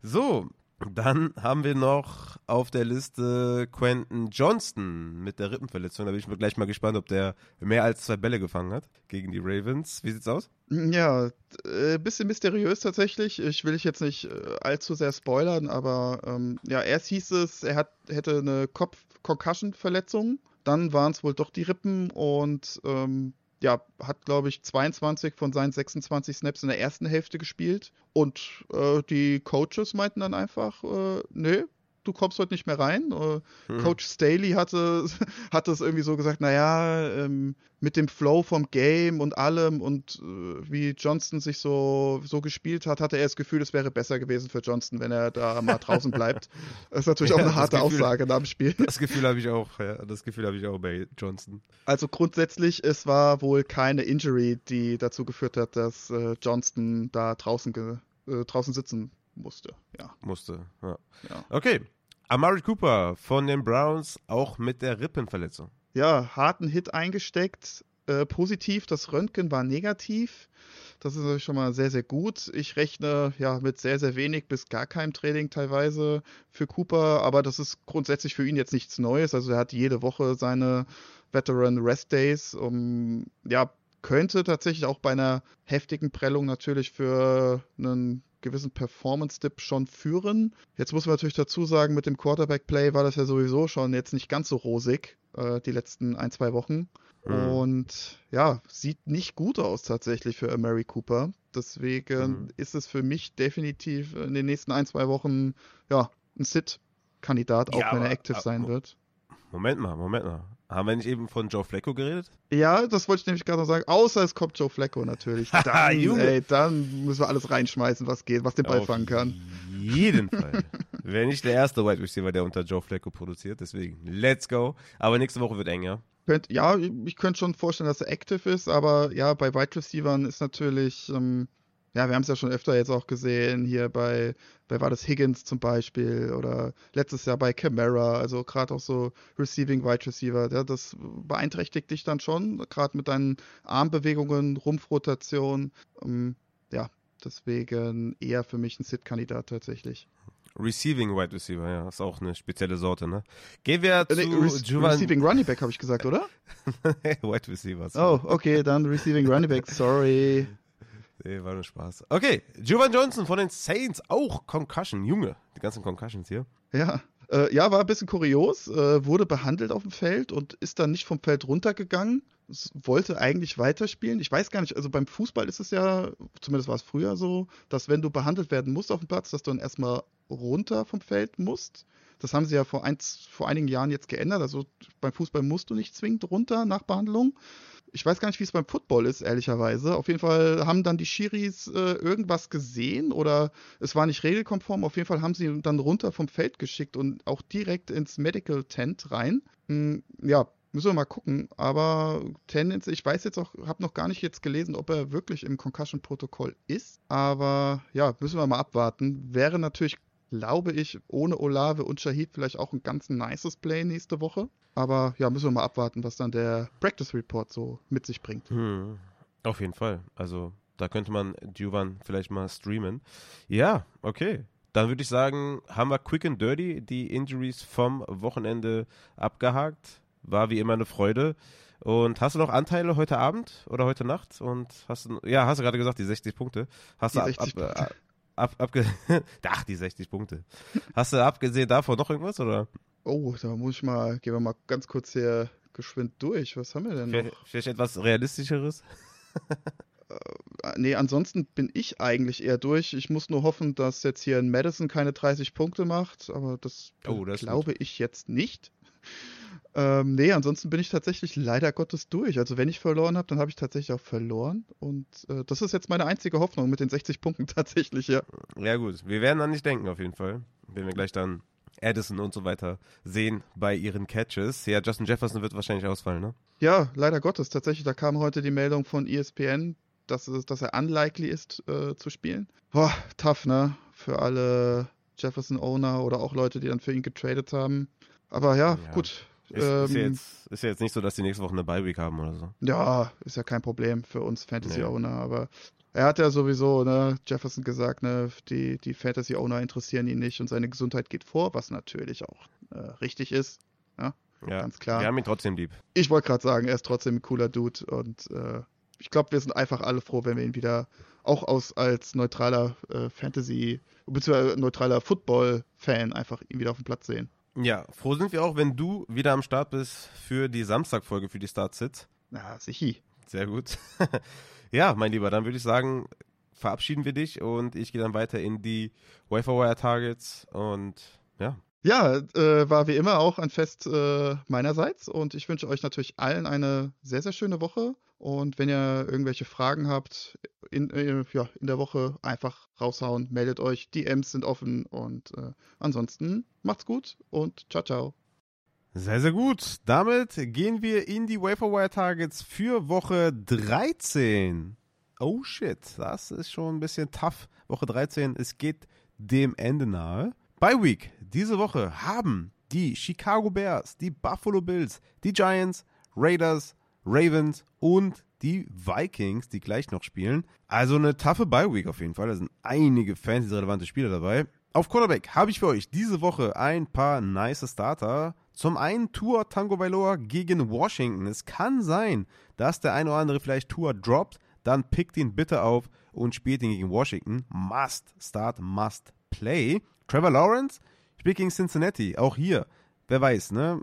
So, dann haben wir noch auf der Liste Quentin Johnston mit der Rippenverletzung. Da bin ich gleich mal gespannt, ob der mehr als zwei Bälle gefangen hat gegen die Ravens. Wie sieht's aus? Ja, äh, bisschen mysteriös tatsächlich. Ich will ich jetzt nicht äh, allzu sehr spoilern, aber ähm, ja, erst hieß es, er hat, hätte eine Kopf-Concussion-Verletzung. Dann waren es wohl doch die Rippen und ähm, ja, hat, glaube ich, 22 von seinen 26 Snaps in der ersten Hälfte gespielt. Und äh, die Coaches meinten dann einfach, äh, nee, du kommst heute nicht mehr rein. Äh, hm. Coach Staley hatte, hat das irgendwie so gesagt, naja, ähm, mit dem Flow vom Game und allem und äh, wie Johnston sich so, so gespielt hat, hatte er das Gefühl, es wäre besser gewesen für Johnston, wenn er da mal draußen bleibt. Das ist natürlich ja, auch eine harte Gefühl, Aussage nach dem Spiel. Das Gefühl habe ich auch, ja, das Gefühl habe ich auch bei Johnston. Also grundsätzlich, es war wohl keine Injury, die dazu geführt hat, dass äh, Johnston da draußen, ge, äh, draußen sitzen musste. Ja. Musste, ja. ja. Okay, Amari Cooper von den Browns auch mit der Rippenverletzung. ja, harten Hit eingesteckt. Äh, positiv, das Röntgen war negativ. Das ist natürlich schon mal sehr, sehr gut. Ich rechne ja mit sehr, sehr wenig bis gar keinem Training teilweise für Cooper, aber das ist grundsätzlich für ihn jetzt nichts Neues. Also er hat jede Woche seine Veteran Rest Days. Um, ja, könnte tatsächlich auch bei einer heftigen Prellung natürlich für einen gewissen Performance-Dip schon führen. Jetzt muss man natürlich dazu sagen, mit dem Quarterback-Play war das ja sowieso schon jetzt nicht ganz so rosig, äh, die letzten ein, zwei Wochen. Mhm. Und ja, sieht nicht gut aus tatsächlich für Mary Cooper. Deswegen mhm. ist es für mich definitiv in den nächsten ein, zwei Wochen ja, ein Sit-Kandidat, auch ja, wenn er active sein wird. Moment mal, Moment mal. Haben wir nicht eben von Joe Flacco geredet? Ja, das wollte ich nämlich gerade noch sagen. Außer es kommt Joe Flacco natürlich. Dann, ey, dann müssen wir alles reinschmeißen, was geht, was den Ball Auf fangen kann. jeden Fall. Wäre nicht der erste Wide Receiver, der unter Joe Flacco produziert. Deswegen, let's go. Aber nächste Woche wird enger. Ja, ich könnte schon vorstellen, dass er active ist, aber ja, bei Wide Receivern ist natürlich, ähm, ja, wir haben es ja schon öfter jetzt auch gesehen, hier bei, bei war das Higgins zum Beispiel oder letztes Jahr bei Camara, also gerade auch so Receiving Wide Receiver, ja, das beeinträchtigt dich dann schon, gerade mit deinen Armbewegungen, Rumpfrotation, ähm, ja, deswegen eher für mich ein Sit-Kandidat tatsächlich. Receiving Wide Receiver, ja, ist auch eine spezielle Sorte, ne? Gehen wir zu äh, Re Juvan Receiving Running Back, habe ich gesagt, oder? Wide Receiver. Sorry. Oh, okay, dann Receiving Running Back, sorry. Nee, war nur Spaß. Okay, Juvan Johnson von den Saints, auch Concussion, Junge, die ganzen Concussions hier. Ja, äh, ja, war ein bisschen kurios, äh, wurde behandelt auf dem Feld und ist dann nicht vom Feld runtergegangen, wollte eigentlich weiterspielen. Ich weiß gar nicht, also beim Fußball ist es ja, zumindest war es früher so, dass wenn du behandelt werden musst auf dem Platz, dass du dann erstmal runter vom Feld musst. Das haben sie ja vor, ein, vor einigen Jahren jetzt geändert. Also beim Fußball musst du nicht zwingend runter nach Behandlung. Ich weiß gar nicht, wie es beim Football ist, ehrlicherweise. Auf jeden Fall haben dann die Schiris äh, irgendwas gesehen oder es war nicht regelkonform. Auf jeden Fall haben sie dann runter vom Feld geschickt und auch direkt ins Medical Tent rein. Hm, ja, Müssen wir mal gucken. Aber Tendenz, ich weiß jetzt auch, habe noch gar nicht jetzt gelesen, ob er wirklich im Concussion-Protokoll ist. Aber ja, müssen wir mal abwarten. Wäre natürlich glaube ich, ohne Olave und Shahid vielleicht auch ein ganz nices Play nächste Woche. Aber ja, müssen wir mal abwarten, was dann der Practice Report so mit sich bringt. Hm, auf jeden Fall. Also da könnte man Juvan vielleicht mal streamen. Ja, okay. Dann würde ich sagen, haben wir quick and dirty die Injuries vom Wochenende abgehakt. War wie immer eine Freude. Und hast du noch Anteile heute Abend oder heute Nacht? Und hast du, ja, hast du gerade gesagt, die 60 Punkte. Hast die du ab, ab, ab, ab, abge Ach, die 60 Punkte. Hast du abgesehen davon noch irgendwas, oder? Oh, da muss ich mal, gehen wir mal ganz kurz hier geschwind durch. Was haben wir denn vielleicht, noch? Vielleicht etwas realistischeres? äh, nee, ansonsten bin ich eigentlich eher durch. Ich muss nur hoffen, dass jetzt hier in Madison keine 30 Punkte macht, aber das, oh, das glaube ich jetzt nicht. Ähm, nee, ansonsten bin ich tatsächlich leider Gottes durch. Also wenn ich verloren habe, dann habe ich tatsächlich auch verloren. Und äh, das ist jetzt meine einzige Hoffnung mit den 60 Punkten tatsächlich, ja. Ja gut, wir werden an nicht denken auf jeden Fall. Wenn wir gleich dann Addison und so weiter sehen bei ihren Catches. Ja, Justin Jefferson wird wahrscheinlich ausfallen, ne? Ja, leider Gottes. Tatsächlich, da kam heute die Meldung von ESPN, dass, es, dass er unlikely ist äh, zu spielen. Boah, tough, ne? Für alle Jefferson-Owner oder auch Leute, die dann für ihn getradet haben. Aber ja, ja. gut ist, ähm, ist, ja jetzt, ist, ja jetzt, nicht so, dass die nächste Woche eine Bye-Week haben oder so. Ja, ist ja kein Problem für uns Fantasy-Owner, nee. aber er hat ja sowieso, ne, Jefferson gesagt, ne, die, die Fantasy-Owner interessieren ihn nicht und seine Gesundheit geht vor, was natürlich auch äh, richtig ist. Ja, ja, ganz klar. Wir haben ihn trotzdem lieb. Ich wollte gerade sagen, er ist trotzdem ein cooler Dude und äh, ich glaube, wir sind einfach alle froh, wenn wir ihn wieder auch aus, als neutraler äh, Fantasy- bzw. neutraler Football-Fan einfach ihn wieder auf dem Platz sehen. Ja, froh sind wir auch, wenn du wieder am Start bist für die Samstagfolge für die Start-Sit. Na, sicher. Sehr gut. ja, mein Lieber, dann würde ich sagen, verabschieden wir dich und ich gehe dann weiter in die Waferwire-Targets und ja. Ja, äh, war wie immer auch ein Fest äh, meinerseits und ich wünsche euch natürlich allen eine sehr, sehr schöne Woche. Und wenn ihr irgendwelche Fragen habt in, äh, ja, in der Woche, einfach raushauen, meldet euch. DMs sind offen und äh, ansonsten macht's gut und ciao, ciao. Sehr, sehr gut. Damit gehen wir in die Waferwire Targets für Woche 13. Oh shit, das ist schon ein bisschen tough. Woche 13, es geht dem Ende nahe. Bei Week diese Woche haben die Chicago Bears, die Buffalo Bills, die Giants, Raiders, Ravens und die Vikings, die gleich noch spielen. Also eine taffe Bye-Week auf jeden Fall. Da sind einige fantasy-relevante Spieler dabei. Auf Quarterback habe ich für euch diese Woche ein paar nice Starter. Zum einen Tour Tango Bailoa gegen Washington. Es kann sein, dass der ein oder andere vielleicht Tour droppt. Dann pickt ihn bitte auf und spielt ihn gegen Washington. Must start, must play. Trevor Lawrence spielt gegen Cincinnati. Auch hier, wer weiß, ne?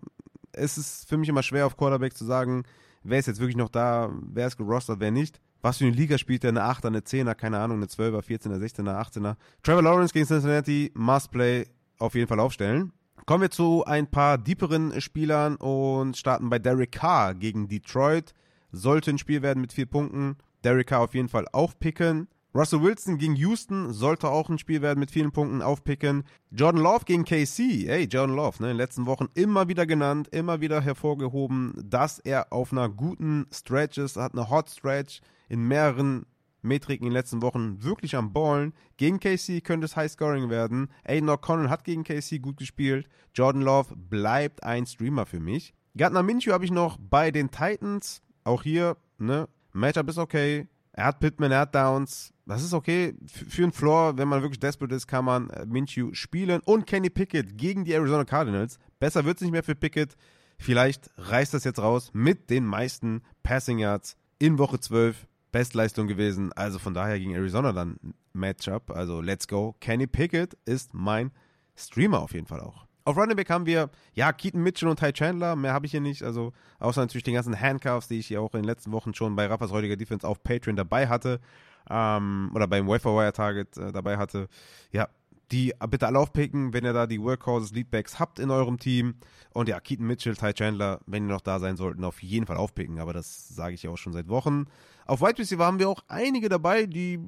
Es ist für mich immer schwer auf Quarterback zu sagen, wer ist jetzt wirklich noch da, wer ist gerostert, wer nicht. Was für eine Liga spielt der? Eine 8er, eine 10er, keine Ahnung, eine 12er, 14er, 16er, 18er. Trevor Lawrence gegen Cincinnati, must play, auf jeden Fall aufstellen. Kommen wir zu ein paar deeperen Spielern und starten bei Derek Carr gegen Detroit. Sollte ein Spiel werden mit vier Punkten. Derek Carr auf jeden Fall aufpicken. Russell Wilson gegen Houston sollte auch ein Spiel werden mit vielen Punkten aufpicken. Jordan Love gegen KC. Hey, Jordan Love, ne, in den letzten Wochen immer wieder genannt, immer wieder hervorgehoben, dass er auf einer guten Stretch ist, hat eine Hot Stretch in mehreren Metriken in den letzten Wochen wirklich am Ballen. Gegen KC könnte es High-Scoring werden. Aiden O'Connell hat gegen KC gut gespielt. Jordan Love bleibt ein Streamer für mich. Gardner Minshew habe ich noch bei den Titans. Auch hier, ne, Matchup ist okay. Er hat Pittman, er hat Downs. Das ist okay. Für einen Floor, wenn man wirklich desperate ist, kann man äh, Minshew spielen. Und Kenny Pickett gegen die Arizona Cardinals. Besser wird es nicht mehr für Pickett. Vielleicht reißt das jetzt raus mit den meisten Passing Yards in Woche 12. Bestleistung gewesen. Also von daher gegen Arizona dann Matchup. Also let's go. Kenny Pickett ist mein Streamer auf jeden Fall auch. Auf Running Back haben wir, ja, Keaton Mitchell und Ty Chandler. Mehr habe ich hier nicht. Also, außer natürlich den ganzen Handcuffs, die ich hier auch in den letzten Wochen schon bei Raffas heutiger Defense auf Patreon dabei hatte. Ähm, oder beim Waferwire Target äh, dabei hatte. Ja, die bitte alle aufpicken, wenn ihr da die Workhorses, Leadbacks habt in eurem Team. Und ja, Keaton Mitchell, Ty Chandler, wenn die noch da sein sollten, auf jeden Fall aufpicken. Aber das sage ich ja auch schon seit Wochen. Auf Wide Receiver haben wir auch einige dabei, die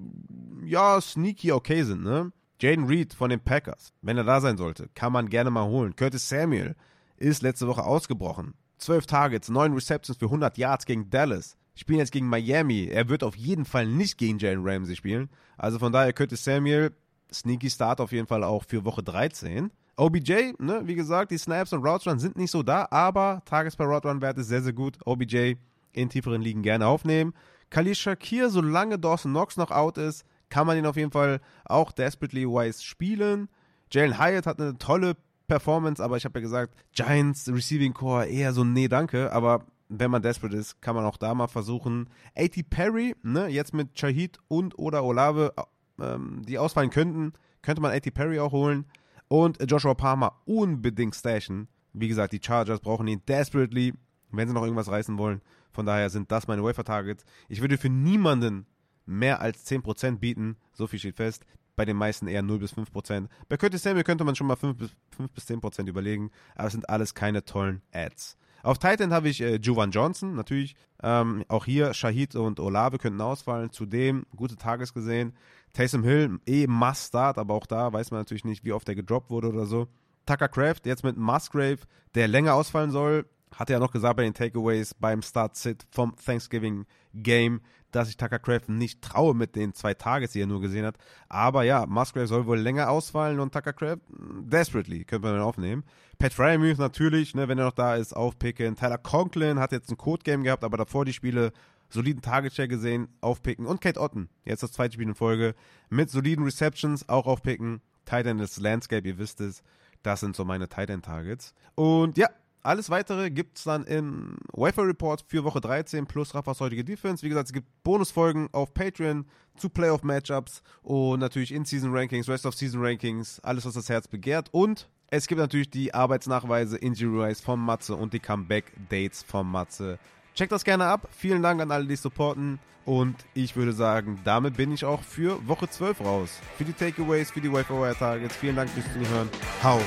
ja sneaky okay sind, ne? Jaden Reed von den Packers, wenn er da sein sollte, kann man gerne mal holen. Curtis Samuel ist letzte Woche ausgebrochen. 12 Targets, 9 Receptions für 100 Yards gegen Dallas. Spielen jetzt gegen Miami. Er wird auf jeden Fall nicht gegen Jalen Ramsey spielen. Also von daher Curtis Samuel, sneaky Start auf jeden Fall auch für Woche 13. OBJ, ne, wie gesagt, die Snaps und Route Run sind nicht so da, aber Tages per Route Run Wert ist sehr, sehr gut. OBJ in tieferen Ligen gerne aufnehmen. Khalil Shakir, solange Dawson Knox noch out ist, kann man ihn auf jeden Fall auch desperately wise spielen. Jalen Hyatt hat eine tolle Performance, aber ich habe ja gesagt, Giants Receiving Core eher so nee, danke, aber wenn man desperate ist, kann man auch da mal versuchen. A.T. Perry, ne, jetzt mit Shahid und oder Olave, ähm, die ausfallen könnten, könnte man A.T. Perry auch holen und Joshua Palmer unbedingt stashen. Wie gesagt, die Chargers brauchen ihn desperately, wenn sie noch irgendwas reißen wollen. Von daher sind das meine Wafer-Targets. Ich würde für niemanden mehr als 10% bieten. So viel steht fest. Bei den meisten eher 0 bis 5%. Bei Curtis Samuel könnte man schon mal 5 bis, 5 bis 10% überlegen, aber es sind alles keine tollen Ads. Auf Titan habe ich äh, Juwan Johnson, natürlich. Ähm, auch hier Shahid und Olave könnten ausfallen. Zudem, gute Tages gesehen. Taysom Hill, eh must start, aber auch da weiß man natürlich nicht, wie oft er gedroppt wurde oder so. Tucker Craft, jetzt mit Musgrave, der länger ausfallen soll. Hatte ja noch gesagt bei den Takeaways beim Start-Sit vom Thanksgiving Game, dass ich Tucker Craft nicht traue mit den zwei Tages, die er nur gesehen hat. Aber ja, Musgrave soll wohl länger ausfallen und Tucker Craft, desperately, könnte man dann aufnehmen. Pat Fryermuth natürlich, ne, wenn er noch da ist, aufpicken. Tyler Conklin hat jetzt ein Code-Game gehabt, aber davor die Spiele soliden Target-Share gesehen, aufpicken. Und Kate Otten, jetzt das zweite Spiel in Folge, mit soliden Receptions auch aufpicken. Titan ist Landscape, ihr wisst es. Das sind so meine Titan-Targets. Und ja, alles weitere gibt es dann im Wafer Report für Woche 13 plus Raffas heutige Defense. Wie gesagt, es gibt Bonusfolgen auf Patreon zu Playoff-Matchups und natürlich In-Season-Rankings, Rest-of-Season-Rankings, alles, was das Herz begehrt. Und es gibt natürlich die Arbeitsnachweise, Injury-Wise vom Matze und die Comeback-Dates vom Matze. Checkt das gerne ab. Vielen Dank an alle, die supporten. Und ich würde sagen, damit bin ich auch für Woche 12 raus. Für die Takeaways, für die Wi-Fi Targets. Vielen Dank fürs Zuhören. Hau,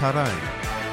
rein.